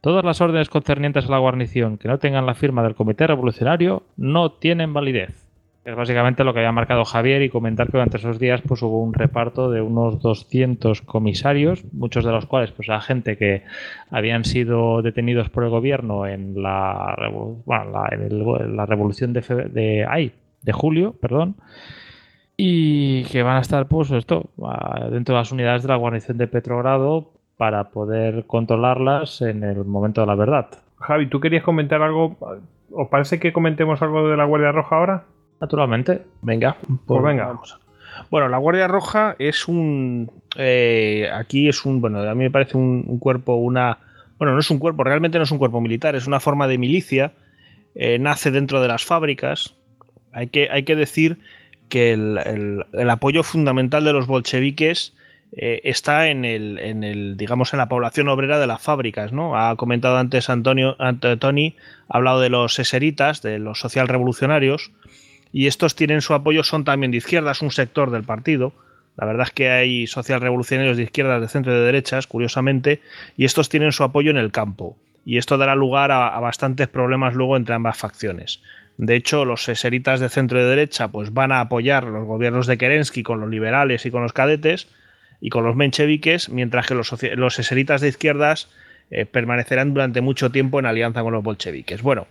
[SPEAKER 2] Todas las órdenes concernientes a la guarnición que no tengan la firma del Comité Revolucionario no tienen validez. Es básicamente lo que había marcado Javier y comentar que durante esos días pues, hubo un reparto de unos 200 comisarios, muchos de los cuales pues, era gente que habían sido detenidos por el gobierno en la, revolución de, de julio, perdón, y que van a estar pues esto dentro de las unidades de la guarnición de Petrogrado para poder controlarlas en el momento de la verdad.
[SPEAKER 1] Javi, ¿tú querías comentar algo? ¿Os parece que comentemos algo de la Guardia Roja ahora?
[SPEAKER 2] Naturalmente.
[SPEAKER 3] Venga, pues, pues venga. Vamos. Bueno, la Guardia Roja es un. Eh, aquí es un. Bueno, a mí me parece un, cuerpo, una. Bueno, no es un cuerpo, realmente no es un cuerpo militar, es una forma de milicia. Eh, nace dentro de las fábricas. Hay que, hay que decir que el, apoyo fundamental de los bolcheviques eh, está en el, en el, digamos, en la población obrera de las fábricas, ¿no? Ha comentado antes Antonio, Tony, ha hablado de los eseritas, de los social revolucionarios, y estos tienen su apoyo, son también de izquierda, es un sector del partido. La verdad es que hay social revolucionarios de izquierdas, de centro y de derechas, curiosamente, y estos tienen su apoyo en el campo. Y esto dará lugar a bastantes problemas luego entre ambas facciones. De hecho, los eseritas de centro y de derecha pues, van a apoyar los gobiernos de Kerensky con los liberales y con los cadetes y con los mencheviques, mientras que los, los eseritas de izquierdas eh, permanecerán durante mucho tiempo en alianza con los bolcheviques. Bueno,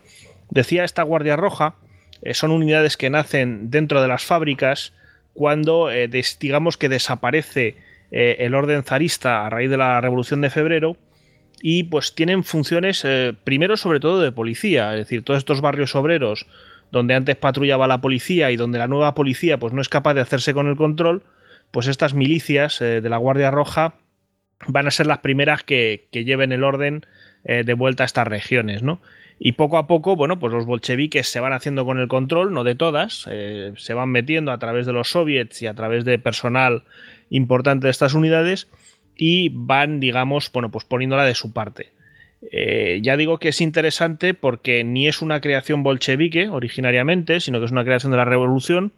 [SPEAKER 3] decía esta Guardia Roja, eh, son unidades que nacen dentro de las fábricas cuando, eh, digamos que desaparece el orden zarista a raíz de la Revolución de Febrero y pues tienen funciones eh, primero sobre todo de policía, es decir, todos estos barrios obreros donde antes patrullaba la policía y donde la nueva policía pues no es capaz de hacerse con el control, pues estas milicias eh, de la Guardia Roja van a ser las primeras que, lleven el orden eh, de vuelta a estas regiones, ¿no? Y poco a poco, bueno, pues los bolcheviques se van haciendo con el control, no de todas, se van metiendo a través de los soviets y a través de personal importante de estas unidades, y van, digamos, bueno, pues poniéndola de su parte. Eh, ya digo que es interesante porque ni es una creación bolchevique originariamente, sino que es una creación de la revolución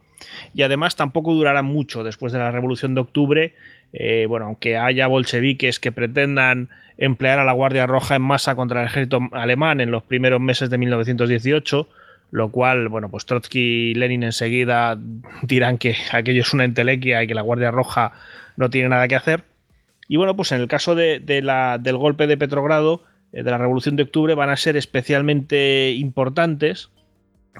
[SPEAKER 3] y además tampoco durará mucho después de la revolución de octubre. Eh, bueno, aunque haya bolcheviques que pretendan emplear a la Guardia Roja en masa contra el ejército alemán en los primeros meses de 1918, lo cual, bueno, pues Trotsky y Lenin enseguida dirán que aquello es una entelequia y que la Guardia Roja no tiene nada que hacer. Y bueno, pues en el caso de, la, del golpe de Petrogrado, eh, de la Revolución de Octubre, van a ser especialmente importantes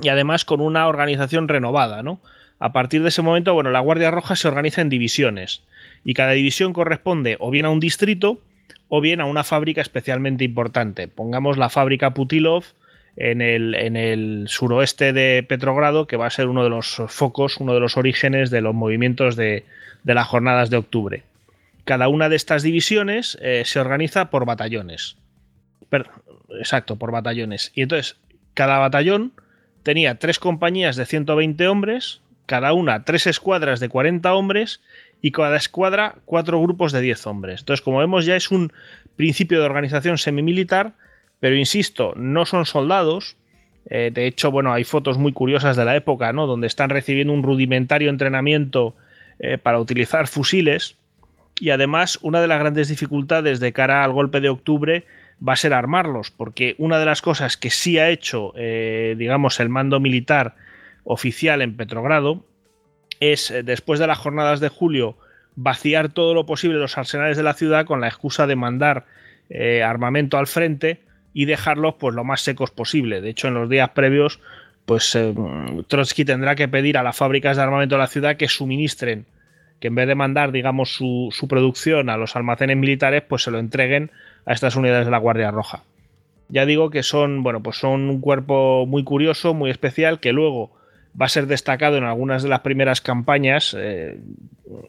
[SPEAKER 3] y además con una organización renovada, ¿no? A partir de ese momento, bueno, la Guardia Roja se organiza en divisiones y cada división corresponde o bien a un distrito o bien a una fábrica especialmente importante. Pongamos la fábrica Putilov en el, en el suroeste de Petrogrado, que va a ser uno de los focos, uno de los orígenes de los movimientos de, de las jornadas de octubre. Cada una de estas divisiones eh, se organiza por batallones. exacto, por batallones. Y entonces, cada batallón tenía tres compañías de 120 hombres, cada una tres escuadras de 40 hombres y cada escuadra cuatro grupos de 10 hombres. Entonces, como vemos, ya es un principio de organización semimilitar, pero insisto, no son soldados. Eh, de hecho, bueno, hay fotos muy curiosas de la época, ¿no? Donde están recibiendo un rudimentario entrenamiento eh, para utilizar fusiles y además una de las grandes dificultades de cara al golpe de octubre va a ser armarlos, porque una de las cosas que sí ha hecho, eh, digamos, el mando militar oficial en Petrogrado es, eh, después de las jornadas de julio, vaciar todo lo posible los arsenales de la ciudad con la excusa de mandar eh, armamento al frente y dejarlos pues lo más secos posible. De hecho, en los días previos, pues Trotsky tendrá que pedir a las fábricas de armamento de la ciudad que suministren que en vez de mandar, digamos, su, su, producción a los almacenes militares, pues se lo entreguen a estas unidades de la Guardia Roja. Ya digo que son, bueno, pues son un cuerpo muy curioso, muy especial, que luego va a ser destacado en algunas de las primeras campañas eh,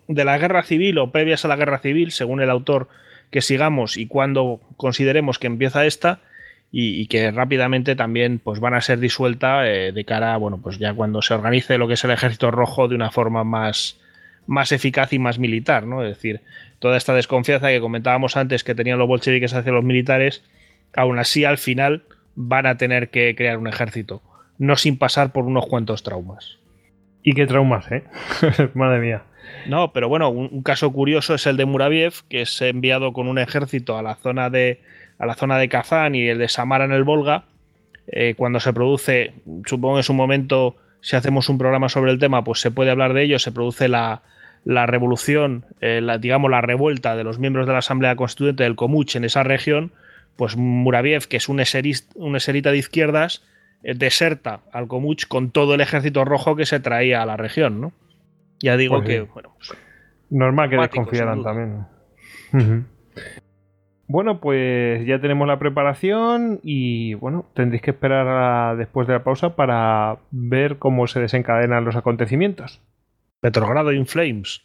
[SPEAKER 3] de la guerra civil o previas a la guerra civil, según el autor que sigamos y cuando consideremos que empieza esta, y, que rápidamente también pues, van a ser disuelta eh, de cara, bueno, pues ya cuando se organice lo que es el ejército rojo de una forma más, más eficaz y más militar, ¿no? Es decir, toda esta desconfianza que comentábamos antes que tenían los bolcheviques hacia los militares, aún así al final van a tener que crear un ejército no sin pasar por unos cuantos traumas.
[SPEAKER 1] ¿Y qué traumas, eh? (laughs) Madre mía.
[SPEAKER 3] No, pero bueno, un, caso curioso es el de Muraviev, que es enviado con un ejército a la zona de, a la zona de Kazán y el de Samara en el Volga. Eh, cuando se produce, supongo que es un momento, si hacemos un programa sobre el tema, pues se puede hablar de ello, se produce la, revolución, eh, la, digamos la revuelta de los miembros de la Asamblea Constituyente del Komuch en esa región, pues Muraviev, que es un, un eserita de izquierdas, deserta al Comuch con todo el ejército rojo que se traía a la región, ¿no? Ya digo pues que, bueno, pues,
[SPEAKER 1] normal que desconfiaran también. Bueno, pues ya tenemos la preparación y bueno, tendréis que esperar después de la pausa para ver cómo se desencadenan los acontecimientos.
[SPEAKER 3] Petrogrado in flames.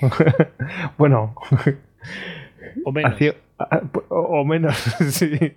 [SPEAKER 3] (laughs)
[SPEAKER 1] bueno.
[SPEAKER 3] O menos. (laughs)
[SPEAKER 1] o menos, (laughs) sí.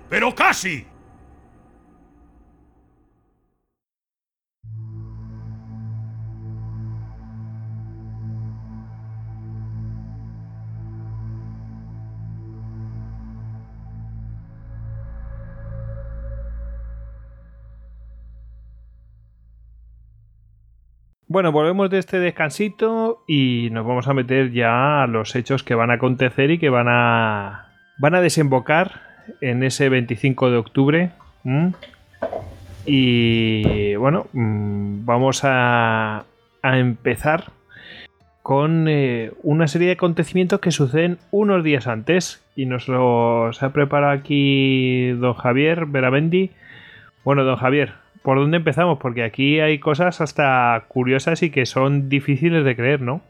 [SPEAKER 9] pero casi.
[SPEAKER 1] Bueno, volvemos de este descansito y nos vamos a meter ya a los hechos que van a acontecer y que van a van a desembocar en ese 25 de octubre. Y bueno, mm, vamos a, empezar con eh, una serie de acontecimientos que suceden unos días antes. Y nos los ha preparado aquí don Javier Veramendi. Bueno, don Javier, ¿por dónde empezamos? Porque aquí hay cosas hasta curiosas y que son difíciles de creer, ¿no?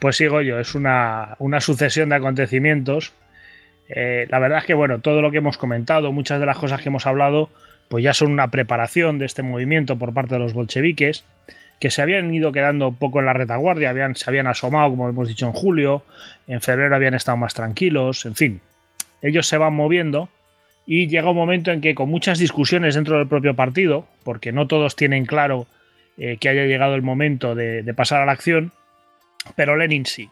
[SPEAKER 3] Pues sigo yo, es una, una sucesión de acontecimientos eh, la verdad es que, bueno, todo lo que hemos comentado, muchas de las cosas que hemos hablado, pues ya son una preparación de este movimiento por parte de los bolcheviques, que se habían ido quedando un poco en la retaguardia, habían, se habían asomado, como hemos dicho en julio, en febrero habían estado más tranquilos, en fin, ellos se van moviendo y llega un momento en que con muchas discusiones dentro del propio partido, porque no todos tienen claro eh, que haya llegado el momento de, de pasar a la acción, pero Lenin sí.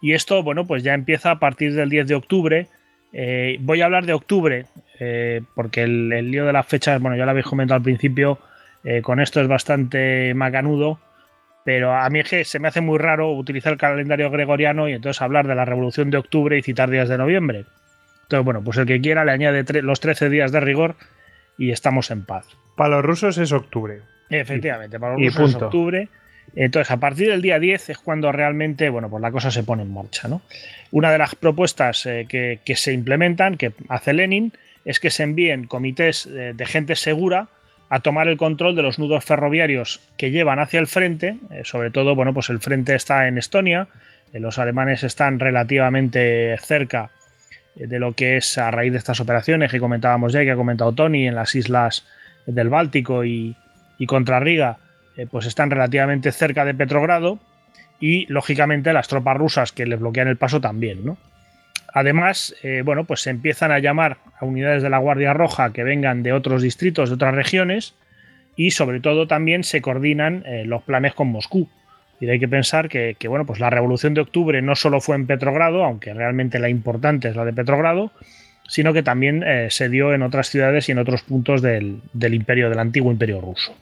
[SPEAKER 3] Y esto, bueno, pues ya empieza a partir del 10 de octubre, eh, voy a hablar de octubre, eh, porque el, lío de las fechas, bueno, ya lo habéis comentado al principio, eh, con esto es bastante macanudo, pero a mí es que se me hace muy raro utilizar el calendario gregoriano y entonces hablar de la revolución de octubre y citar días de noviembre. Entonces, bueno, pues el que quiera le añade los 13 días de rigor y estamos en paz.
[SPEAKER 1] Para los rusos es octubre.
[SPEAKER 3] Efectivamente, para los rusos es octubre. Entonces, a partir del día 10 es cuando realmente, bueno, pues la cosa se pone en marcha, ¿no? Una de las propuestas eh, que, se implementan, que hace Lenin, es que se envíen comités eh, de gente segura a tomar el control de los nudos ferroviarios que llevan hacia el frente, eh, sobre todo, bueno, pues el frente está en Estonia, los alemanes están relativamente cerca de lo que es a raíz de estas operaciones que comentábamos ya que ha comentado Tony en las islas del Báltico y, y contra Riga, pues están relativamente cerca de Petrogrado y lógicamente las tropas rusas que les bloquean el paso también, ¿no? Además, eh, bueno, pues se empiezan a llamar a unidades de la Guardia Roja que vengan de otros distritos, de otras regiones, y sobre todo también se coordinan eh, los planes con Moscú. Y hay que pensar que, bueno, pues la revolución de octubre no solo fue en Petrogrado, aunque realmente la importante es la de Petrogrado, sino que también eh, se dio en otras ciudades y en otros puntos del, imperio, del antiguo imperio ruso.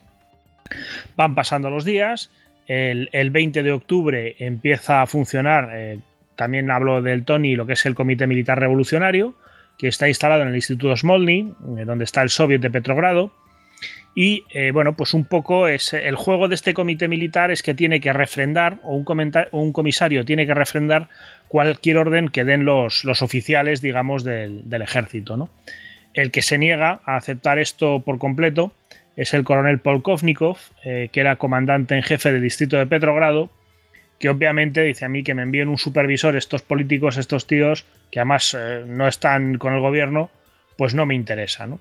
[SPEAKER 3] Van pasando los días, el, 20 de octubre empieza a funcionar, eh, también hablo del Tony, lo que es el Comité Militar Revolucionario, que está instalado en el Instituto Smolny, eh, donde está el Soviet de Petrogrado. Y bueno, pues un poco es el juego de este comité militar es que tiene que refrendar, o un, comisario tiene que refrendar cualquier orden que den los, los oficiales, digamos, del, ejército. ¿no? El que se niega a aceptar esto por completo es el coronel Polkovnikov, eh, que era comandante en jefe del distrito de Petrogrado, que obviamente dice a mí que me envíen un supervisor estos políticos, estos tíos, que además eh, no están con el gobierno, pues no me interesa. ¿no?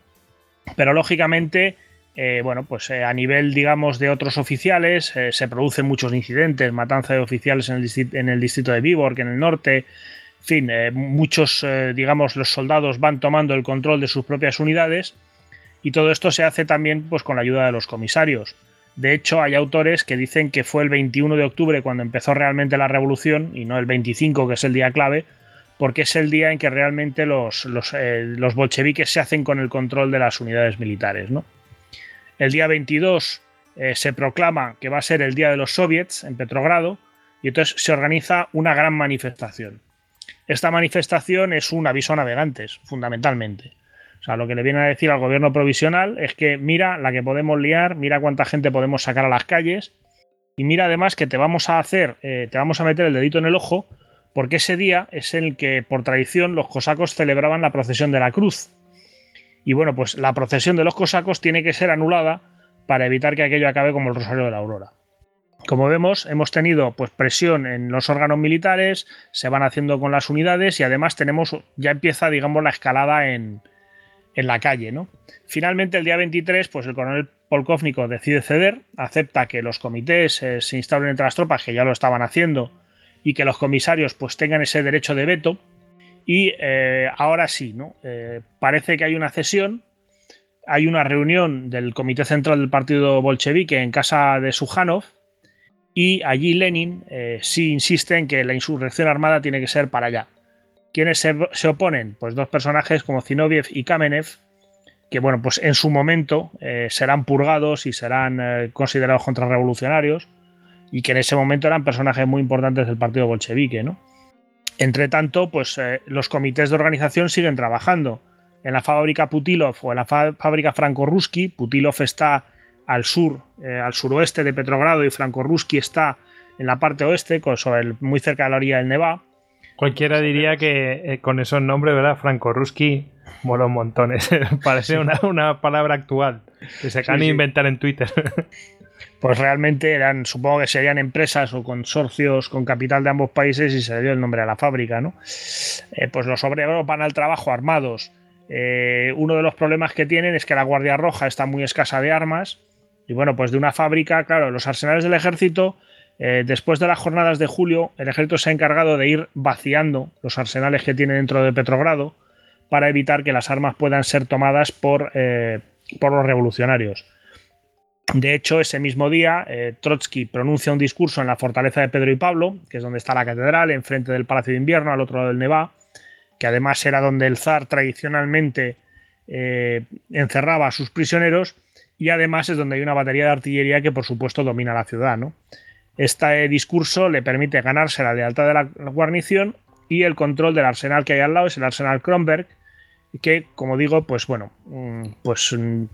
[SPEAKER 3] Pero lógicamente eh, bueno, pues a nivel, digamos, de otros oficiales, se producen muchos incidentes, matanza de oficiales en el, distrito de Viborg, en el norte, en fin, muchos, digamos, los soldados van tomando el control de sus propias unidades y todo esto se hace también pues, con la ayuda de los comisarios. De hecho, hay autores que dicen que fue el 21 de octubre cuando empezó realmente la revolución y no el 25, que es el día clave, porque es el día en que realmente los, los, los bolcheviques se hacen con el control de las unidades militares, ¿no? El día 22 eh, se proclama que va a ser el Día de los Soviets en Petrogrado y entonces se organiza una gran manifestación. Esta manifestación es un aviso a navegantes, fundamentalmente. Sea, lo que le viene a decir al gobierno provisional es que mira la que podemos liar, mira cuánta gente podemos sacar a las calles y mira además que te vamos a hacer, eh, te vamos a meter el dedito en el ojo porque ese día es el que por tradición los cosacos celebraban la procesión de la cruz, y bueno, pues la procesión de los cosacos tiene que ser anulada para evitar que aquello acabe como el Rosario de la Aurora. Como vemos, hemos tenido pues, presión en los órganos militares, se van haciendo con las unidades y además tenemos, ya empieza, digamos, la escalada en, la calle. ¿no? Finalmente, el día 23, pues el coronel Polkovnikov decide ceder, acepta que los comités eh, se instalen entre las tropas, que ya lo estaban haciendo, y que los comisarios pues tengan ese derecho de veto, y eh, ahora sí, ¿no? Eh, parece que hay una cesión. Hay una reunión del Comité Central del Partido Bolchevique en casa de Sujanov. Y allí Lenin sí insiste en que la insurrección armada tiene que ser para allá. ¿Quiénes se, oponen? Pues dos personajes como Zinoviev y Kamenev, que bueno, pues en su momento serán purgados y serán considerados contrarrevolucionarios, y que en ese momento eran personajes muy importantes del partido bolchevique, ¿no? Entre tanto, pues eh, los comités de organización siguen trabajando. En la fábrica Putilov o en la fábrica Franco-Ruski, Putilov está al sur, eh, al suroeste de Petrogrado y Franco-Ruski está en la parte oeste, muy cerca de la orilla del Neva.
[SPEAKER 1] Cualquiera diría que eh, con esos nombres, ¿verdad? Franco-Ruski mola un montón. (laughs) Parece una, una, palabra actual que se acaban de inventar en Twitter. (laughs)
[SPEAKER 3] pues realmente eran, supongo que serían empresas o consorcios con capital de ambos países y se le dio el nombre a la fábrica, ¿no? Eh, pues los obreros van al trabajo armados. Eh, uno de los problemas que tienen es que la Guardia Roja está muy escasa de armas. Y bueno, pues de una fábrica, claro, los arsenales del ejército, eh, después de las jornadas de julio, el ejército se ha encargado de ir vaciando los arsenales que tiene dentro de Petrogrado para evitar que las armas puedan ser tomadas por, por los revolucionarios. De hecho, ese mismo día, eh, Trotsky pronuncia un discurso en la fortaleza de Pedro y Pablo, que es donde está la catedral, enfrente del Palacio de Invierno, al otro lado del Neva, que además era donde el zar tradicionalmente eh, encerraba a sus prisioneros, y además es donde hay una batería de artillería que, por supuesto, domina la ciudad. Este discurso le permite ganarse la lealtad de la guarnición y el control del arsenal que hay al lado, es el arsenal Kronberg, que, como digo, pues bueno, mm, pues mm,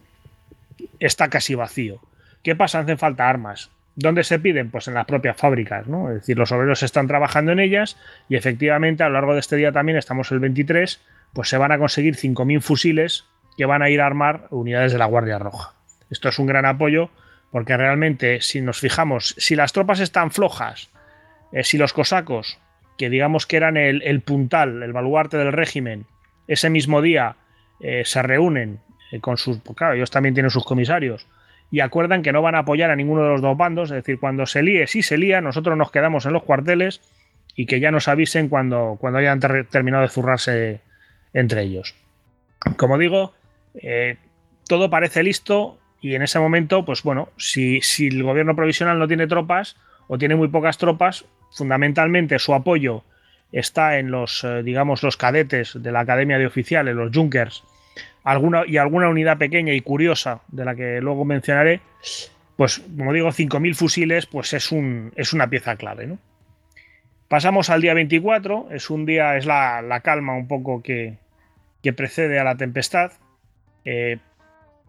[SPEAKER 3] está casi vacío. ¿Qué pasa? Hacen falta armas. ¿Dónde se piden? Pues en las propias fábricas, ¿no? Es decir, los obreros están trabajando en ellas y efectivamente a lo largo de este día también, estamos el 23, pues se van a conseguir 5.000 fusiles que van a ir a armar unidades de la Guardia Roja. Esto es un gran apoyo porque realmente si nos fijamos, si las tropas están flojas, eh, si los cosacos, que digamos que eran el, puntal, el baluarte del régimen, ese mismo día eh, se reúnen eh, con sus, pues claro, ellos también tienen sus comisarios, y acuerdan que no van a apoyar a ninguno de los dos bandos, es decir, cuando se líe, si se lía, nosotros nos quedamos en los cuarteles y que ya nos avisen cuando, cuando hayan terminado de zurrarse entre ellos. Como digo, todo parece listo y en ese momento, pues bueno, si, si el gobierno provisional no tiene tropas o tiene muy pocas tropas, fundamentalmente su apoyo está en los, eh, digamos, los cadetes de la Academia de Oficiales, los Junkers, alguna, y alguna unidad pequeña y curiosa de la que luego mencionaré, pues como digo, 5.000 fusiles, pues es, un, es una pieza clave. ¿no? Pasamos al día 24, es un día, es la, calma un poco que, que, precede a la tempestad. Eh,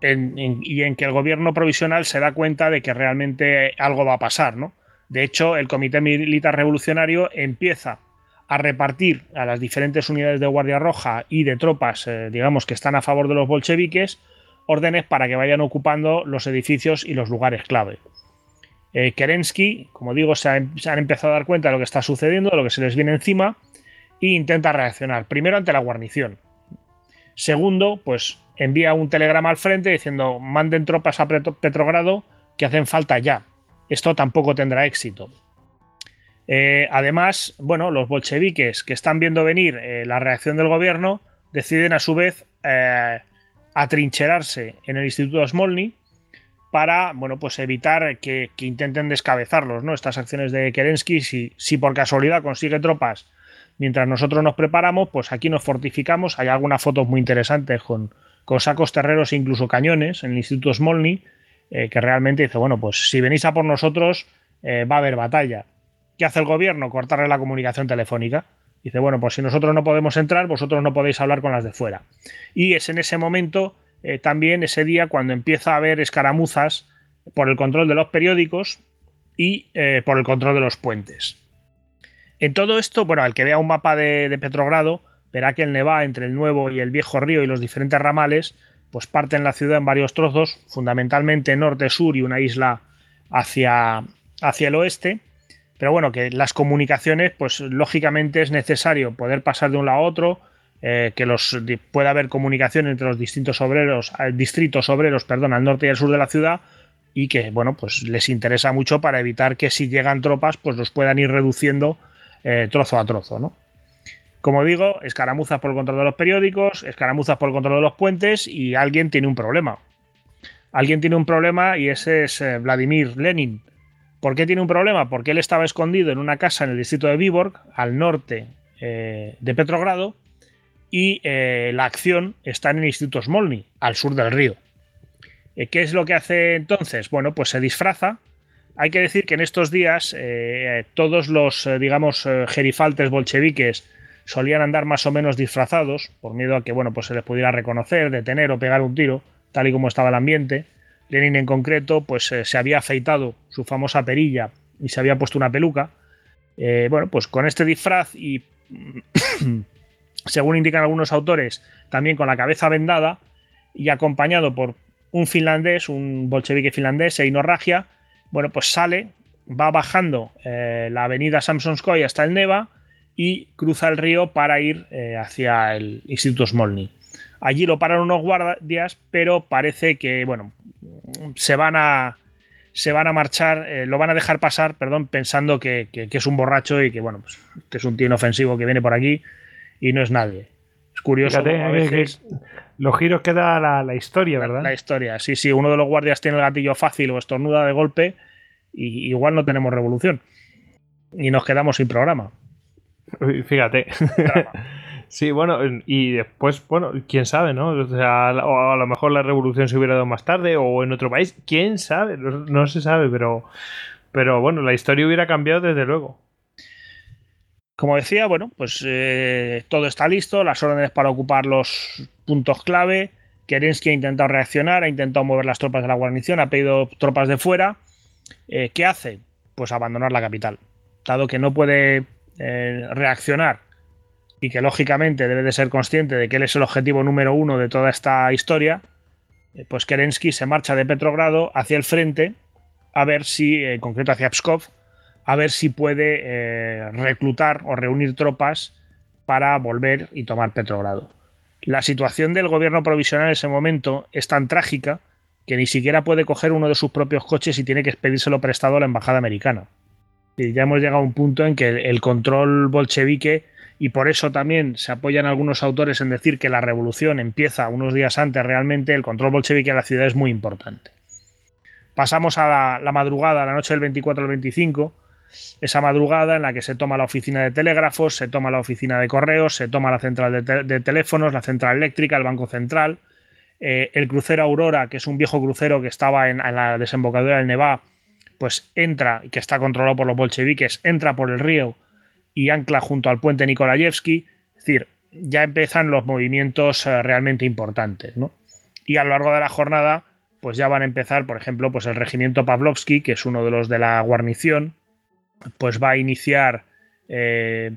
[SPEAKER 3] y en que el gobierno provisional se da cuenta de que realmente algo va a pasar, ¿no? De hecho, el Comité Militar Revolucionario empieza a repartir a las diferentes unidades de Guardia Roja y de tropas, eh, digamos, que están a favor de los bolcheviques, órdenes para que vayan ocupando los edificios y los lugares clave. Eh, Kerensky, como digo, se, han empezado a dar cuenta de lo que está sucediendo, de lo que se les viene encima, e intenta reaccionar. Primero ante la guarnición. Segundo, pues envía un telegrama al frente diciendo manden tropas a Petrogrado que hacen falta ya. Esto tampoco tendrá éxito. Eh, además, bueno, los bolcheviques que están viendo venir eh, la reacción del gobierno deciden a su vez eh, atrincherarse en el Instituto Smolny para, bueno, pues evitar que, intenten descabezarlos, ¿no? Estas acciones de Kerensky, si, si por casualidad consigue tropas mientras nosotros nos preparamos, pues aquí nos fortificamos. Hay algunas fotos muy interesantes con, sacos terreros e incluso cañones en el Instituto Smolny, que realmente dice, bueno, pues si venís a por nosotros, va a haber batalla. ¿Qué hace el gobierno? Cortarle la comunicación telefónica. Dice, bueno, pues si nosotros no podemos entrar, vosotros no podéis hablar con las de fuera. Y es en ese momento, eh, también ese día, cuando empieza a haber escaramuzas por el control de los periódicos y eh, por el control de los puentes. En todo esto, bueno, el que vea un mapa de, Petrogrado, verá que el Neva entre el nuevo y el viejo río y los diferentes ramales, pues parten la ciudad en varios trozos, fundamentalmente norte-sur y una isla hacia, hacia el oeste. Pero bueno, que las comunicaciones, pues lógicamente es necesario poder pasar de un lado a otro, eh, que los pueda haber comunicación entre los distintos obreros, distritos obreros, perdón, al norte y al sur de la ciudad, y que, bueno, pues les interesa mucho para evitar que si llegan tropas, pues los puedan ir reduciendo eh, trozo a trozo, ¿no? Como digo, escaramuzas por el control de los periódicos, escaramuzas por el control de los puentes y alguien tiene un problema. Alguien tiene un problema y ese es Vladimir Lenin, ¿Por qué tiene un problema? Porque él estaba escondido en una casa en el distrito de Viborg, al norte eh, de Petrogrado, y eh, la acción está en el Instituto Smolny, al sur del río. Eh, ¿Qué es lo que hace entonces? Bueno, pues se disfraza. Hay que decir que en estos días todos los, digamos, gerifaltes bolcheviques solían andar más o menos disfrazados, por miedo a que, bueno, pues se les pudiera reconocer, detener o pegar un tiro, tal y como estaba el ambiente. Lenin en concreto, pues eh, se había afeitado su famosa perilla y se había puesto una peluca. Eh, bueno, pues con este disfraz y, (coughs) según indican algunos autores, también con la cabeza vendada y acompañado por un finlandés, un bolchevique finlandés, Eino Ragia, bueno, pues sale, va bajando eh, la avenida Samsonskoy hasta el Neva y cruza el río para ir hacia el Instituto Smolny. Allí lo paran unos guardias, pero parece que, bueno, se van a se van a marchar, eh, lo van a dejar pasar, perdón, pensando que, es un borracho y que, bueno, pues que es un tío inofensivo que viene por aquí y no es nadie. Es curioso. a veces,
[SPEAKER 1] los giros que da la, historia, ¿verdad?
[SPEAKER 3] La, historia, sí, sí. Uno de los guardias tiene el gatillo fácil o estornuda de golpe y igual no tenemos revolución. Y nos quedamos sin programa.
[SPEAKER 1] Fíjate. (laughs) Sí, bueno, y después, bueno, quién sabe, ¿no? O sea, a lo mejor la revolución se hubiera dado más tarde o en otro país, quién sabe, no, se sabe, pero, pero bueno, la historia hubiera cambiado desde luego.
[SPEAKER 3] Como decía, bueno, pues eh, todo está listo, las órdenes para ocupar los puntos clave. Kerensky ha intentado reaccionar, ha intentado mover las tropas de la guarnición, ha pedido tropas de fuera. Eh, ¿Qué hace? Pues abandonar la capital. Dado que no puede eh, reaccionar y que lógicamente debe de ser consciente de que él es el objetivo número uno de toda esta historia, pues Kerensky se marcha de Petrogrado hacia el frente a ver si, en concreto hacia Pskov, a ver si puede eh, reclutar o reunir tropas para volver y tomar Petrogrado. La situación del gobierno provisional en ese momento es tan trágica que ni siquiera puede coger uno de sus propios coches y tiene que expedírselo prestado a la embajada americana. Ya hemos llegado a un punto en que el control bolchevique y por eso también se apoyan algunos autores en decir que la revolución empieza unos días antes realmente, el control bolchevique de la ciudad es muy importante. Pasamos a la, la madrugada, la noche del 24 al 25, esa madrugada en la que se toma la oficina de telégrafos, se toma la oficina de correos, se toma la central de, te- de teléfonos, la central eléctrica, el banco central, eh, el crucero Aurora, que es un viejo crucero que estaba en, en la desembocadura del Nevá, pues entra, y que está controlado por los bolcheviques, entra por el río y ancla junto al puente Nikolayevsky. Es decir, ya empiezan los movimientos eh, realmente importantes, ¿no? Y a lo largo de la jornada, pues ya van a empezar, por ejemplo, pues el regimiento Pavlovsky, que es uno de los de la guarnición, pues va a iniciar. eh,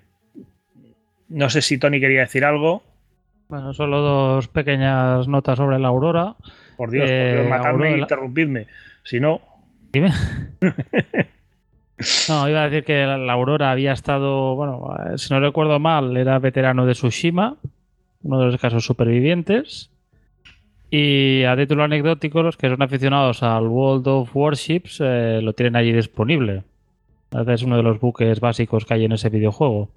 [SPEAKER 3] no sé si Tony quería decir algo.
[SPEAKER 2] Bueno, solo dos pequeñas notas sobre la Aurora.
[SPEAKER 3] Por Dios,
[SPEAKER 2] Eh,
[SPEAKER 3] por Dios, matadme e interrumpidme. Si no,
[SPEAKER 2] Dime. (laughs) No, iba a decir que la la Aurora había estado, bueno, eh, si no recuerdo mal, era veterano de Tsushima, uno de los casos supervivientes. Y a título anecdótico, los que son aficionados al World of Warships eh, lo tienen allí disponible. Es uno de los buques básicos que hay en ese videojuego.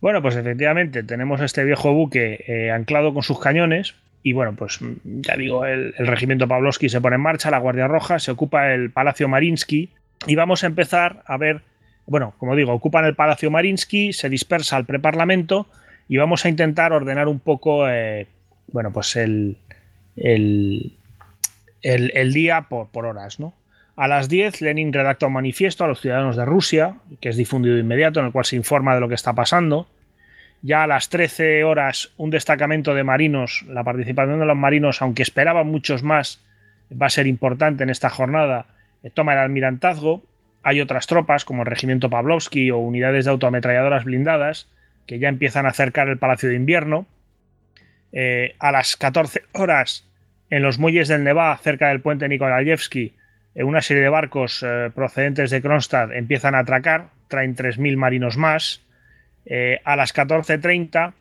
[SPEAKER 3] Bueno, pues efectivamente tenemos este viejo buque eh, anclado con sus cañones y bueno, pues mm, ya digo, el, el regimiento Pavlovsky se pone en marcha, la Guardia Roja se ocupa el Palacio Marinsky y vamos a empezar a ver, bueno, como digo, ocupan el Palacio Marinsky, se dispersa el preparlamento y vamos a intentar ordenar un poco, eh, bueno, pues el, el, el- el día por, por horas, ¿no? A las 10, Lenin redacta un manifiesto a los ciudadanos de Rusia, que es difundido de inmediato, en el cual se informa de lo que está pasando. Ya a las 13 horas, un destacamento de marinos, la participación de los marinos, aunque esperaban muchos más, va a ser importante en esta jornada, eh, toma el almirantazgo. Hay otras tropas, como el regimiento Pavlovsky o unidades de autoametralladoras blindadas, que ya empiezan a acercar el Palacio de Invierno. Eh, a las 14 horas, en los muelles del Nevá, cerca del puente Nikolayevsky, una serie de barcos eh, procedentes de Kronstadt empiezan a atracar, traen 3.000 marinos más. Eh, a las 14.30,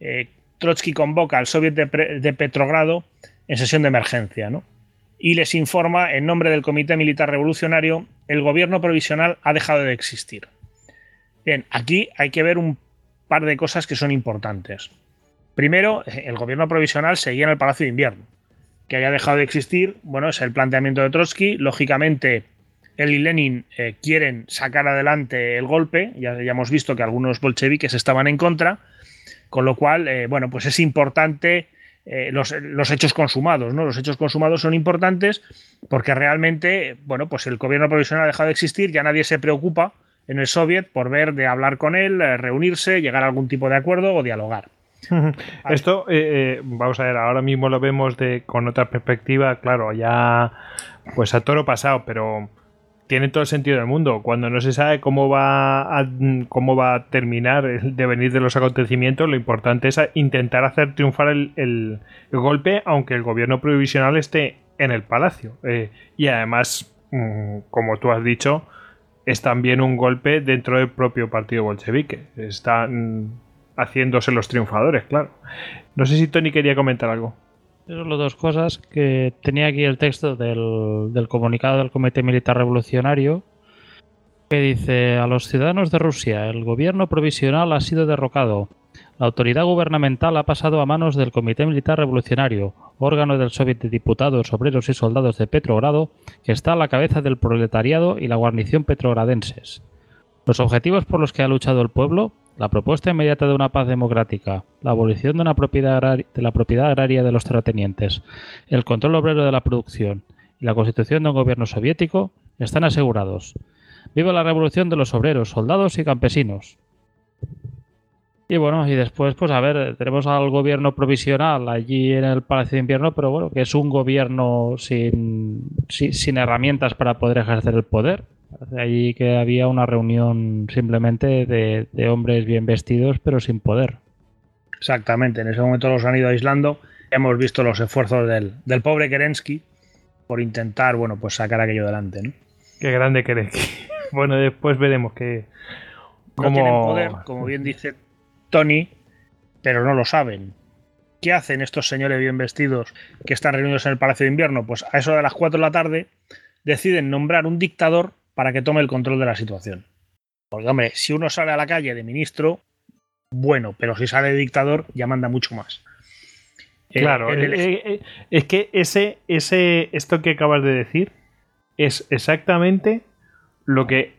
[SPEAKER 3] eh, Trotsky convoca al Soviet de, de Petrogrado en sesión de emergencia, ¿no? Y les informa, en nombre del Comité Militar Revolucionario, el gobierno provisional ha dejado de existir. Bien, aquí hay que ver un par de cosas que son importantes. Primero, eh, el gobierno provisional seguía en el Palacio de Invierno que haya dejado de existir, bueno, es el planteamiento de Trotsky. Lógicamente, él y Lenin eh, quieren sacar adelante el golpe, ya, hemos visto que algunos bolcheviques estaban en contra, con lo cual, eh, bueno, pues es importante eh, los, los hechos consumados, ¿no? Los hechos consumados son importantes porque realmente, bueno, pues el gobierno provisional ha dejado de existir, ya nadie se preocupa en el Soviet por ver de hablar con él, reunirse, llegar a algún tipo de acuerdo o dialogar. (laughs)
[SPEAKER 1] Esto, eh, eh, vamos a ver, ahora mismo lo vemos de, con otra perspectiva, claro, ya pues a toro pasado, pero tiene todo el sentido del mundo. Cuando no se sabe cómo va a, cómo va a terminar el devenir de los acontecimientos, lo importante es intentar hacer triunfar el, el- el golpe, aunque el gobierno provisional esté en el palacio. Eh, y además, mm, como tú has dicho, es también un golpe dentro del propio partido bolchevique. Están haciéndose los triunfadores, claro. No sé si Tony quería comentar algo.
[SPEAKER 2] Son las dos cosas que tenía aquí el texto del, del comunicado del Comité Militar Revolucionario que dice a los ciudadanos de Rusia el gobierno provisional ha sido derrocado. La autoridad gubernamental ha pasado a manos del Comité Militar Revolucionario, órgano del Soviet de Diputados, Obreros y Soldados de Petrogrado, que está a la cabeza del proletariado y la guarnición petrogradenses. Los objetivos por los que ha luchado el pueblo, la propuesta inmediata de una paz democrática, la abolición de, la propiedad agraria de los terratenientes, el control obrero de la producción y la constitución de un gobierno soviético están asegurados. Viva la revolución de los obreros, soldados y campesinos. Y bueno, y después, pues a ver, tenemos al gobierno provisional allí en el Palacio de Invierno, pero bueno, que es un gobierno sin, sin herramientas para poder ejercer el poder. Allí que había una reunión simplemente de, de hombres bien vestidos, pero sin poder.
[SPEAKER 3] Exactamente, en ese momento los han ido aislando. Hemos visto los esfuerzos del, del pobre Kerensky por intentar, bueno, pues sacar aquello adelante, ¿no?
[SPEAKER 1] Qué grande eres. (laughs) Bueno, después veremos que.
[SPEAKER 3] No
[SPEAKER 1] cómo-
[SPEAKER 3] tienen poder, como bien dice Tony, pero no lo saben. ¿Qué hacen estos señores bien vestidos que están reunidos en el Palacio de Invierno? Pues a eso de las 4 de la tarde deciden nombrar un dictador para que tome el control de la situación. Porque, hombre, si uno sale a la calle de ministro, bueno, pero si sale de dictador ya manda mucho más.
[SPEAKER 1] Claro,
[SPEAKER 3] en el-
[SPEAKER 1] eh, eh, es que ese, ese, esto que acabas de decir es exactamente lo que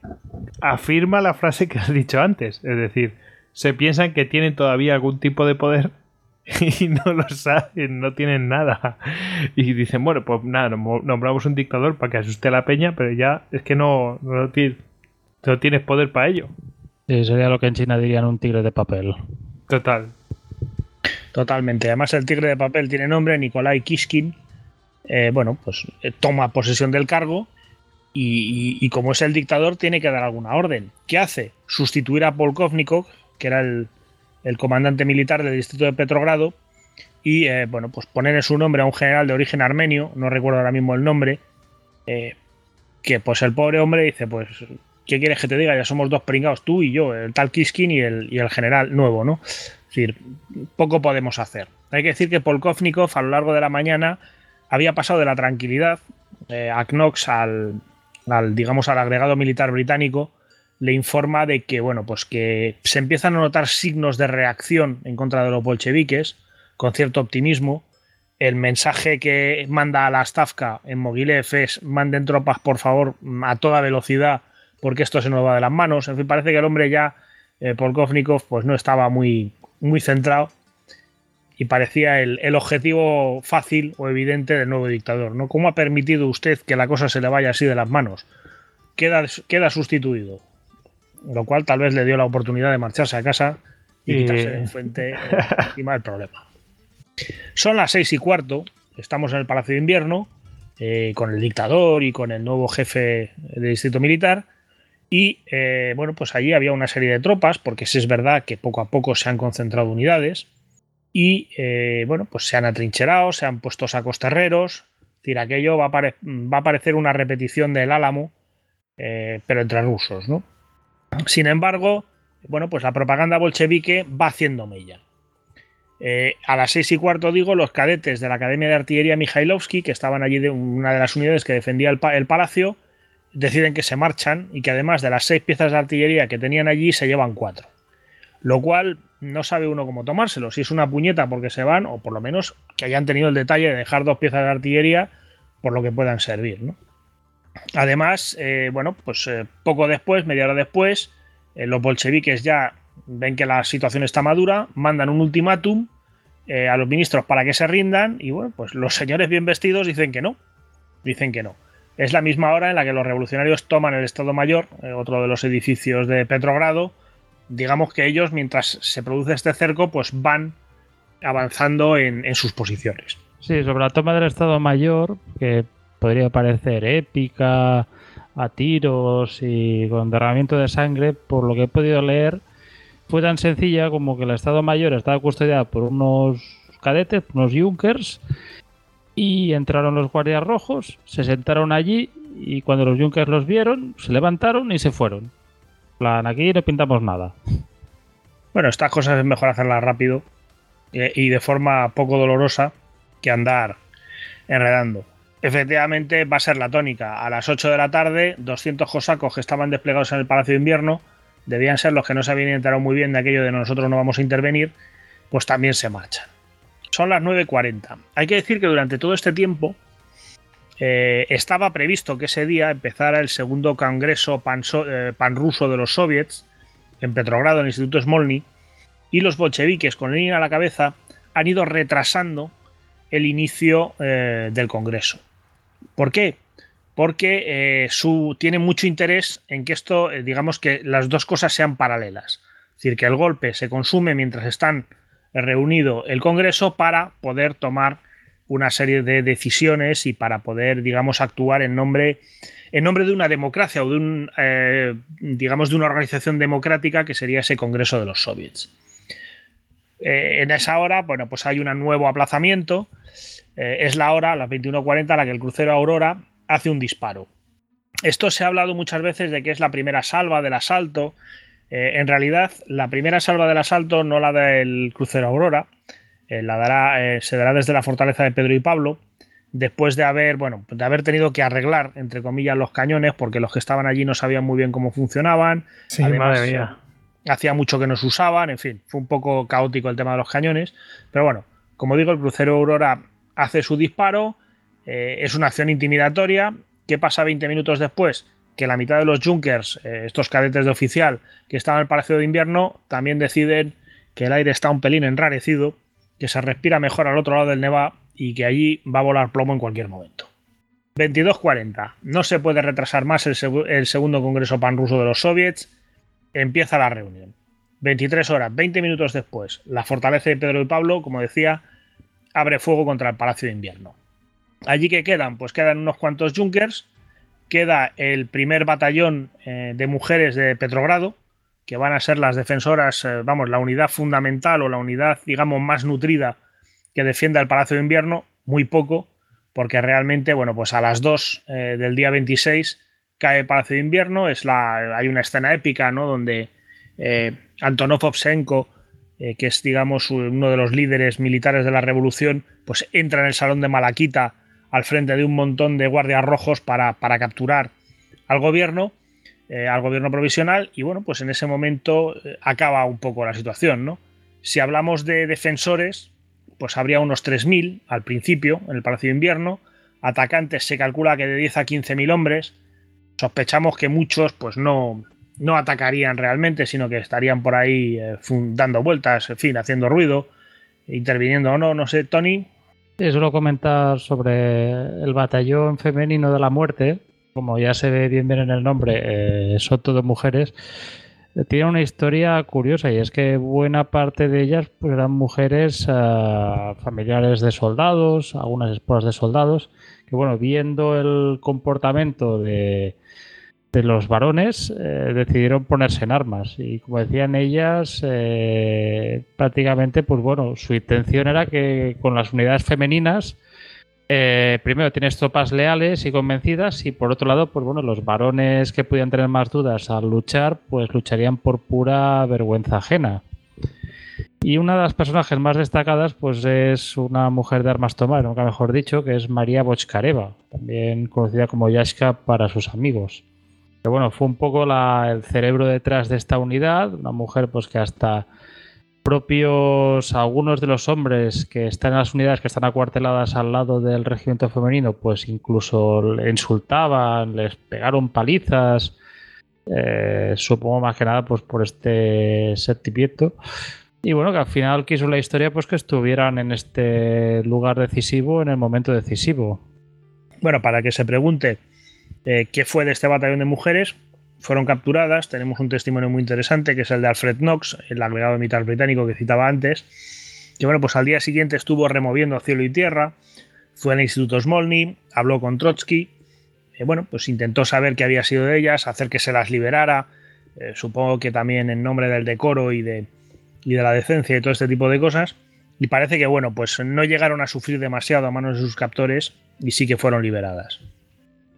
[SPEAKER 1] afirma la frase que has dicho antes. Es decir, se piensan que tienen todavía algún tipo de poder (laughs) y no lo saben, no tienen nada. Y dicen, bueno, pues nada, nom- nombramos un dictador para que asuste a la peña, pero ya es que no, no, ti- no tienes poder para ello.
[SPEAKER 2] Sí, sería lo que en China dirían un tigre de papel.
[SPEAKER 1] Total.
[SPEAKER 3] Totalmente. Además, el tigre de papel tiene nombre, Nikolai Kishkin. Eh, bueno, pues eh, toma posesión del cargo y, y- y como es el dictador, tiene que dar alguna orden. ¿Qué hace? Sustituir a Polkovnikov, que era el, el comandante militar del distrito de Petrogrado, y eh, bueno, pues poner en su nombre a un general de origen armenio, no recuerdo ahora mismo el nombre, eh, que pues el pobre hombre dice, pues, ¿qué quieres que te diga? Ya somos dos pringados, tú y yo, el tal Kiskin y el, y el general nuevo, ¿no? Es decir, poco podemos hacer. Hay que decir que Polkovnikov a lo largo de la mañana había pasado de la tranquilidad eh, a Knox al, al, digamos, al agregado militar británico, le informa de que, bueno, pues que se empiezan a notar signos de reacción en contra de los bolcheviques, con cierto optimismo. El mensaje que manda a la Stavka en Mogilev es manden tropas, por favor, a toda velocidad, porque esto se nos va de las manos. En fin, parece que el hombre ya, eh, Polkovnikov, pues no estaba muy, muy centrado y parecía el, el objetivo fácil o evidente del nuevo dictador. ¿no? ¿Cómo ha permitido usted que la cosa se le vaya así de las manos? Queda, queda sustituido. Lo cual tal vez le dio la oportunidad de marcharse a casa y
[SPEAKER 1] Y-
[SPEAKER 3] quitarse de enfrente eh, (laughs) encima del problema. Son las seis y cuarto, estamos en el Palacio de Invierno, eh, con el dictador y con el nuevo jefe del distrito militar. Y eh, bueno, pues allí había una serie de tropas, porque sí es verdad que poco a poco se han concentrado unidades. Y eh, bueno, pues se han atrincherado, se han puesto sacos terreros. Es decir, aquello va a, va a parecer una repetición del Álamo, pero entre rusos, ¿no? Sin embargo, bueno, pues la propaganda bolchevique va haciendo mella. Eh, a las seis y cuarto, digo, los cadetes de la Academia de Artillería Mikhailovsky, que estaban allí de una de las unidades que defendía el, el palacio, deciden que se marchan y que además de las seis piezas de artillería que tenían allí, se llevan cuatro. Lo cual no sabe uno cómo tomárselo, si es una puñeta porque se van, o por lo menos que hayan tenido el detalle de dejar dos piezas de artillería por lo que puedan servir, ¿no? Además, eh, bueno, pues eh, poco después, media hora después, eh, los bolcheviques ya ven que la situación está madura, mandan un ultimátum a los ministros para que se rindan y bueno, pues los señores bien vestidos dicen que no, dicen que no. Es la misma hora en la que los revolucionarios toman el Estado Mayor, otro de los edificios de Petrogrado. Digamos que ellos, mientras se produce este cerco, pues van avanzando en, en sus posiciones.
[SPEAKER 2] Sí, sobre la toma del Estado Mayor, que podría parecer épica, a tiros y con derramamiento de sangre, por lo que he podido leer, fue tan sencilla como que el Estado Mayor estaba custodiado por unos cadetes, unos Junkers, y entraron los guardias rojos, se sentaron allí y cuando los Junkers los vieron, se levantaron y se fueron. Plan, aquí no pintamos nada.
[SPEAKER 3] Bueno, estas cosas es mejor hacerlas rápido eh, y de forma poco dolorosa que andar enredando. Efectivamente, va a ser la tónica. A las 8 de la tarde, 200 cosacos que estaban desplegados en el Palacio de Invierno, debían ser los que no se habían enterado muy bien de aquello de nosotros no vamos a intervenir, pues también se marchan. Son las 9.40. Hay que decir que durante todo este tiempo eh, estaba previsto que ese día empezara el segundo congreso eh, panruso de los soviets en Petrogrado, en el Instituto Smolny, y los bolcheviques, con Lenin a la cabeza, han ido retrasando el inicio eh, del Congreso. ¿Por qué? Porque eh, su, tiene mucho interés en que esto, eh, digamos que las dos cosas sean paralelas. Es decir, que el golpe se consume mientras están reunido el Congreso para poder tomar una serie de decisiones y para poder, digamos, actuar en nombre, en nombre de una democracia o de un, eh, digamos, de una organización democrática que sería ese Congreso de los Soviets. Eh, en esa hora, bueno, pues hay un nuevo aplazamiento. Eh, es la hora, las 21.40, a la que el crucero Aurora hace un disparo. Esto se ha hablado muchas veces de que es la primera salva del asalto. Eh, en realidad, la primera salva del asalto no la da el crucero Aurora, eh, la dará, eh, se dará desde la fortaleza de Pedro y Pablo, después de haber, bueno, de haber tenido que arreglar, entre comillas, los cañones, porque los que estaban allí no sabían muy bien cómo funcionaban.
[SPEAKER 1] Sí, madre mía.
[SPEAKER 3] Hacía mucho que no se usaban, en fin, fue un poco caótico el tema de los cañones, pero bueno, Como digo, el crucero Aurora hace su disparo, eh, es una acción intimidatoria. ¿Qué pasa 20 minutos después? Que la mitad de los Junkers, eh, estos cadetes de oficial que estaban en el Palacio de Invierno, también deciden que el aire está un pelín enrarecido, que se respira mejor al otro lado del Neva y que allí va a volar plomo en cualquier momento. 22.40. No se puede retrasar más el, el segundo Congreso Panruso de los Soviets. Empieza la reunión. 23 horas, 20 minutos después, la fortaleza de Pedro y Pablo, como decía, abre fuego contra el Palacio de Invierno. Allí que quedan, pues quedan unos cuantos Junkers, queda el primer batallón eh, de mujeres de Petrogrado, que van a ser las defensoras, eh, vamos, la unidad fundamental o la unidad, digamos, más nutrida que defienda el Palacio de Invierno, muy poco, porque realmente, bueno, pues a las 2 eh, del día 26 cae Palacio de Invierno, es la, hay una escena épica, ¿no? Donde Antonov Ovsenko, eh, que es, digamos, uno de los líderes militares de la revolución, pues entra en el salón de Malaquita al frente de un montón de guardias rojos para, capturar al gobierno, eh, al gobierno provisional, y bueno, pues en ese momento eh, acaba un poco la situación, ¿no? Si hablamos de defensores, pues habría unos 3.000 al principio en el Palacio de Invierno, atacantes se calcula que de 10 a 15.000 hombres, sospechamos que muchos pues no, no atacarían realmente, sino que estarían por ahí eh, dando vueltas, en fin, haciendo ruido, interviniendo o no, no sé, Tony.
[SPEAKER 2] Sí, solo comentar sobre el batallón femenino de la muerte, como ya se ve bien, bien en el nombre, eh, son todas mujeres. Tiene una historia curiosa y es que buena parte de ellas pues, eran mujeres familiares de soldados, algunas esposas de soldados, que bueno, viendo el comportamiento de, de los varones eh, decidieron ponerse en armas. Y como decían ellas eh, prácticamente pues bueno su intención era que con las unidades femeninas eh, primero tienes tropas leales y convencidas y por otro lado pues bueno los varones que pudieran tener más dudas al luchar pues lucharían por pura vergüenza ajena. Y una de las personajes más destacadas pues es una mujer de armas tomar nunca mejor dicho que es María Bochkareva también conocida como Yashka para sus amigos que bueno, fue un poco el cerebro detrás de esta unidad, una mujer pues que hasta propios algunos de los hombres que están en las unidades que están acuarteladas al lado del regimiento femenino, pues incluso le insultaban, les pegaron palizas, eh, supongo más que nada pues por este sentimiento. Y bueno, que al final quiso la historia pues que estuvieran en este lugar decisivo en el momento decisivo.
[SPEAKER 3] Bueno, para que se pregunte eh, qué fue de este batallón de mujeres. Fueron capturadas. Tenemos un testimonio muy interesante que es el de Alfred Knox, el agregado militar británico que citaba antes. Que bueno, pues al día siguiente estuvo removiendo cielo y tierra. Fue al Instituto Smolny, habló con Trotsky. Eh, bueno, pues intentó saber qué había sido de ellas, hacer que se las liberara. Eh, supongo que también en nombre del decoro y de, y de la decencia y todo este tipo de cosas. Y parece que, bueno, pues no llegaron a sufrir demasiado a manos de sus captores y sí que fueron liberadas.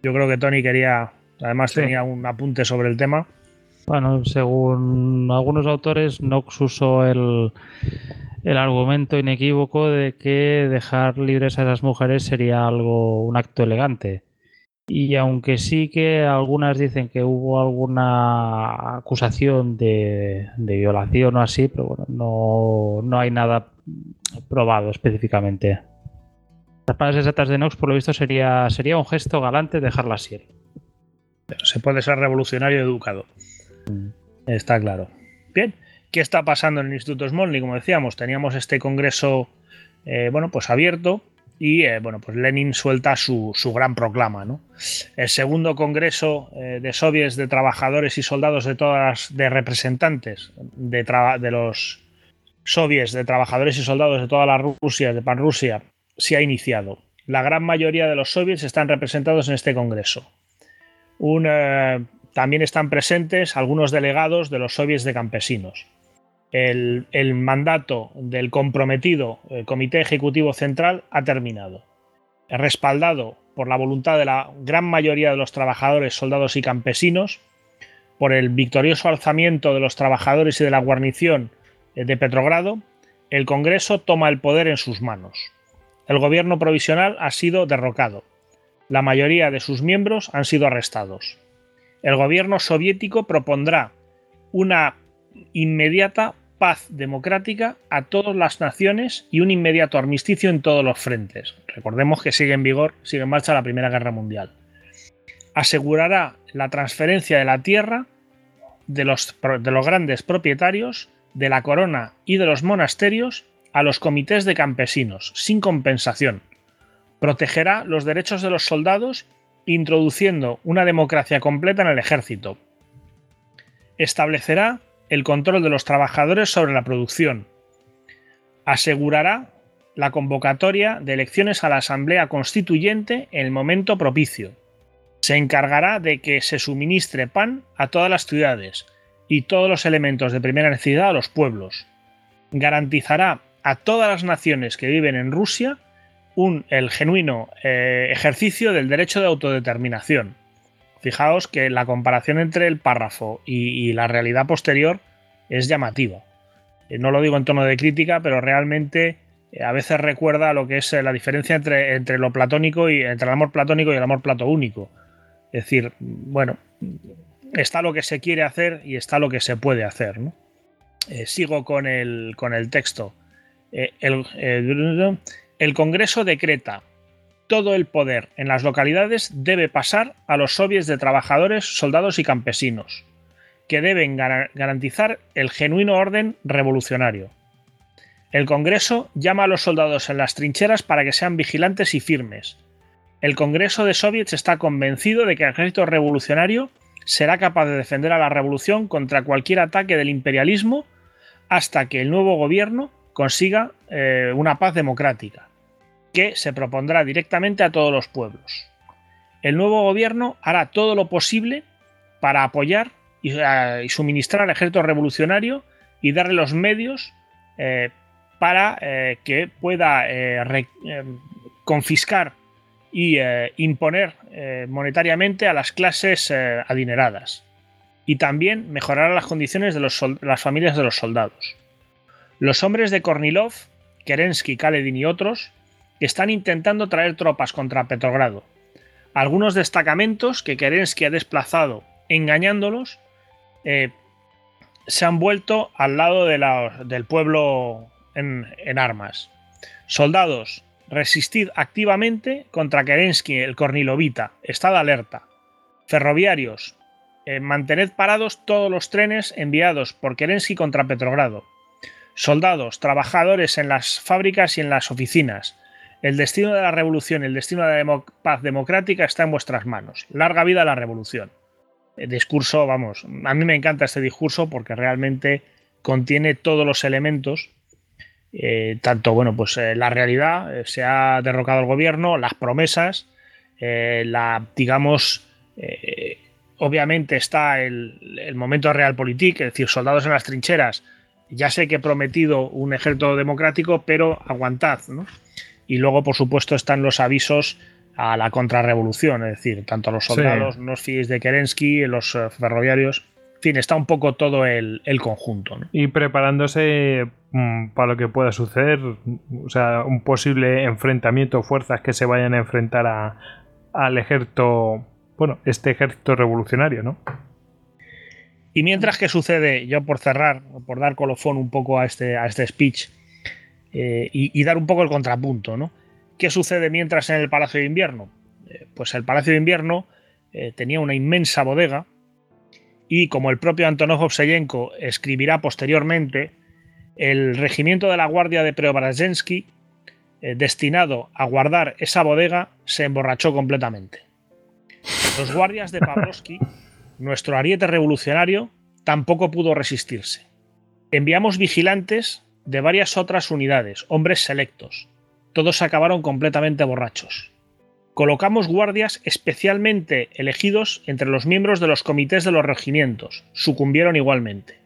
[SPEAKER 3] Yo creo que Tony quería, además tenía un apunte sobre el tema.
[SPEAKER 2] Bueno, según algunos autores, Knox usó el, el argumento inequívoco de que dejar libres a esas mujeres sería algo, un acto elegante. Y aunque sí que algunas dicen que hubo alguna acusación de, violación o así, pero bueno, no, no hay nada probado específicamente. Las palabras exactas de Knox, por lo visto, sería, sería un gesto galante dejarla así.
[SPEAKER 3] Pero se puede ser revolucionario educado. Mm. Está claro. Bien, ¿qué está pasando en el Instituto Smolny? Como decíamos, teníamos este congreso, eh, bueno, pues abierto y, eh, bueno, pues Lenin suelta su, gran proclama, ¿no? El segundo congreso eh, de soviets de trabajadores y soldados de todas de representantes de, de los soviets de trabajadores y soldados de toda la Rusia, de Panrusia, se ha iniciado. La gran mayoría de los soviets están representados en este Congreso. también están presentes algunos delegados de los soviets de campesinos. El, mandato del comprometido eh, Comité Ejecutivo Central ha terminado. Respaldado por la voluntad de la gran mayoría de los trabajadores, soldados y campesinos, por el victorioso alzamiento de los trabajadores y de la guarnición eh, de Petrogrado, el Congreso toma el poder en sus manos. El gobierno provisional ha sido derrocado. La mayoría de sus miembros han sido arrestados. El gobierno soviético propondrá una inmediata paz democrática a todas las naciones y un inmediato armisticio en todos los frentes. Recordemos que sigue en vigor, sigue en marcha la Primera Guerra Mundial. Asegurará la transferencia de la tierra de los, de los grandes propietarios, de la corona y de los monasterios a los comités de campesinos, sin compensación. Protegerá los derechos de los soldados, introduciendo una democracia completa en el ejército. Establecerá el control de los trabajadores sobre la producción. Asegurará la convocatoria de elecciones a la Asamblea Constituyente en el momento propicio. Se encargará de que se suministre pan a todas las ciudades y todos los elementos de primera necesidad a los pueblos. Garantizará a todas las naciones que viven en Rusia un, el genuino eh, ejercicio del derecho de autodeterminación Fijaos que la comparación entre el párrafo y, la realidad posterior es llamativa. Eh, no lo digo en tono de crítica, pero realmente eh, a veces recuerda lo que es la diferencia entre, entre, lo platónico y entre el amor platónico y el amor plato único. Es decir, bueno, está lo que se quiere hacer y está lo que se puede hacer. sigo con el, con el texto. El, el Congreso decreta todo el poder en las localidades debe pasar a los soviets de trabajadores, soldados y campesinos, que deben garantizar el genuino orden revolucionario. El Congreso llama a los soldados en las trincheras para que sean vigilantes y firmes. El Congreso de Soviets está convencido de que el ejército revolucionario será capaz de defender a la revolución contra cualquier ataque del imperialismo hasta que el nuevo gobierno consiga eh, una paz democrática que se propondrá directamente a todos los pueblos. El nuevo gobierno hará todo lo posible para apoyar y, eh, suministrar al ejército revolucionario y darle los medios eh, para que pueda confiscar y imponer monetariamente a las clases adineradas. Y también mejorar las condiciones de las familias de los soldados. Los hombres de Kornilov, Kerensky, Kaledin y otros están intentando traer tropas contra Petrogrado. Algunos destacamentos que Kerensky ha desplazado engañándolos eh, se han vuelto al lado del pueblo en, armas. Soldados, resistid activamente contra Kerensky, el Kornilovita. Estad alerta. Ferroviarios, eh, mantened parados todos los trenes enviados por Kerensky contra Petrogrado. Soldados, trabajadores en las fábricas y en las oficinas. El destino de la revolución, el destino de la paz democrática está en vuestras manos. Larga vida a la revolución. El discurso, vamos, a mí me encanta este discurso porque realmente contiene todos los elementos. Eh, tanto, bueno, pues eh, la realidad, eh, se ha derrocado el gobierno, las promesas, la, digamos, obviamente está el, momento de realpolitik, es decir, soldados en las trincheras. Ya sé que he prometido un ejército democrático, pero aguantad, ¿no? Y luego, por supuesto, están los avisos a la contrarrevolución, es decir, tanto los soldados, no os fiéis de Kerensky, los eh, ferroviarios. En fin, está un poco todo el, conjunto.
[SPEAKER 1] Y preparándose mm, para lo que pueda suceder, o sea, un posible enfrentamiento, fuerzas que se vayan a enfrentar a, al ejército, bueno, este ejército revolucionario, ¿no?
[SPEAKER 3] Y mientras que sucede, yo por cerrar, por dar colofón un poco a este, a este speech, eh, y, dar un poco el contrapunto, ¿no? ¿Qué sucede mientras en el Palacio de Invierno? Eh, pues el Palacio de Invierno eh, tenía una inmensa bodega y como el propio Antonov Ovseyenko escribirá posteriormente, el regimiento de la Guardia de Preobrazhensky, destinado a guardar esa bodega, se emborrachó completamente. Los guardias de (laughs) Pavlovsky, nuestro ariete revolucionario, tampoco pudo resistirse. Enviamos vigilantes de varias otras unidades, hombres selectos. Todos acabaron completamente borrachos. Colocamos guardias especialmente elegidos entre los miembros de los comités de los regimientos. Sucumbieron igualmente.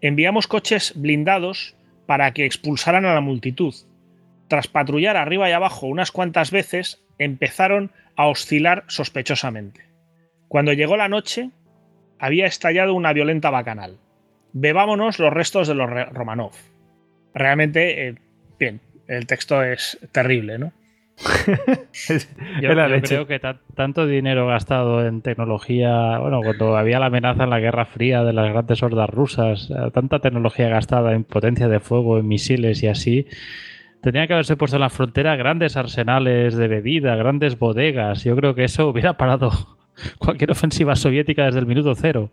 [SPEAKER 3] Enviamos coches blindados para que expulsaran a la multitud. Tras patrullar arriba y abajo unas cuantas veces, empezaron a oscilar sospechosamente. Cuando llegó la noche, había estallado una violenta bacanal. Bebámonos los restos de los Romanov realmente, eh, bien, el texto es terrible, ¿no? (laughs)
[SPEAKER 2] yo, creo que tanto dinero gastado en tecnología, bueno, cuando había la amenaza en la Guerra Fría de las grandes hordas rusas, eh, tanta tecnología gastada en potencia de fuego, en misiles y así, tendría que haberse puesto en la frontera grandes arsenales de bebida, grandes bodegas. Yo creo que eso hubiera parado (laughs) cualquier ofensiva soviética desde el minuto cero.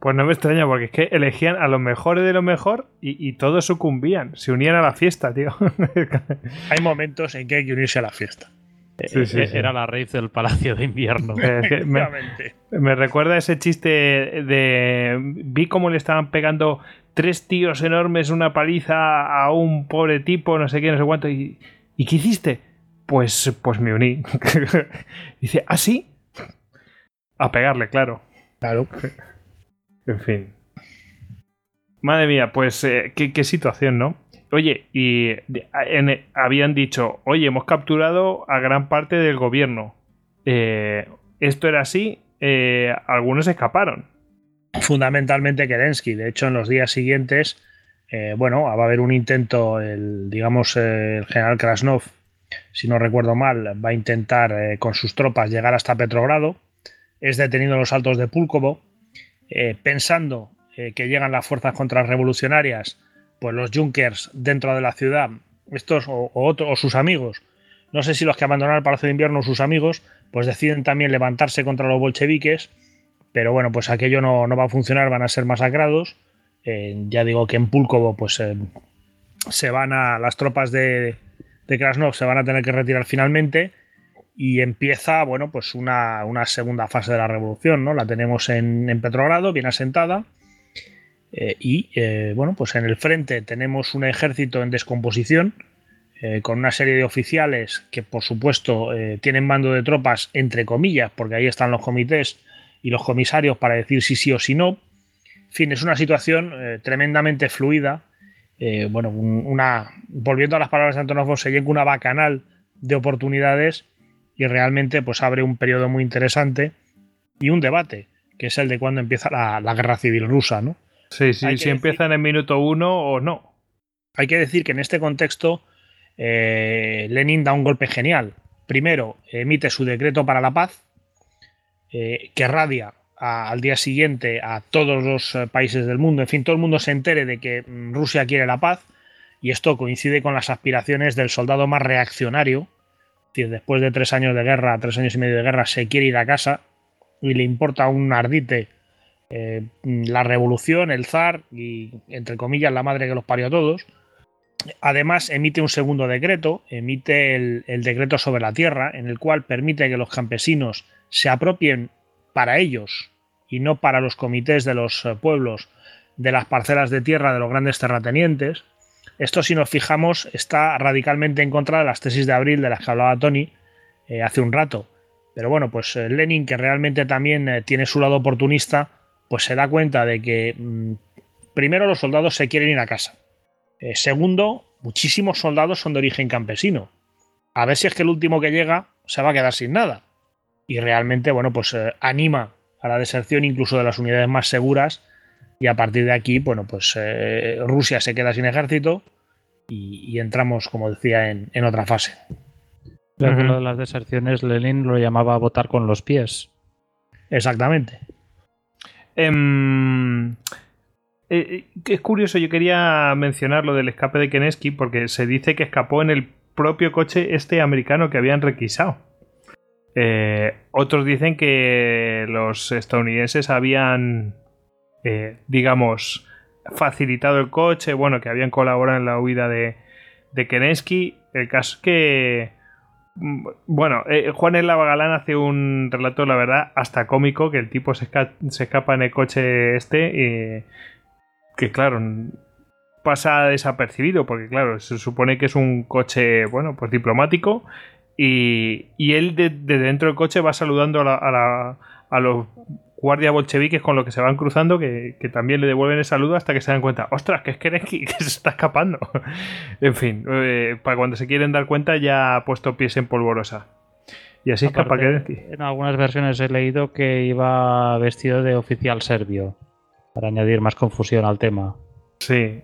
[SPEAKER 1] Pues no me extraña, porque es que elegían a los mejores de lo mejor y, todos sucumbían, se unían a la fiesta, tío. (laughs)
[SPEAKER 3] hay momentos en que hay que unirse a la fiesta.
[SPEAKER 2] Sí, sí, Era la raíz del Palacio de Invierno. (laughs)
[SPEAKER 1] me, me, recuerda ese chiste de. Vi cómo le estaban pegando tres tíos enormes una paliza a un pobre tipo, no sé qué, no sé cuánto. ¿Y, ¿y qué hiciste? Pues, pues me uní. (laughs) Dice, ¿ah, sí? A pegarle, claro.
[SPEAKER 3] Claro. (laughs)
[SPEAKER 1] En fin. Madre mía, pues eh, ¿qué, situación, ¿no? Oye, y habían dicho, oye, hemos capturado a gran parte del gobierno. Eh, esto era así, eh, algunos escaparon.
[SPEAKER 3] Fundamentalmente Kerensky. De hecho, en los días siguientes, bueno, va a haber un intento, el, digamos, el general Krasnov, si no recuerdo mal, va a intentar con sus tropas llegar hasta Petrogrado. Es detenido en los altos de Púlkovo eh, pensando eh, que llegan las fuerzas contrarrevolucionarias, pues los Junkers dentro de la ciudad, estos o, sus amigos, no sé si los que abandonaron el Palacio de Invierno o sus amigos, pues deciden también levantarse contra los bolcheviques, pero bueno, pues aquello no, va a funcionar, van a ser masacrados. Eh, ya digo que en Púlkovo, pues se van a las tropas de, de Krasnov, se van a tener que retirar finalmente y empieza, bueno, pues una, segunda fase de la revolución, ¿no? La tenemos en, Petrogrado, bien asentada, eh, y, eh, bueno, pues en el frente tenemos un ejército en descomposición, eh, con una serie de oficiales que, por supuesto, tienen mando de tropas, entre comillas, porque ahí están los comités y los comisarios para decir si sí o si no. En fin, es una situación tremendamente fluida. Bueno, una, volviendo a las palabras de Antonov se llega una bacanal de oportunidades y realmente pues abre un periodo muy interesante y un debate, que es el de cuando empieza la, guerra civil rusa, ¿no?
[SPEAKER 1] Sí, sí, si empieza en el minuto uno o no.
[SPEAKER 3] Hay que decir que en este contexto eh, Lenin da un golpe genial. Primero, emite su decreto para la paz, eh, que radia al día siguiente a todos los eh, países del mundo. En fin, todo el mundo se entere de que mm, Rusia quiere la paz, y esto coincide con las aspiraciones del soldado más reaccionario después de tres años de guerra, tres años y medio de guerra, se quiere ir a casa y le importa un ardite eh, la revolución, el zar y, entre comillas, la madre que los parió a todos. Además, emite un segundo decreto, emite el decreto sobre la tierra, en el cual permite que los campesinos se apropien para ellos y no para los comités de los eh, pueblos de las parcelas de tierra de los grandes terratenientes esto, si nos fijamos, está radicalmente en contra de las tesis de abril de las que hablaba Tony eh, hace un rato. Pero bueno, pues eh, Lenin, que realmente también tiene su lado oportunista, pues se da cuenta de que mm, primero los soldados se quieren ir a casa. segundo, muchísimos soldados son de origen campesino. A ver si es que el último que llega se va a quedar sin nada. Y realmente, bueno, pues anima a la deserción incluso de las unidades más seguras y a partir de aquí, bueno, pues eh, Rusia se queda sin ejército y, entramos, como decía, en, otra fase.
[SPEAKER 2] Creo que lo de las deserciones Lenin lo llamaba votar con los pies.
[SPEAKER 3] Exactamente.
[SPEAKER 1] Em, eh, eh, es curioso, yo quería mencionar lo del escape de Kenensky porque se dice que escapó en el propio coche este americano que habían requisado. Otros dicen que los estadounidenses habían eh, digamos, facilitado el coche, bueno, que habían colaborado en la huida de, de Kerensky. El caso es que, mm, bueno, eh, Juan El Lavagalán hace un relato, la verdad, hasta cómico, que el tipo se, escapa en el coche este que, claro, pasa desapercibido, porque, claro, se supone que es un coche, bueno, pues diplomático. Y, él de, dentro del coche va saludando a, a los guardia bolcheviques con lo que se van cruzando que, también le devuelven el saludo hasta que se dan cuenta, ostras, que es Kerensky (laughs) que se está escapando. en fin, eh, para cuando se quieren dar cuenta ya ha puesto pies en polvorosa. Y así escapa Kerensky.
[SPEAKER 2] En algunas versiones he leído que iba vestido de oficial serbio, para añadir más confusión al tema.
[SPEAKER 1] Sí.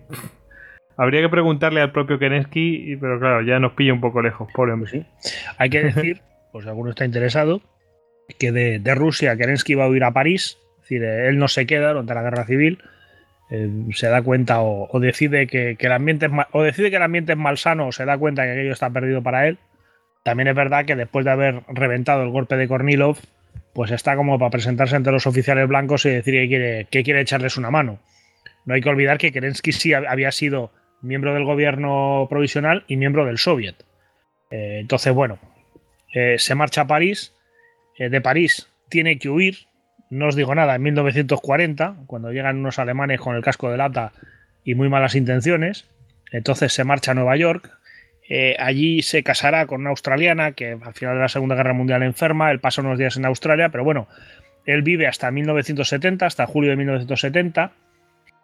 [SPEAKER 1] Habría que preguntarle al propio Kerensky, pero claro, ya nos pilla un poco lejos, pobre hombre.
[SPEAKER 3] Sí. Hay que decir, (laughs) pues si alguno está interesado, que de, de Rusia Kerensky va a huir a París, es decir, él no se queda durante la guerra civil, eh, se da cuenta o, o decide que, que el ambiente es ma- o decide que el ambiente es malsano o se da cuenta que aquello está perdido para él. También es verdad que después de haber reventado el golpe de Kornilov, pues está como para presentarse ante los oficiales blancos y decir que quiere, que quiere echarles una mano. No hay que olvidar que Kerensky sí hab- había sido miembro del gobierno provisional y miembro del Soviet. Eh, entonces, bueno, eh, se marcha a París. eh, de París tiene que huir. No os digo nada, en 1940, cuando llegan unos alemanes con el casco de lata y muy malas intenciones. Entonces se marcha a Nueva York. Allí se casará con una australiana que al final de la Segunda Guerra Mundial enferma. Él pasa unos días en Australia, pero bueno, él vive hasta 1970, hasta julio de 1970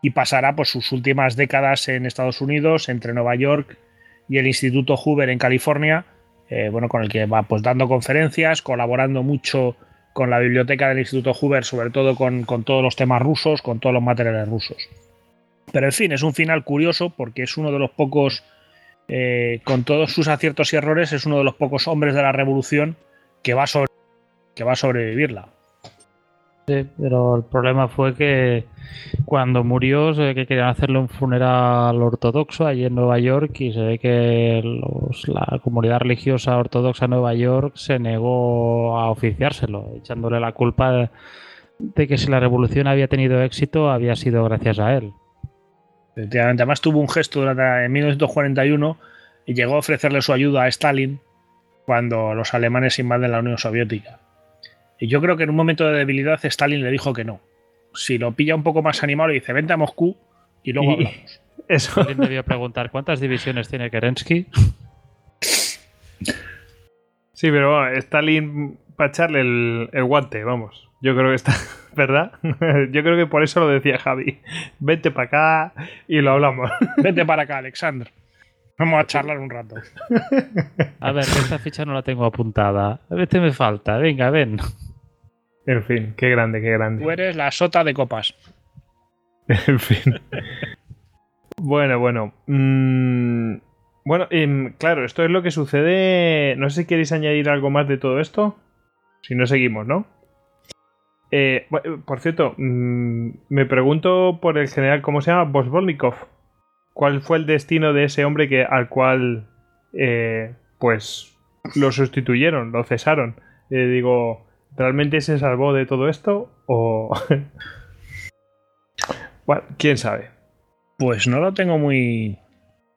[SPEAKER 3] y pasará pues, sus últimas décadas en Estados Unidos, entre Nueva York y el Instituto Hoover en California, eh, bueno, con el que va pues, dando conferencias, colaborando mucho con la biblioteca del Instituto Hoover, sobre todo con, con todos los temas rusos, con todos los materiales rusos. Pero en fin, es un final curioso porque es uno de los pocos, eh, con todos sus aciertos y errores, es uno de los pocos hombres de la revolución que va que va a sobrevivirla.
[SPEAKER 2] Sí, pero el problema fue que cuando murió se ve que querían hacerle un funeral ortodoxo allí en Nueva York y se ve que la comunidad religiosa ortodoxa de Nueva York se negó a oficiárselo, echándole la culpa de, de que si la revolución había tenido éxito había sido gracias a él.
[SPEAKER 3] Efectivamente, además tuvo un gesto durante, en 1941 y llegó a ofrecerle su ayuda a Stalin cuando los alemanes invaden la Unión Soviética. Y yo creo que en un momento de debilidad Stalin le dijo que no. Si lo pilla un poco más animado, le dice, vente a Moscú y luego
[SPEAKER 1] Y-
[SPEAKER 3] hablamos.
[SPEAKER 1] Eso.
[SPEAKER 2] Alguien debió preguntar cuántas divisiones tiene Kerensky.
[SPEAKER 1] Sí, pero bueno, Stalin para echarle el, el guante, vamos. Yo creo que está, (laughs) ¿verdad? (laughs) Yo creo que por eso lo decía Javi. Vente para acá y lo hablamos. (laughs)
[SPEAKER 3] Vente para acá, Alexander. Vamos a charlar un rato.
[SPEAKER 2] A ver, esta ficha no la tengo apuntada. Este me falta. Venga, ven.
[SPEAKER 1] En fin, qué grande, qué grande.
[SPEAKER 3] Tú eres la sota de copas. (laughs)
[SPEAKER 1] En fin. Bueno, bueno. Mm, bueno, em, claro, esto es lo que sucede. No sé si queréis añadir algo más de todo esto. Si no, seguimos, ¿no? Eh, bu- por cierto, mm, me pregunto por el general, ¿cómo se llama? Bosvolnikov. ¿Cuál fue el destino de ese hombre que, al cual, eh, pues, lo sustituyeron, lo cesaron? Eh, digo, ¿realmente se salvó de todo esto? ¿O.? (laughs) bueno, quién sabe.
[SPEAKER 3] Pues no lo tengo muy,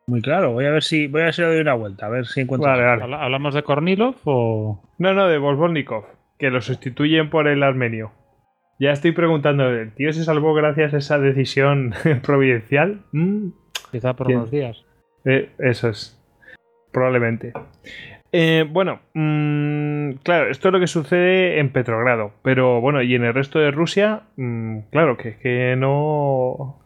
[SPEAKER 3] muy claro. Voy a ver si voy a ver si le doy una vuelta, a ver si encuentro.
[SPEAKER 1] Vale, vale.
[SPEAKER 2] ¿Habla- ¿Hablamos de Kornilov o.?
[SPEAKER 1] No, no, de Volvolnikov, que lo sustituyen por el armenio. Ya estoy preguntando, ¿el tío se salvó gracias a esa decisión (laughs) providencial? Mm,
[SPEAKER 2] Quizá por
[SPEAKER 1] ¿Quién?
[SPEAKER 2] unos días.
[SPEAKER 1] eh, eso es. Probablemente. Eh, bueno, mm, claro, esto es lo que sucede en Petrogrado. Pero bueno, y en el resto de Rusia, mm, claro, que, que no.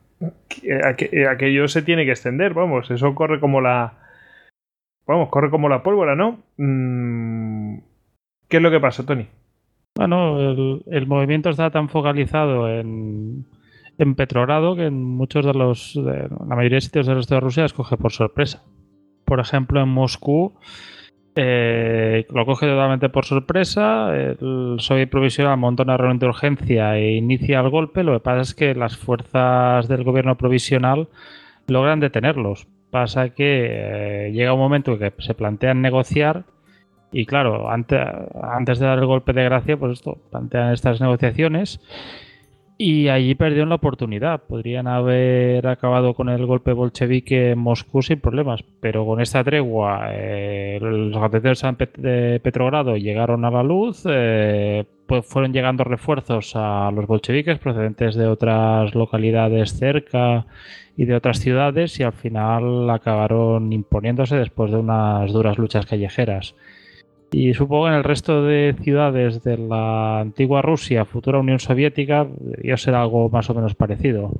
[SPEAKER 1] que aqu- aquello se tiene que extender, vamos, eso corre como la. Vamos, corre como la pólvora, ¿no? Mm, ¿Qué es lo que pasa, Tony?
[SPEAKER 2] Bueno, el, movimiento está tan focalizado en, en Petrogrado que en muchos de los. la mayoría de sitios del resto de Rusia les coge por sorpresa. Por ejemplo, en Moscú eh, lo coge totalmente por sorpresa. El Soviet provisional monta una reunión de urgencia e inicia el golpe. Lo que pasa es que las fuerzas del gobierno provisional logran detenerlos. Pasa que eh, llega un momento en que se plantean negociar y claro, ante- antes de dar el golpe de gracia, pues esto, plantean estas negociaciones y allí perdieron la oportunidad. Podrían haber acabado con el golpe bolchevique en Moscú sin problemas, pero con esta tregua eh, los Pet- de Petrogrado llegaron a la luz, eh, pues fueron llegando refuerzos a los bolcheviques procedentes de otras localidades cerca y de otras ciudades y al final acabaron imponiéndose después de unas duras luchas callejeras. Y supongo que en el resto de ciudades de la antigua Rusia, futura Unión Soviética, debería ser algo más o menos parecido.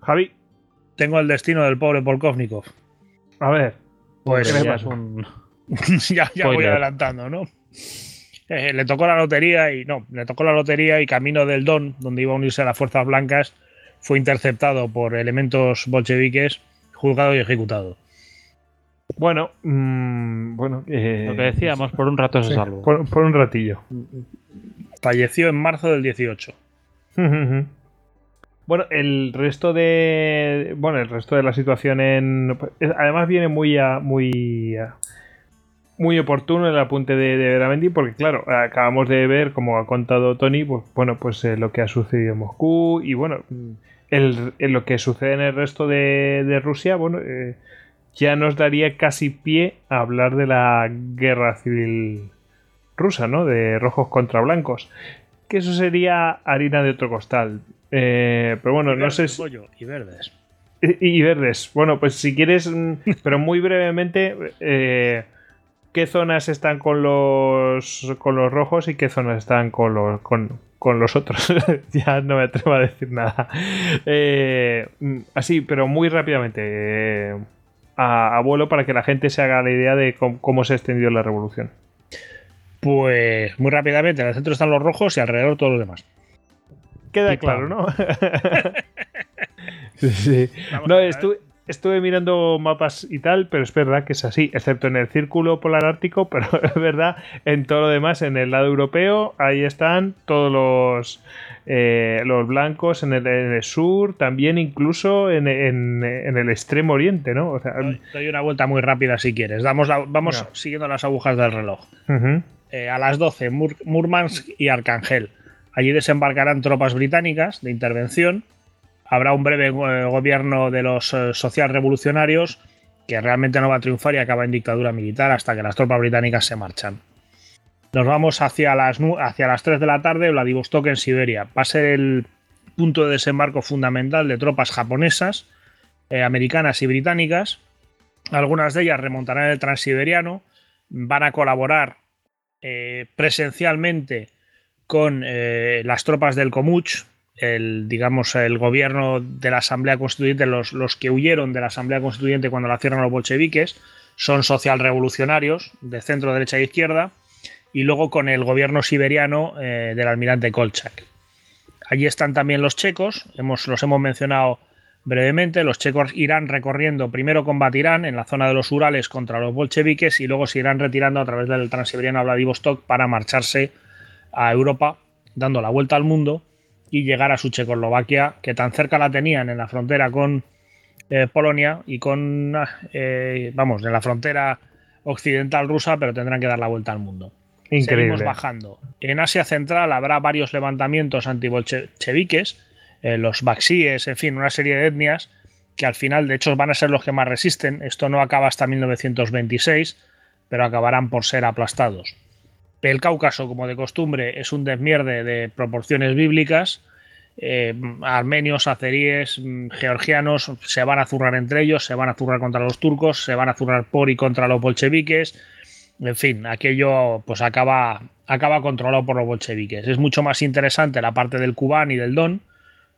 [SPEAKER 1] Javi,
[SPEAKER 3] Tengo el destino del pobre Polkovnikov.
[SPEAKER 1] a ver.
[SPEAKER 3] Pues
[SPEAKER 1] ¿Qué le
[SPEAKER 2] Ya es un- (laughs)
[SPEAKER 3] ya, ya voy adelantando, ¿no? Eh, le tocó la lotería y no, le tocó la lotería y camino del Don, donde iba a unirse a las fuerzas blancas, fue interceptado por elementos bolcheviques juzgado y ejecutado.
[SPEAKER 1] Bueno, mm, bueno, eh,
[SPEAKER 2] Lo que decíamos, por un rato se
[SPEAKER 1] sí,
[SPEAKER 2] salvó.
[SPEAKER 1] por, por un ratillo.
[SPEAKER 3] Falleció en marzo del 18. (laughs)
[SPEAKER 1] Bueno, el resto de. Bueno, el resto de la situación en. Además viene muy a- muy. a- muy oportuno el apunte de, de Veramendi, porque claro, acabamos de ver, como ha contado Tony, pues bueno, pues eh, lo que ha sucedido en Moscú y bueno, mm, el, lo que sucede en el resto de, de Rusia, bueno, eh, ya nos daría casi pie a hablar de la guerra civil rusa, ¿no? De rojos contra blancos. Que eso sería harina de otro costal. Eh, pero bueno, no sé si...
[SPEAKER 3] Pollo y verdes.
[SPEAKER 1] Y, y verdes. Bueno, pues si quieres, mm, (laughs) pero muy brevemente, eh, ¿qué zonas están con los con los rojos y qué zonas están con los con, con los otros? (laughs) ya no me atrevo a decir nada. Eh, mm, así, pero muy rápidamente. eh, a, a vuelo para que la gente se haga la idea de cómo, cómo se ha extendido la revolución.
[SPEAKER 3] Pues muy rápidamente, en el centro están los rojos y alrededor todos los demás.
[SPEAKER 1] Queda
[SPEAKER 2] Y
[SPEAKER 1] claro. ¿no? (laughs) sí, sí. No, estuve mirando mapas y tal, pero es verdad que es así, excepto en el círculo polar ártico, (laughs) pero es verdad, en todo lo demás, en el lado europeo, ahí están todos los, eh, los blancos, en el, en el sur, también incluso en, en- en el extremo oriente, ¿no? O sea,
[SPEAKER 3] Doy, doy una vuelta muy rápida si quieres. Damos la- vamos siguiendo las agujas del reloj. Eh, a las 12, Mur- Murmansk y Arcángel. Allí desembarcarán tropas británicas de intervención. Habrá un breve eh, gobierno de los eh, socialrevolucionarios que realmente no va a triunfar y acaba en dictadura militar hasta que las tropas británicas se marchan. Nos vamos hacia las, hacia las 3 de la tarde, Vladivostok en Siberia. Va a ser el punto de desembarco fundamental de tropas japonesas, eh, americanas y británicas. Algunas de ellas remontarán el transiberiano, van a colaborar eh, presencialmente con eh, las tropas del Comuch, el, digamos, el gobierno de la Asamblea Constituyente, los, los que huyeron de la Asamblea Constituyente cuando la cierran los bolcheviques, son socialrevolucionarios de centro, derecha e izquierda, y luego con el gobierno siberiano eh, del almirante Kolchak. Allí están también los checos, hemos, los hemos mencionado brevemente. Los checos irán recorriendo, primero combatirán en la zona de los Urales contra los bolcheviques y luego se irán retirando a través del transiberiano a Vladivostok para marcharse a Europa, dando la vuelta al mundo y llegar a su Checoslovaquia, que tan cerca la tenían en la frontera con eh, Polonia y con, eh, vamos, en la frontera occidental rusa, pero tendrán que dar la vuelta al mundo. Seguimos
[SPEAKER 1] Increíble.
[SPEAKER 3] bajando. En Asia Central habrá varios levantamientos antibolcheviques, eh, los Baxíes, en fin, una serie de etnias que al final, de hecho, van a ser los que más resisten. Esto no acaba hasta 1926, pero acabarán por ser aplastados. El Cáucaso, como de costumbre, es un desmierde de proporciones bíblicas. Eh, armenios, azeríes, mm, georgianos se van a zurrar entre ellos, se van a zurrar contra los turcos, se van a zurrar por y contra los bolcheviques. En fin, aquello pues acaba, acaba controlado por los bolcheviques. Es mucho más interesante la parte del Kubán y del Don,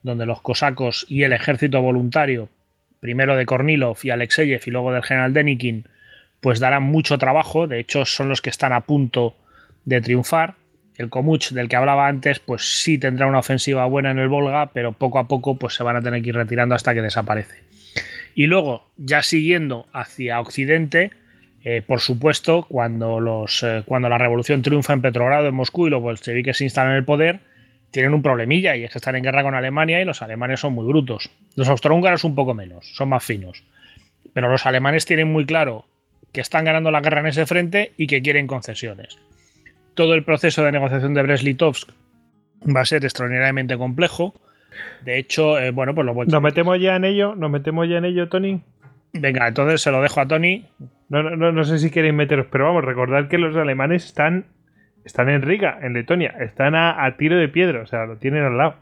[SPEAKER 3] donde los cosacos y el ejército voluntario, primero de Kornilov y Alexeyev y luego del general Denikin, pues darán mucho trabajo. De hecho, son los que están a punto de triunfar. El Komuch del que hablaba antes, pues sí tendrá una ofensiva buena en el Volga, pero poco a poco pues se van a tener que ir retirando hasta que desaparece. Y luego, ya siguiendo hacia Occidente, eh, por supuesto, cuando, los, eh, cuando la revolución triunfa en Petrogrado, en Moscú, y los bolcheviques se instalan en el poder, tienen un problemilla, y es que están en guerra con Alemania y los alemanes son muy brutos. Los austrohúngaros un poco menos, son más finos. Pero los alemanes tienen muy claro que están ganando la guerra en ese frente y que quieren concesiones. Todo el proceso de negociación de Brest-Litovsk va a ser extraordinariamente complejo. De hecho, eh, bueno, pues los bolcheviques...
[SPEAKER 1] ¿Nos metemos ya en ello? ¿Nos metemos ya en ello, Tony?
[SPEAKER 3] Venga, entonces se lo dejo a Tony.
[SPEAKER 1] No, no, no, no sé si queréis meteros, pero vamos, recordad que los alemanes están, están en Riga, en Letonia, están a, a tiro de piedra, o sea, lo tienen al lado.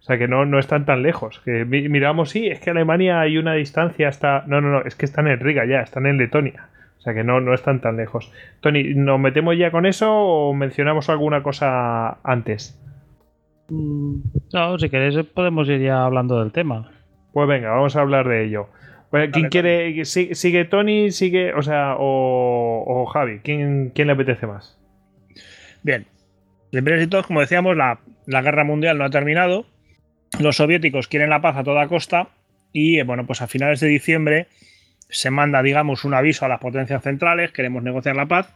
[SPEAKER 1] O sea, que no, no están tan lejos. Que mi- miramos, sí, es que Alemania hay una distancia hasta... No, no, no, es que están en Riga ya, están en Letonia. O sea, que no, no están tan lejos. Tony, ¿nos metemos ya con eso o mencionamos alguna cosa antes?
[SPEAKER 2] No, si queréis podemos ir ya hablando del tema.
[SPEAKER 1] Pues venga, vamos a hablar de ello. Bueno, ¿Quién
[SPEAKER 3] Dale,
[SPEAKER 1] quiere? ¿Sigue, sigue Tony? ¿Sigue? O sea, o, o Javi? ¿Quién, ¿Quién le apetece más?
[SPEAKER 3] Bien. De Brest-Litovsk, como decíamos, la, la guerra mundial no ha terminado. Los soviéticos quieren la paz a toda costa y bueno, pues a finales de diciembre se manda, digamos, un aviso a las potencias centrales, queremos negociar la paz,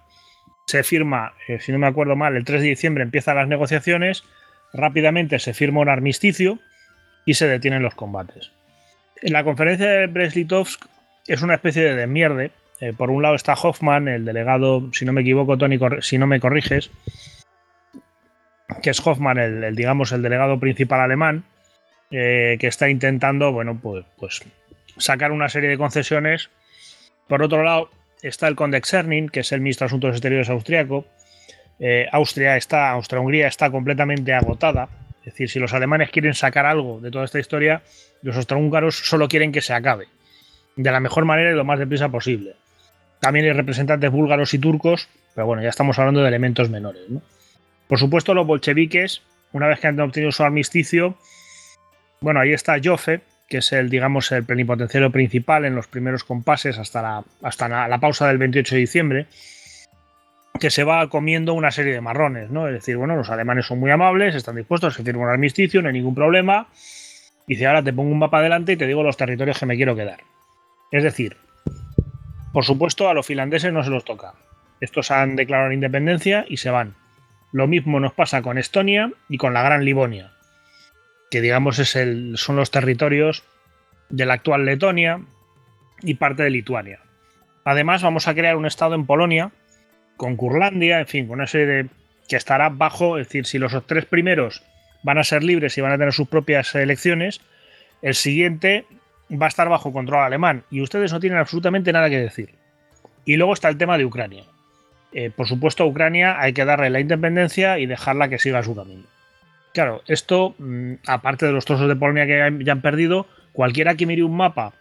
[SPEAKER 3] se firma, eh, si no me acuerdo mal, el 3 de diciembre empiezan las negociaciones, rápidamente se firma un armisticio y se detienen los combates. La conferencia de Brest-Litovsk es una especie de desmierde. Eh, por un lado está Hoffman, el delegado, si no me equivoco, Tony, si no me corriges, que es Hoffman, el, digamos, el delegado principal alemán, eh, que está intentando, bueno, pues, pues sacar una serie de concesiones. Por otro lado, está el conde Czernin, que es el ministro de Asuntos Exteriores austriaco. Eh, Austria está, Austria-Hungría está completamente agotada. Es decir, si los alemanes quieren sacar algo de toda esta historia, los austrohúngaros solo quieren que se acabe. De la mejor manera y lo más deprisa posible. También hay representantes búlgaros y turcos, pero bueno, ya estamos hablando de elementos menores. Por supuesto, los bolcheviques, una vez que han obtenido su armisticio, bueno, ahí está Joffe, que es el, digamos, el plenipotenciario principal en los primeros compases hasta la, hasta la, pausa del 28 de diciembre, que se va comiendo una serie de marrones, ¿no? Es decir, bueno, los alemanes son muy amables, están dispuestos a firme un armisticio, no hay ningún problema. Y dice, ahora te pongo un mapa adelante y te digo los territorios que me quiero quedar. Es decir, por supueto, a los finlandeses no se los toca. Estos han declarado la independencia y se van. Lo mismo nos pasa con Estonia y con la Gran Livonia que digamos es el, son los territorios de la actual Letonia y parte de Lituania. Además, vamos a crear un estado en Polonia, con Curlandia, en fin, con una serie de. que estará bajo, es decir, si los tres primeros van a ser libres y van a tener sus propias elecciones, el siguiente va a estar bajo control alemán y ustedes no tienen absolutamente nada que decir. Y luego está el tema de Ucrania. Eh, por supuesto, a Ucrania hay que darle la independencia y dejarla que siga su camino. Claro, esto, mm, aparte de los trozos de Polonia que ya han perdido, cualquiera que mire un mapa,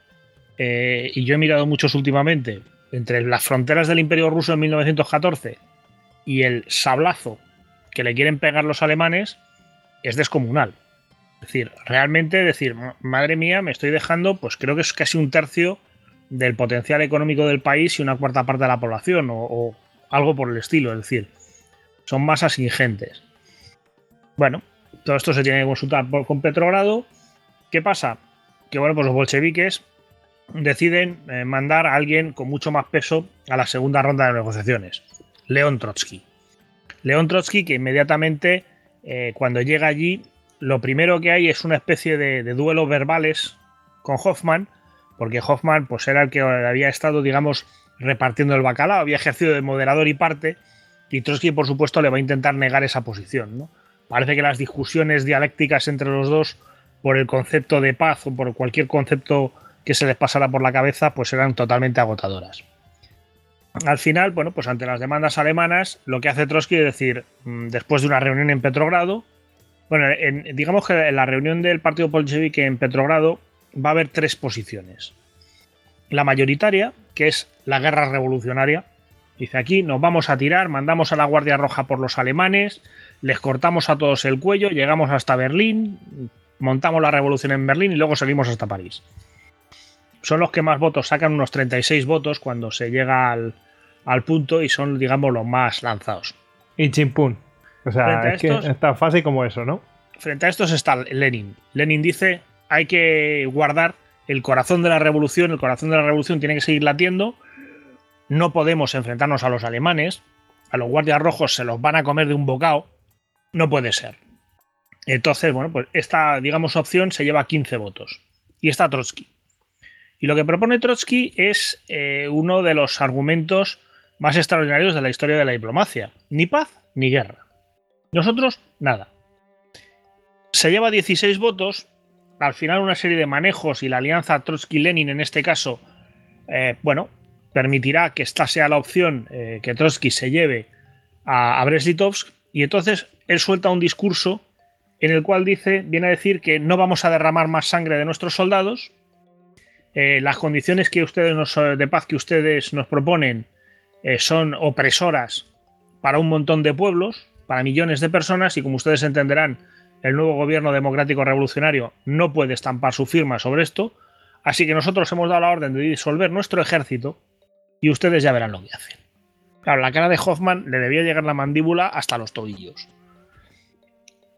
[SPEAKER 3] eh, y yo he mirado muchos últimamente, entre las fronteras del Imperio Ruso en 1914 y el sablazo que le quieren pegar los alemanes, es descomunal. Es decir, realmente decir, madre mía, me estoy dejando, pues creo que es casi un tercio del potencial económico del país y una cuarta parte de la población, o, o algo por el estilo. Es decir, son masas ingentes. Bueno, todo esto se tiene que consultar con Petrogrado. ¿Qué pasa? Que bueno, pues los bolcheviques deciden eh, mandar a alguien con mucho más peso a la segunda ronda de negociaciones, León Trotsky. León Trotsky que inmediatamente eh, cuando llega allí, lo primero que hay es una especie de, de duelos verbales con Hoffman, porque Hoffman pues era el que había estado, digamos, repartiendo el bacalao, había ejercido de moderador y parte, y Trotsky por supuesto le va a intentar negar esa posición. Parece que las discusiones dialécticas entre los dos por el concepto de paz o por cualquier concepto que se les pasara por la cabeza, pues eran totalmente agotadoras. Al final, bueno, pues ante las demandas alemanas, lo que hace Trotsky es decir, mm, después de una reunión en Petrogrado, bueno, digamos que en la reunión del Partido Bolchevique en Petrogrado va a haber tres posiciones. La mayoritaria, que es la guerra revolucionaria, dice aquí nos vamos a tirar, mandamos a la Guardia Roja por los alemanes, les cortamos a todos el cuello, llegamos hasta Berlín, montamos la revolución en Berlín y luego salimos hasta París. Son los que más votos sacan, unos 36 votos cuando se llega al, punto y son, digamos, los más lanzados.
[SPEAKER 1] Y chimpún. O sea, es que es tan fácil como eso, ¿no?
[SPEAKER 3] Frente a estos está Lenin. Lenin dice, hay que guardar el corazón de la revolución, el corazón de la revolución tiene que seguir latiendo, no podemos enfrentarnos a los alemanes, a los guardias rojos se los van a comer de un bocado, no puede ser. Entonces, bueno, pues esta, digamos, opción se lleva 15 votos. Y está Trotsky. Y lo que propone Trotsky es eh, uno de los argumentos más extraordinarios de la historia de la diplomacia. Ni paz ni guerra. Nosotros, nada. Se lleva 16 votos. Al final, una serie de manejos y la alianza Trotsky-Lenin, en este caso, eh, bueno, permitirá que esta sea la opción eh, que Trotsky se lleve a, a Y entonces él suelta un discurso en el cual dice, viene a decir que no vamos a derramar más sangre de nuestros soldados, eh, las condiciones que ustedes nos, de paz que ustedes nos proponen eh, son opresoras para un montón de pueblos, para millones de personas, y como ustedes entenderán, el nuevo gobierno democrático revolucionario no puede estampar su firma sobre esto, así que nosotros hemos dado la orden de disolver nuestro ejército y ustedes ya verán lo que hacen. Claro, la cara de Hoffman le debía llegar la mandíbula hasta los tobillos.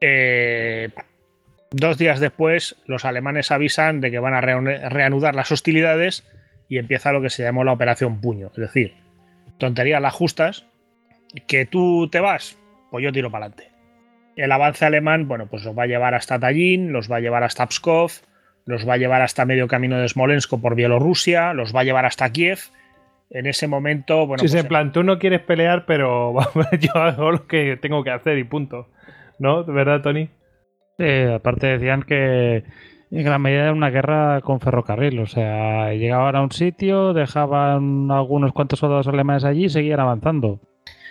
[SPEAKER 3] Eh, Dos días después, los alemanes avisan de que van a reanudar las hostilidades y empieza lo que se llamó la Operación Puño. Es decir, tonterías las justas, que tú te vas, pues yo tiro para adelante. El avance alemán, bueno, pues los va a llevar hasta Tallinn, los va a llevar hasta Pskov, los va a llevar hasta medio camino de Smolensk por Bielorrusia, los va a llevar hasta Kiev. En ese momento, bueno.
[SPEAKER 1] Sí,
[SPEAKER 3] pues,
[SPEAKER 1] en plan, tú no quieres pelear, pero (laughs) yo hago lo que tengo que hacer y punto. ¿No? ¿De verdad, Tony?
[SPEAKER 2] Sí, aparte decían que en gran medida era una guerra con ferrocarril. O sea, llegaban a un sitio, dejaban algunos cuantos soldados alemanes allí y seguían avanzando.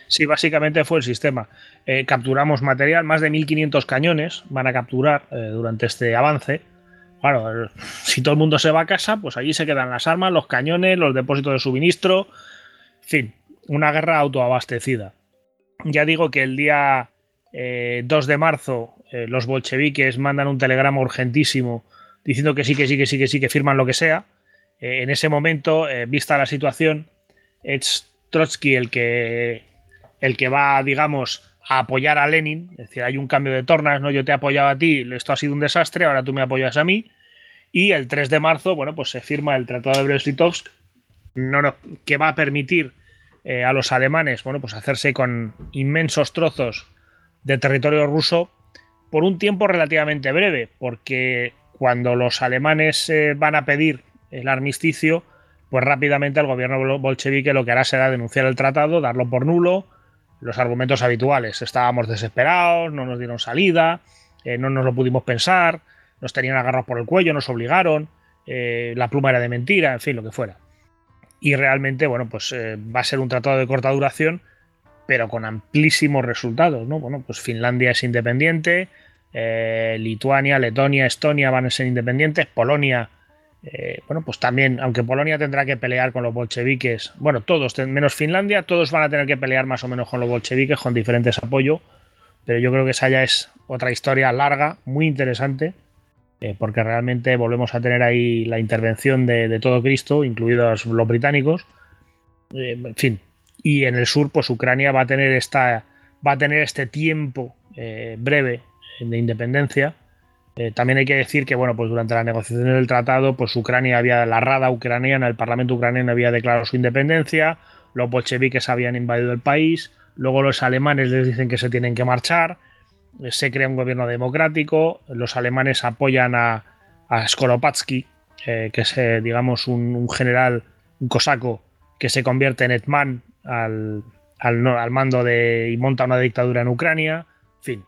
[SPEAKER 3] Sí, básicamente fue el sistema. Eh, capturamos material, más de 1500 cañones van a capturar eh, durante este avance. Claro, si todo el mundo se va a casa, pues allí se quedan las armas, los cañones, los depósitos de suministro. En fin, una guerra autoabastecida. Ya digo que el día 2 eh, de marzo los bolcheviques mandan un telegrama urgentísimo diciendo que sí, que sí, que sí, que sí, que firman lo que sea. en ese momento, vista la situación, es Trotsky el que el que va, digamos, a apoyar a Lenin, es decir, hay un cambio de tornas, ¿no? Yo te he apoyado a ti, esto ha sido un desastre, ahora tú me apoyas a mí. Y el 3 de marzo, bueno, pues se firma el Tratado de Brest-Litovsk, que va a permitir eh, a los alemanes, bueno, pues hacerse con inmensos trozos de territorio ruso por un tiempo relativamente breve, porque cuando los alemanes eh, van a pedir el armisticio, pues rápidamente el gobierno bolchevique lo que hará será denunciar el tratado, darlo por nulo, los argumentos habituales. Estábamos desesperados, no nos dieron salida, eh, no nos lo pudimos pensar, nos tenían agarrados por el cuello, nos obligaron, eh, la pluma era de mentira, en fin, lo que fuera. Y realmente, bueno, pues va a ser un tratado de corta duración, pero con amplísimos resultados, ¿no? Bueno, pues Finlandia es independiente, Lituania, Letonia, Estonia van a ser independientes, Polonia eh, bueno, pues también, aunque Polonia tendrá que pelear con los bolcheviques, bueno, todos, menos Finlandia, todos van a tener que pelear más o menos con los bolcheviques, con diferentes apoyos, pero yo creo que esa ya es otra historia larga, muy interesante, eh, porque realmente volvemos a tener ahí la intervención de, todo Cristo, incluidos los británicos, eh, en fin, y en el sur, pues Ucrania va a tener esta, va a tener este tiempo breve de independencia. Eh, también hay que decir que, bueno, pues durante la negociación del tratado, pues Ucrania había, la Rada ucraniana, el Parlamento ucraniano había declarado su independencia, los bolcheviques habían invadido el país, luego los alemanes les dicen que se tienen que marchar, eh, se crea un gobierno democrático, los alemanes apoyan a, a Skoropadsky, eh, que es, digamos, un, general, un cosaco, que se convierte en Etman al, al, mando de y monta una dictadura en Ucrania, en fin,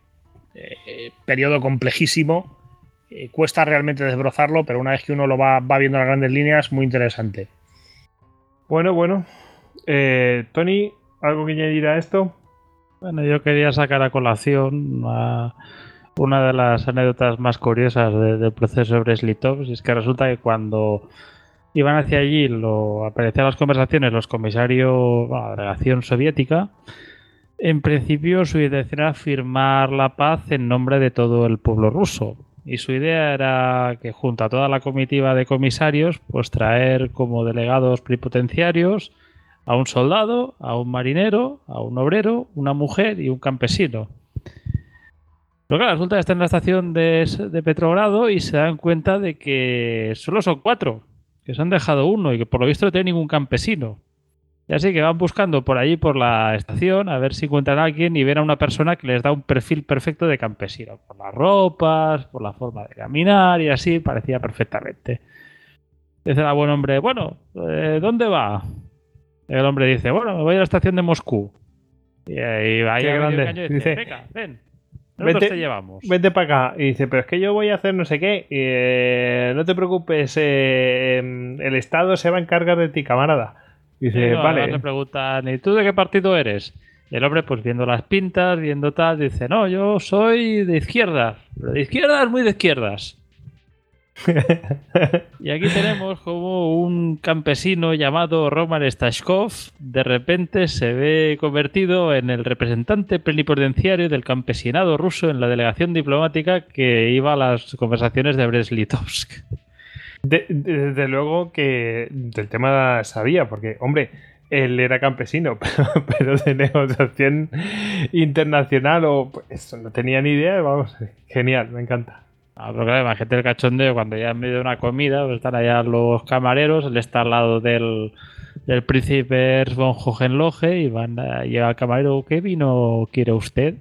[SPEAKER 3] periodo complejísimo eh, cuesta realmente desbrozarlo, pero una vez que uno lo va, viendo las grandes líneas, muy interesante.
[SPEAKER 1] Bueno, bueno. Eh, Tony, ¿algo que añadir a esto?
[SPEAKER 2] Bueno, yo quería sacar a colación una de las anécdotas más curiosas del proceso de Breslitov, es que resulta que cuando iban hacia allí, lo aparecían las conversaciones los comisarios de la delegación soviética, en principio su intención era firmar la paz en nombre de todo el pueblo ruso y su idea era que junto a toda la comitiva de comisarios, pues traer como delegados plenipotenciarios a un soldado, a un marinero, a un obrero, una mujer y un campesino. Pero claro, resulta que están en la estación de, de Petrogrado y se dan cuenta de que solo son cuatro, que se han dejado uno y que por lo visto no tiene ningún campesino. Y así que van buscando por allí, por la estación, a ver si encuentran a alguien y ven a una persona que les da un perfil perfecto de campesino. Por las ropas, por la forma de caminar y así, parecía perfectamente. Dice el buen hombre, bueno, eh, ¿dónde va? El hombre dice, bueno, me voy a la estación de Moscú. Y ahí va
[SPEAKER 1] grande. dice,
[SPEAKER 2] venga, ven. Vente, te llevamos.
[SPEAKER 1] Vente para acá. Y dice, pero es que yo voy a hacer no sé qué. Y, eh, no te preocupes, eh, el Estado se va a encargar de ti, camarada. Dice, vale.
[SPEAKER 2] Le preguntan, ¿y tú de qué partido eres? Y el hombre, pues viendo las pintas, viendo tal, dice, no, yo soy de izquierdas. Pero de izquierdas, muy de izquierdas. (laughs) y aquí tenemos como un campesino llamado Roman Stashkov de repente se ve convertido en el representante plenipotenciario del campesinado ruso en la delegación diplomática que iba a las conversaciones de Brest-Litovsk
[SPEAKER 1] desde luego que del tema sabía, porque, hombre, él era campesino, (laughs) pero, de negociación internacional o pues no tenía ni idea, vamos, genial, me encanta.
[SPEAKER 2] Ah, pero claro, imagínate el cachondeo cuando ya en medio de una comida pues están allá los camareros, él está al lado del, del príncipe von Hohenlohe y van a llegar al camarero, ¿qué vino quiere usted?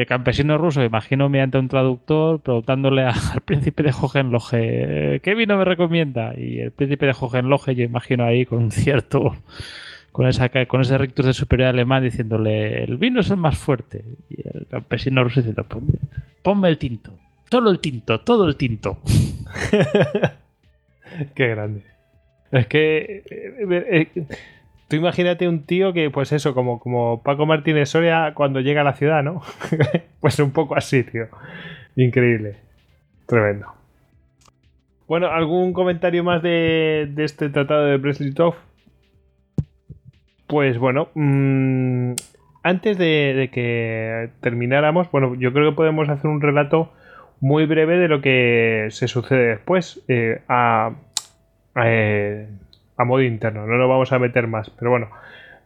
[SPEAKER 2] El campesino ruso, imagino mediante un traductor, preguntándole (laughs) al príncipe de Hohenlohe, ¿qué vino me recomienda? Y el príncipe de Hohenlohe, yo imagino ahí con un cierto, con, esa, con ese rictus de superioridad alemán diciéndole, el vino es el más fuerte. Y el campesino ruso diciendo, ponme, ponme el tinto, solo el tinto, todo el tinto. (laughs)
[SPEAKER 1] Qué grande. Es que. eh, eh, tú imagínate un tío que, pues eso, como, como Paco Martínez Soria cuando llega a la ciudad, ¿no? (laughs) pues un poco así, tío. Increíble. Tremendo. Bueno, ¿algún comentario más de, de este tratado de Brest-Litov? Pues bueno, mm, antes de, que termináramos, bueno, yo creo que podemos hacer un relato muy breve de lo que se sucede después eh, a, a, eh, a modo interno. No nos vamos a meter más, pero bueno.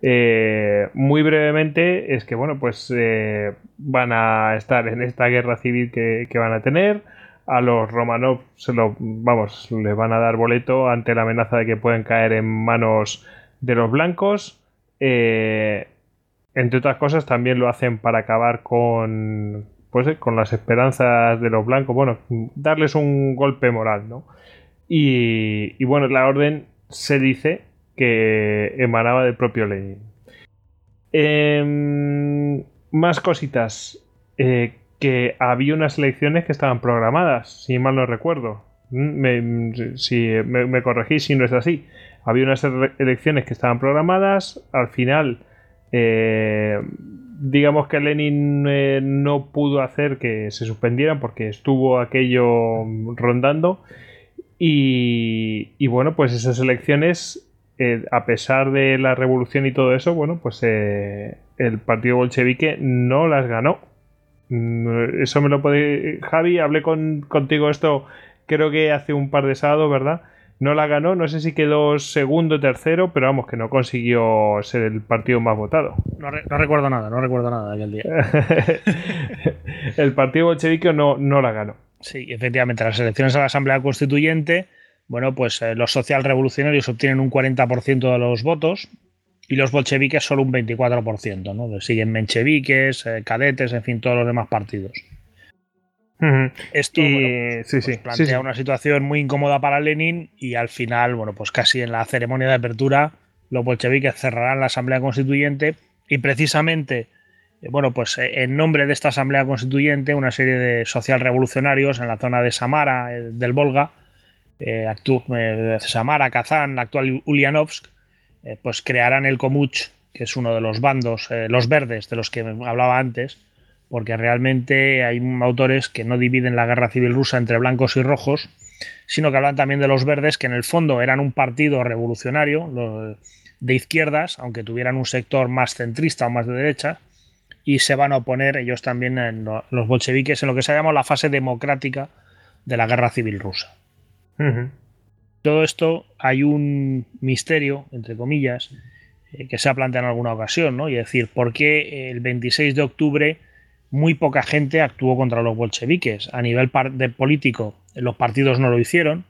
[SPEAKER 1] eh, muy brevemente es que bueno pues eh, van a estar en esta guerra civil que, que van a tener a los Romanov se lo vamos les van a dar boleto ante la amenaza de que pueden caer en manos de los blancos Eh, entre otras cosas también lo hacen para acabar con pues con las esperanzas de los blancos bueno darles un golpe moral no y bueno, la orden se dice que emanaba del propio Lenin. Em, más cositas. Eh, que había unas elecciones que estaban programadas, si mal no recuerdo. Mm, Me, si, me, corregís si no es así. Había unas ele- elecciones que estaban programadas. Al final, eh, digamos que Lenin eh, no pudo hacer que se suspendieran porque estuvo aquello rondando. Y, y bueno, pues esas elecciones, eh, a pesar de la revolución y todo eso, bueno, pues eh, el partido bolchevique no las ganó. Mm, Eso me lo puede. Javi, hablé con, contigo esto, creo que hace un par de sábados, ¿verdad? No la ganó, no sé si quedó segundo o tercero, pero vamos, que no consiguió ser el partido más votado.
[SPEAKER 3] No, re- no recuerdo nada, no recuerdo nada de aquel día. (laughs)
[SPEAKER 1] el partido bolchevique no, no la ganó.
[SPEAKER 3] Sí, efectivamente, las elecciones a la Asamblea Constituyente, bueno, pues eh, los socialrevolucionarios obtienen un 40% de los votos y los bolcheviques solo un 24%, ¿no? Siguen mencheviques, eh, cadetes, en fin, todos los demás partidos. Esto
[SPEAKER 1] Y-
[SPEAKER 3] bueno, pues,
[SPEAKER 1] sí,
[SPEAKER 3] pues plantea
[SPEAKER 1] sí,
[SPEAKER 3] una situación muy incómoda para Lenin y al final, bueno, pues casi en la ceremonia de apertura, los bolcheviques cerrarán la Asamblea Constituyente y precisamente, bueno, pues eh, en nombre de esta Asamblea Constituyente, una serie de socialrevolucionarios en la zona de Samara, eh, del Volga, eh, eh, Samara, Kazán, la actual Ulyanovsk, eh, pues crearán el Komuch, que es uno de los bandos, eh, los verdes de los que hablaba antes, porque realmente hay autores que no dividen la guerra civil rusa entre blancos y rojos, sino que hablan también de los verdes, que en el fondo eran un partido revolucionario de izquierdas, aunque tuvieran un sector más centrista o más de derecha, y se van a oponer ellos también en lo- los bolcheviques en lo que se llama la fase democrática de la guerra civil rusa. Todo esto hay un misterio, entre comillas, eh, que se ha planteado en alguna ocasión, ¿no? Y es decir, ¿por qué el 26 de octubre muy poca gente actuó contra los bolcheviques? A nivel de político, los partidos no lo hicieron,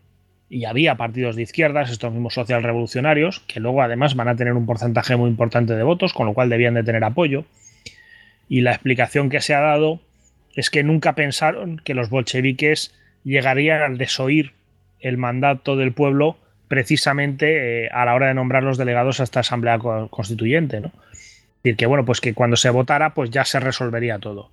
[SPEAKER 3] y había partidos de izquierdas, estos mismos socialrevolucionarios, que luego además van a tener un porcentaje muy importante de votos, con lo cual debían de tener apoyo. Y la explicación que se ha dado es que nunca pensaron que los bolcheviques llegarían al desoír el mandato del pueblo precisamente eh, a la hora de nombrar los delegados a esta asamblea co- constituyente, ¿no? Es decir, que bueno, pues que cuando se votara, pues ya se resolvería todo.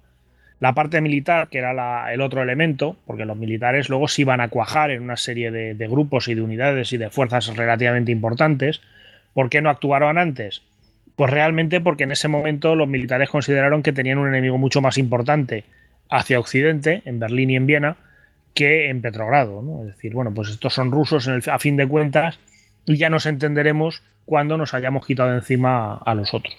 [SPEAKER 3] La parte militar, que era el otro elemento, porque los militares luego se iban a cuajar en una serie de, de grupos y de unidades y de fuerzas relativamente importantes. ¿Por qué no actuaron antes? Pues realmente porque en ese momento los militares consideraron que tenían un enemigo mucho más importante hacia Occidente, en Berlín y en Viena, que en Petrogrado. ¿no? Es decir, bueno, pues estos son rusos a fin de cuentas y ya nos entenderemos cuando nos hayamos quitado encima a los otros.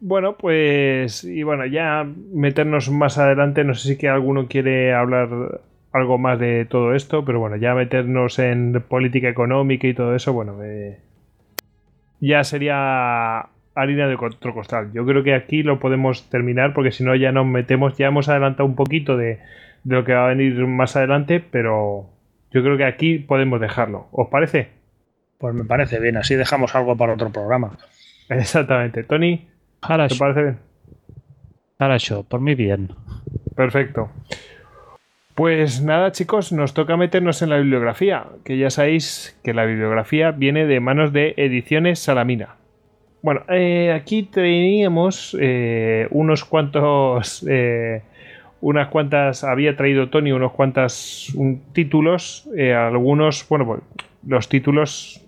[SPEAKER 1] Bueno, pues y bueno, ya meternos más adelante, no sé si que alguno quiere hablar algo más de todo esto, pero bueno, ya meternos en política económica y todo eso, bueno, eh, ya sería harina de otro costal. Yo creo que aquí lo podemos terminar porque si no ya nos metemos, ya hemos adelantado un poquito de, de lo que va a venir más adelante, pero yo creo que aquí podemos dejarlo. ¿Os parece?
[SPEAKER 3] Pues me parece bien, así dejamos algo para otro programa. (laughs)
[SPEAKER 1] Exactamente. Tony, ¿te parece bien?
[SPEAKER 2] Ahora yo, por mí bien.
[SPEAKER 1] Perfecto. Pues nada, chicos, nos toca meternos en la bibliografía, que ya sabéis que la bibliografía viene de manos de Ediciones Salamina. Bueno, eh, aquí teníamos eh, unos cuantos, eh, unas cuantas, había traído Tony unos cuantos títulos, algunos, bueno, pues, los títulos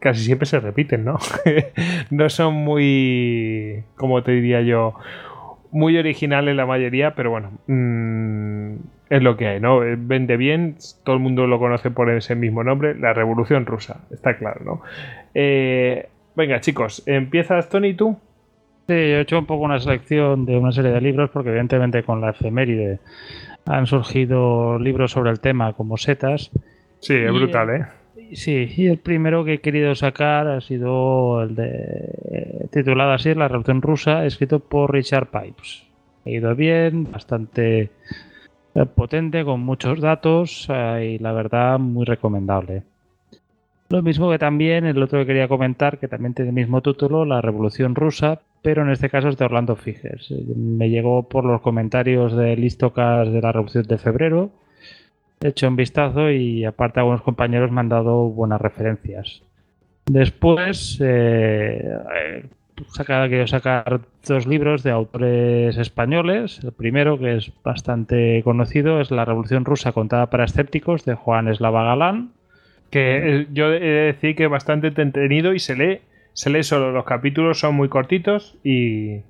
[SPEAKER 1] casi siempre se repiten, ¿no? (laughs) no son muy, como te diría yo, muy originales la mayoría, pero bueno, mmm, es lo que hay, ¿no? Vende bien, todo el mundo lo conoce por ese mismo nombre, la Revolución Rusa, está claro, ¿no? Eh, venga, chicos, ¿empiezas Tony tú?
[SPEAKER 2] Sí, yo he hecho un poco una selección de una serie de libros porque evidentemente con la efeméride han surgido libros sobre el tema como setas.
[SPEAKER 1] Sí, es brutal, ¿eh?
[SPEAKER 2] Sí, y el primero que he querido sacar ha sido el de eh, titulado así La Revolución Rusa, escrito por Richard Pipes. Ha ido bien, bastante eh, potente, con muchos datos eh, y la verdad muy recomendable. Lo mismo que también el otro que quería comentar, que también tiene el mismo título, La Revolución Rusa, pero en este caso es de Orlando Figers. Me llegó por los comentarios de Listocas de la Revolución de Febrero. He hecho un vistazo y aparte algunos compañeros me han dado buenas referencias. Después eh, saca- quiero sacar dos libros de autores españoles. El primero, que es bastante conocido, es La Revolución Rusa contada para escépticos de Juan Eslava Galán.
[SPEAKER 1] Que eh, yo he de decir que es bastante entretenido y se lee, se lee solo. Los capítulos son muy cortitos y,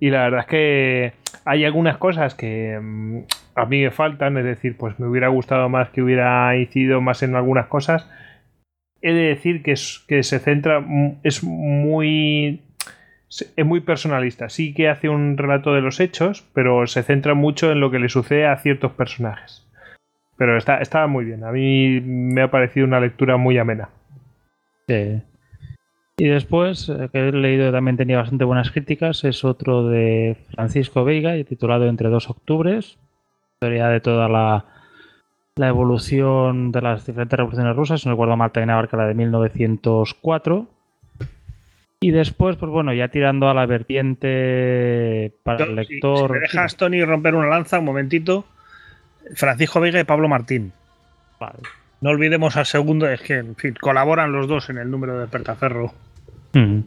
[SPEAKER 1] y la verdad es que hay algunas cosas que mm, a mí me faltan, es decir, pues me hubiera gustado más que hubiera incidido más en algunas cosas. He de decir que, es, que se centra, es muy es muy personalista. Sí que hace un relato de los hechos, pero se centra mucho en lo que le sucede a ciertos personajes. Pero está, muy bien. A mí me ha parecido una lectura muy amena.
[SPEAKER 2] Sí. Y después, eh, que he leído también tenía bastante buenas críticas, es otro de Francisco Veiga, titulado Entre dos octubres. Historia de toda la, la evolución de las diferentes revoluciones rusas. Si no recuerdo mal, también abarca la de 1904. Y después, pues bueno, ya tirando a la vertiente para el
[SPEAKER 3] Yo, si-
[SPEAKER 2] lector.
[SPEAKER 3] Si, me dejas, Tony, romper una lanza, un momentito. Francisco Vega y Pablo Martín.
[SPEAKER 2] Vale.
[SPEAKER 3] No olvidemos al segundo, es que, en fin, colaboran los dos en el número de Pertaferro
[SPEAKER 2] Mm.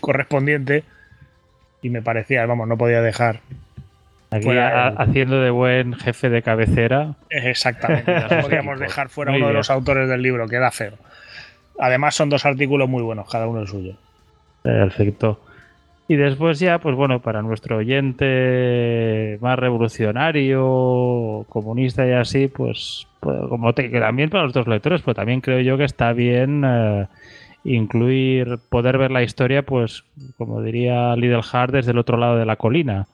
[SPEAKER 3] correspondiente. Y me parecía, vamos, no podía dejar.
[SPEAKER 2] Aquí a- haciendo de buen jefe de cabecera.
[SPEAKER 3] Exactamente. No (laughs) podíamos dejar fuera
[SPEAKER 2] Muy
[SPEAKER 3] uno de los autores del libro, queda feo. Además, son dos artículos muy buenos, cada uno el suyo.
[SPEAKER 2] Perfecto. Y después ya, pues bueno, para nuestro oyente más revolucionario, comunista y así, pues, pues, como te- también para los dos lectores, pues también creo yo que está bien eh, incluir, poder ver la historia, pues como diría Lidl Hart, desde el otro lado de la colina.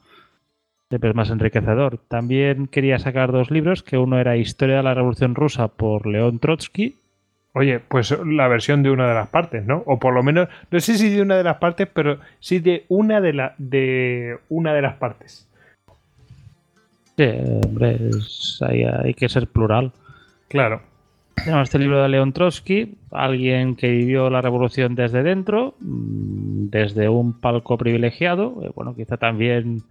[SPEAKER 2] Siempre es más enriquecedor. También quería sacar dos libros, que uno era Historia de la Revolución Rusa por León Trotsky,
[SPEAKER 1] Oye, pues la versión de una de las partes, ¿no? O por lo menos, no sé si de una de las partes, pero sí de una de, la, de, una de las partes.
[SPEAKER 2] Sí, hombre, es- hay, hay que ser plural.
[SPEAKER 1] Claro.
[SPEAKER 2] Tenemos este libro de León Trotsky, alguien que vivió la revolución desde dentro, mm, desde un palco privilegiado. Eh, Bueno, quizá también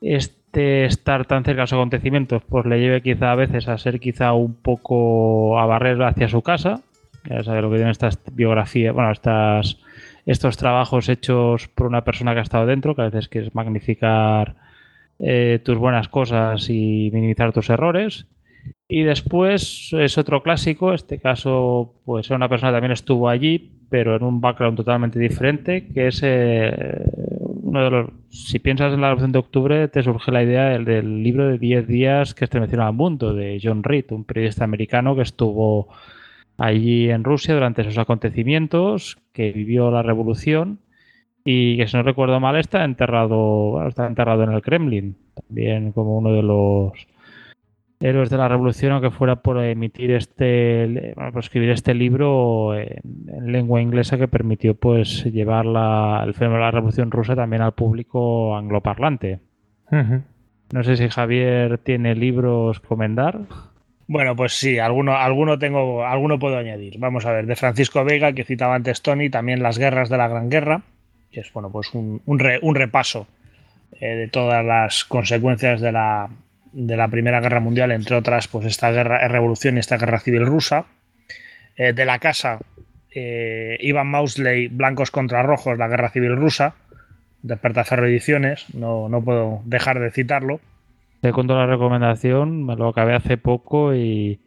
[SPEAKER 2] este estar tan cerca de los acontecimientos pues le lleve quizá a veces a ser quizá un poco a barrer hacia su casa. Ya sabes lo que tienen estas biografías, bueno, estas, estos trabajos hechos por una persona que ha estado dentro, que a veces quieres magnificar eh, tus buenas cosas y minimizar tus errores. Y después es otro clásico, este caso, pues una persona también estuvo allí, pero en un background totalmente diferente, que es eh, uno de los. Si piensas en la Revolución de Octubre, te surge la idea del, del libro de 10 días que estremecieron al mundo, de John Reed, un periodista americano que estuvo allí en Rusia durante esos acontecimientos, que vivió la revolución y que, si no recuerdo mal, está enterrado, bueno, está enterrado en el Kremlin, también como uno de los héroes de la revolución, aunque fuera por emitir este, bueno, por escribir este libro en, en, lengua inglesa que permitió pues llevar la, el fenómeno de la revolución rusa también al público angloparlante. Uh -huh. No sé si Javier tiene libros recomendar.
[SPEAKER 3] Bueno, pues sí, alguno, alguno tengo, alguno puedo añadir. Vamos a ver, de Francisco Vega, que citaba antes Tony, también Las guerras de la Gran Guerra, que es bueno, pues un, un, re, un repaso eh, de todas las consecuencias de la, de la Primera Guerra Mundial, entre otras, pues esta guerra, revolución y esta guerra civil rusa. Eh, de la casa, eh, Ivan Mausley, Blancos contra Rojos, la guerra civil rusa, Despertaferro Ediciones, no, no puedo dejar de citarlo.
[SPEAKER 2] Segundo la recomendación, me lo acabé hace poco y,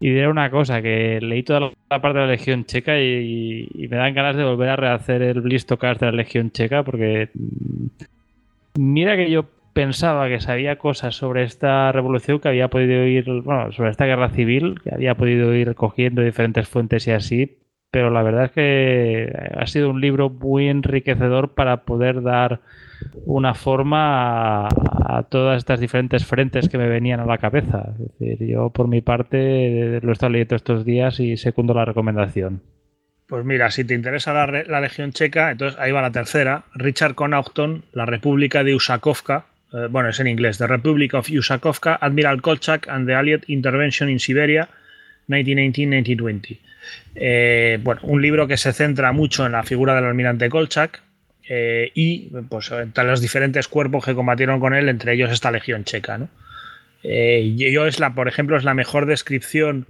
[SPEAKER 2] y diré una cosa, que leí toda la parte de la Legión Checa y, y me dan ganas de volver a rehacer el Blistocast de la Legión Checa porque mm, mira que yo pensaba que sabía cosas sobre esta revolución que había podido ir, bueno, sobre esta guerra civil, que había podido ir cogiendo diferentes fuentes y así, pero la verdad es que ha sido un libro muy enriquecedor para poder dar una forma a, todas estas diferentes frentes que me venían a la cabeza. Es decir, yo por mi parte lo he estado leyendo estos días y secundo la recomendación.
[SPEAKER 3] Pues mira, si te interesa la, la Legión Checa, entonces ahí va la tercera. Richard Connaughton, La República de Usakovka, eh, bueno, es en inglés, The Republic of Usakovka, Admiral Kolchak and the Allied Intervention in Siberia, 1919-1920. Eh, bueno, un libro que se centra mucho en la figura del almirante Kolchak eh, y pues, entre los diferentes cuerpos que combatieron con él, entre ellos esta legión checa. ¿no? Eh, yo es la, por ejemplo, es la mejor descripción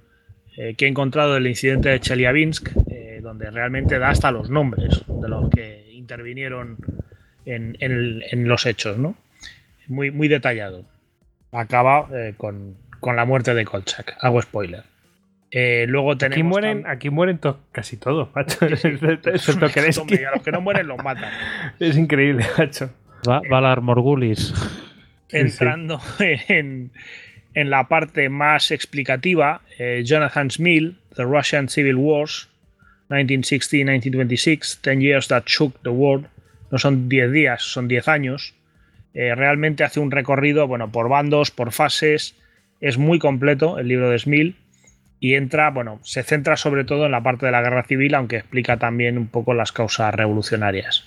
[SPEAKER 3] que he encontrado del incidente de Chelyabinsk, donde realmente da hasta los nombres de los que intervinieron en los hechos. ¿no? Muy, muy detallado. Acaba con, con la muerte de Kolchak. Hago spoiler. Eh, luego tenemos
[SPEAKER 1] aquí mueren, aquí mueren to casi todos, (laughs) macho. Sí, sí.
[SPEAKER 3] Hombre, a los que no mueren los matan. (laughs)
[SPEAKER 1] Es increíble, macho.
[SPEAKER 2] Va, Valar Morgulis.
[SPEAKER 3] Entrando sí, en, en, la parte más explicativa, eh, Jonathan Smil, The Russian Civil Wars, 1960-1926, 10 Years That Shook the World. No son 10 días, son 10 años. Eh, realmente hace un recorrido bueno, por bandos, por fases. Es muy completo el libro de Smil y entra, bueno, se centra sobre todo en la parte de la guerra civil, aunque explica también un poco las causas revolucionarias.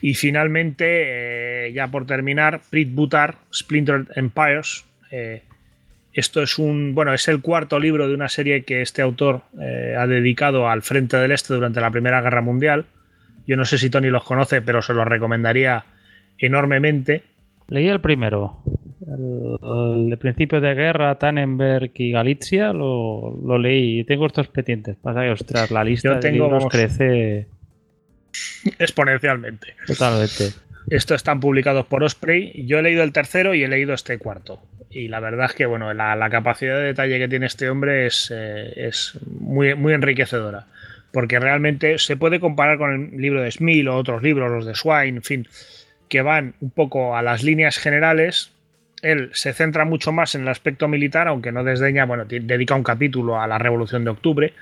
[SPEAKER 3] Y finalmente, eh, ya por terminar, Prit Butar, Splintered Empires. Eh, esto es un, bueno, es el cuarto libro de una serie que este autor ha dedicado al frente del este durante la Primera Guerra Mundial. Yo no sé si Tony los conoce, pero se los recomendaría enormemente.
[SPEAKER 2] Leí el primero. El, el, de principio de guerra, Tannenberg y Galicia, lo, lo leí y tengo estos pendientes. Pasa que, ostras, la lista
[SPEAKER 3] Yo tengo,
[SPEAKER 2] de libros crece
[SPEAKER 3] exponencialmente.
[SPEAKER 2] Totalmente.
[SPEAKER 3] Estos están publicados por Osprey. Yo he leído el tercero y he leído este cuarto. Y la verdad es que bueno, la, la capacidad de detalle que tiene este hombre es, eh, es muy, muy enriquecedora. Porque realmente se puede comparar con el libro de Smil o otros libros, los de Swine, en fin, que van un poco a las líneas generales, él se centra mucho más en el aspecto militar, aunque no desdeña, bueno, dedica un capítulo a la Revolución de Octubre,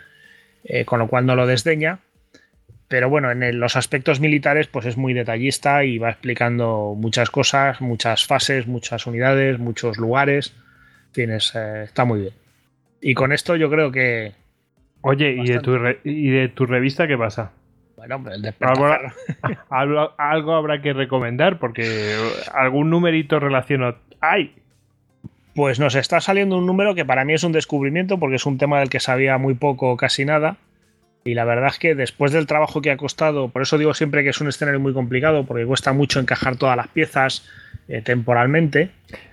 [SPEAKER 3] eh, con lo cual no lo desdeña. Pero bueno, en el, los aspectos militares, pues es muy detallista y va explicando muchas cosas, muchas fases, muchas unidades, muchos lugares. En fin, es, eh, está muy bien. Y con esto yo creo que.
[SPEAKER 1] Oye, ¿y de, tu ¿y de tu revista qué pasa?
[SPEAKER 3] Bueno, el
[SPEAKER 1] algo, (laughs) algo, algo, habrá que recomendar porque algún numerito relacionado hay.
[SPEAKER 3] Pues nos está saliendo un número que para mí es un descubrimiento porque es un tema del que sabía muy poco o casi nada. Y la verdad es que después del trabajo que ha costado, por eso digo siempre que es un escenario muy complicado porque cuesta mucho encajar todas las piezas eh, temporalmente.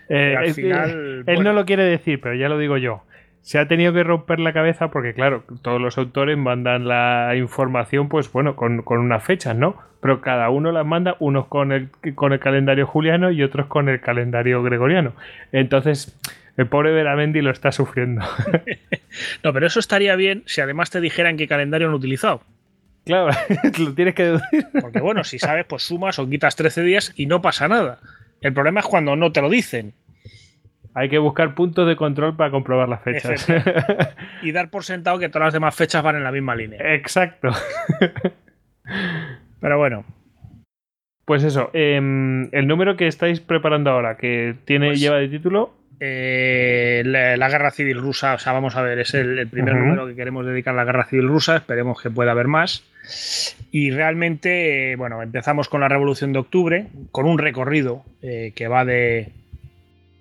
[SPEAKER 1] Eh, al final, él bueno, no lo quiere decir, pero ya lo digo yo se ha tenido que romper la cabeza porque, claro, todos los autores mandan la información, pues bueno, con, con unas fechas, ¿no? Pero cada uno las manda, unos con el, con el calendario juliano y otros con el calendario gregoriano. Entonces, el pobre Veramendi lo está sufriendo. (laughs)
[SPEAKER 3] no, pero eso estaría bien si además te dijeran qué calendario han utilizado.
[SPEAKER 1] Claro, (laughs) lo tienes que decir.
[SPEAKER 3] Porque bueno, si sabes, pues sumas o quitas 13 días y no pasa nada. El problema es cuando no te lo dicen.
[SPEAKER 1] Hay que buscar puntos de control para comprobar las fechas. (laughs)
[SPEAKER 3] y dar por sentado que todas las demás fechas van en la misma línea.
[SPEAKER 1] Exacto.
[SPEAKER 3] Pero bueno.
[SPEAKER 1] Pues eso, eh, el número que estáis preparando ahora, que tiene, pues, lleva de título.
[SPEAKER 3] eh, la, guerra civil rusa, o sea, vamos a ver, es el, primer número que queremos dedicar a la guerra civil rusa, esperemos que pueda haber más. Y realmente, bueno, empezamos con la Revolución de Octubre, con un recorrido eh, que va de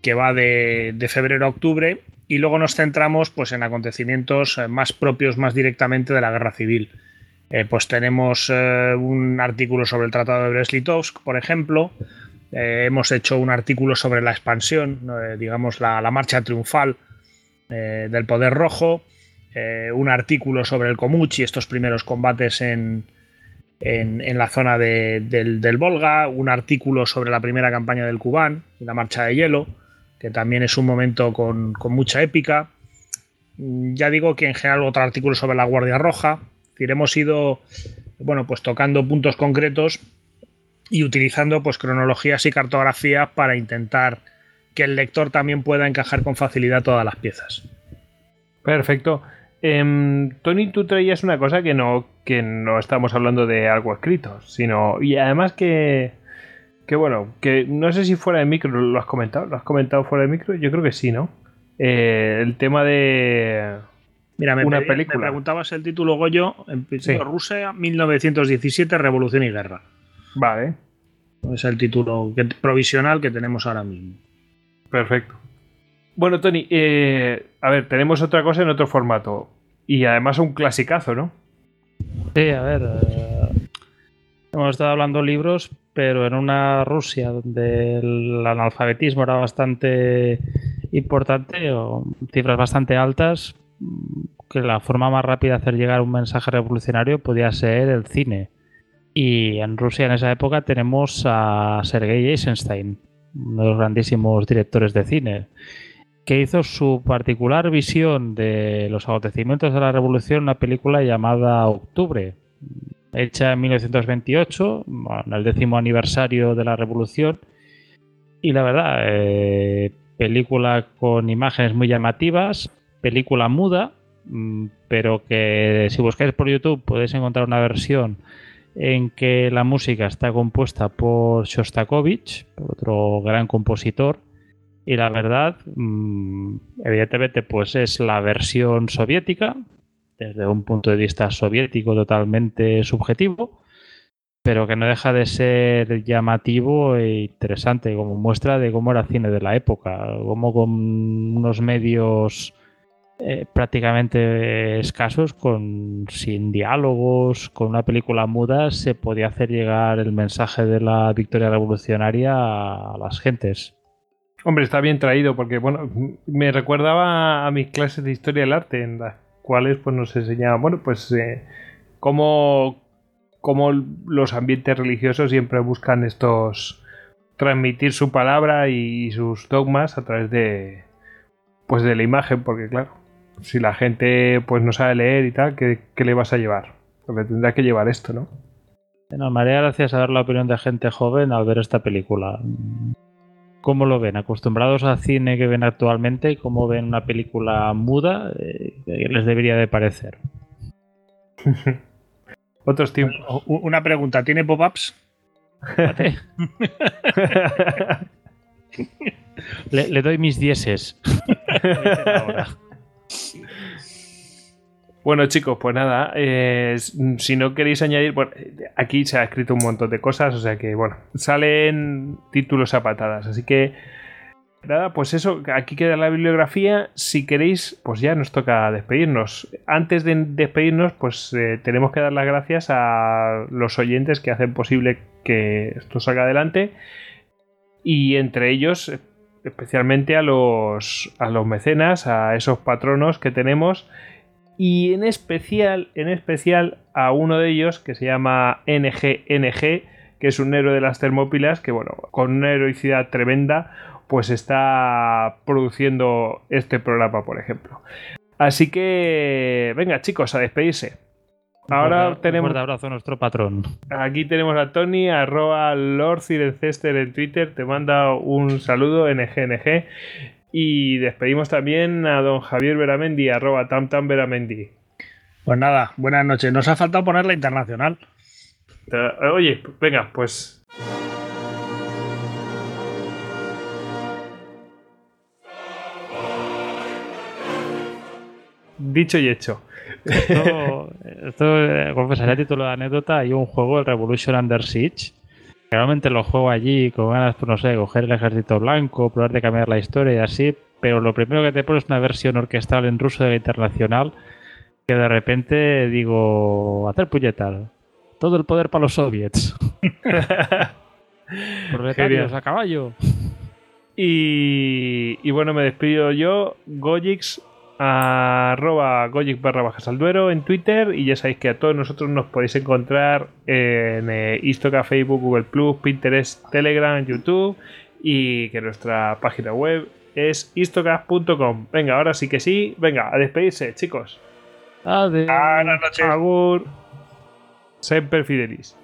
[SPEAKER 3] que va de, febrero a octubre, y luego nos centramos pues, en acontecimientos eh, más propios, más directamente de la guerra civil. pues tenemos un artículo sobre el Tratado de Brest-Litovsk, por ejemplo, eh, hemos hecho un artículo sobre la expansión, eh, digamos la, marcha triunfal eh, del Poder Rojo, un artículo sobre el Komuchi, estos primeros combates en, la zona del, Volga, un artículo sobre la primera campaña del Kubán y la marcha de hielo, que también es un momento con, con mucha épica. Mm, ya digo que en general otro artículo sobre la Guardia Roja. Es decir, hemos ido bueno, pues tocando puntos concretos y utilizando pues cronologías y cartografías para intentar que el lector también pueda encajar con facilidad todas las piezas.
[SPEAKER 1] Perfecto. Em, Tony, tú traías una cosa que no, que no estamos hablando de algo escrito, sino. Y además que. Que bueno, que no sé si fuera de micro lo has comentado. ¿Lo has comentado fuera de micro? Yo creo que sí, ¿no? Eh, el tema de.
[SPEAKER 3] Mira, me, una película. me preguntabas el título Goyo en Rusia 1917, Revolución y Guerra.
[SPEAKER 1] Vale.
[SPEAKER 3] Es el título provisional que tenemos ahora mismo.
[SPEAKER 1] Perfecto. Bueno, Tony, eh, a ver, tenemos otra cosa en otro formato. Y además un clasicazo, ¿no?
[SPEAKER 2] Sí, a ver. Eh, hemos estado hablando libros, pero en una Rusia donde el analfabetismo era bastante importante, o cifras bastante altas, que la forma más rápida de hacer llegar un mensaje revolucionario podía ser el cine. Y en Rusia en esa época tenemos a Sergei Eisenstein, uno de los grandísimos directores de cine, que hizo su particular visión de los acontecimientos de la revolución en una película llamada Octubre, hecha en 1928, en el décimo aniversario de la revolución. Y la verdad, eh, película con imágenes muy llamativas, película muda, mm, pero que si buscáis por YouTube podéis encontrar una versión en que la música está compuesta por Shostakovich, otro gran compositor, y la verdad, mm, evidentemente, pues es la versión soviética, desde un punto de vista soviético totalmente subjetivo, pero que no deja de ser llamativo e interesante como muestra de cómo era el cine de la época, cómo con unos medios eh, prácticamente escasos, con sin diálogos, con una película muda, se podía hacer llegar el mensaje de la victoria revolucionaria a las gentes.
[SPEAKER 1] Hombre, está bien traído porque, bueno, me recordaba a mis clases de historia del arte, en las cuales pues nos enseñaba, bueno, pues eh, cómo, los ambientes religiosos siempre buscan estos transmitir su palabra y sus dogmas a través de pues de la imagen, porque claro, si la gente pues no sabe leer y tal, ¿qué, le vas a llevar? Porque tendrá que llevar esto, ¿no?
[SPEAKER 2] Bueno, me haría gracia saber la opinión de gente joven al ver esta película. ¿Cómo lo ven? ¿Acostumbrados al cine que ven actualmente? ¿Cómo ven una película muda? Eh, ¿Qué les debería de parecer? (laughs)
[SPEAKER 1] Otros tiempos.
[SPEAKER 3] Una pregunta, ¿tiene pop-ups? (laughs) (laughs)
[SPEAKER 2] le, le, doy mis dieces.
[SPEAKER 1] Bueno, chicos, pues nada, eh, si no queréis añadir, bueno, aquí se ha escrito un montón de cosas, o sea que, bueno, salen títulos a patadas, así que, nada, pues eso, aquí queda la bibliografía, si queréis, pues ya nos toca despedirnos. Antes de despedirnos, pues eh, tenemos que dar las gracias a los oyentes que hacen posible que esto salga adelante, y entre ellos, especialmente a los, a los mecenas, a esos patronos que tenemos, y en especial, en especial a uno de ellos que se llama NGNG, que es un héroe de las Termópilas, que bueno, con una heroicidad tremenda, pues está produciendo este programa, por ejemplo. Así que, venga chicos, a despedirse.
[SPEAKER 2] Ahora tenemos. Un abrazo a nuestro patrón.
[SPEAKER 1] Aquí tenemos a Tony, arroba Lord en Twitter. Te manda un saludo, NGNG. Y despedimos también a don Javier Veramendi, arroba @tamtamveramendi.
[SPEAKER 3] Pues nada, buenas noches. Nos ha faltado poner la internacional.
[SPEAKER 1] Eh, oye, venga, pues dicho y hecho.
[SPEAKER 2] Esto, esto eh, confesaré a título de anécdota. Hay un juego, el Revolution Under Siege, que realmente lo juego allí con ganas, pues no sé, coger el ejército blanco, probar de cambiar la historia y así, pero lo primero que te pone es una versión orquestal en ruso de la internacional que de repente digo, hacer puñetas. Todo el poder para los soviets. (laughs) Proletarios a caballo.
[SPEAKER 1] Y, y bueno, me despido yo, Gojix, arroba Gojix barra bajas al duero en Twitter y ya sabéis que a todos nosotros nos podéis encontrar en eh, Istoca, Facebook, Google Plus, Pinterest, Telegram, YouTube y que nuestra página web es istocast.com. Venga, ahora sí que sí, venga, a despedirse, chicos.
[SPEAKER 2] Adiós.
[SPEAKER 1] Buenas noches. Agur. Semper Fidelis.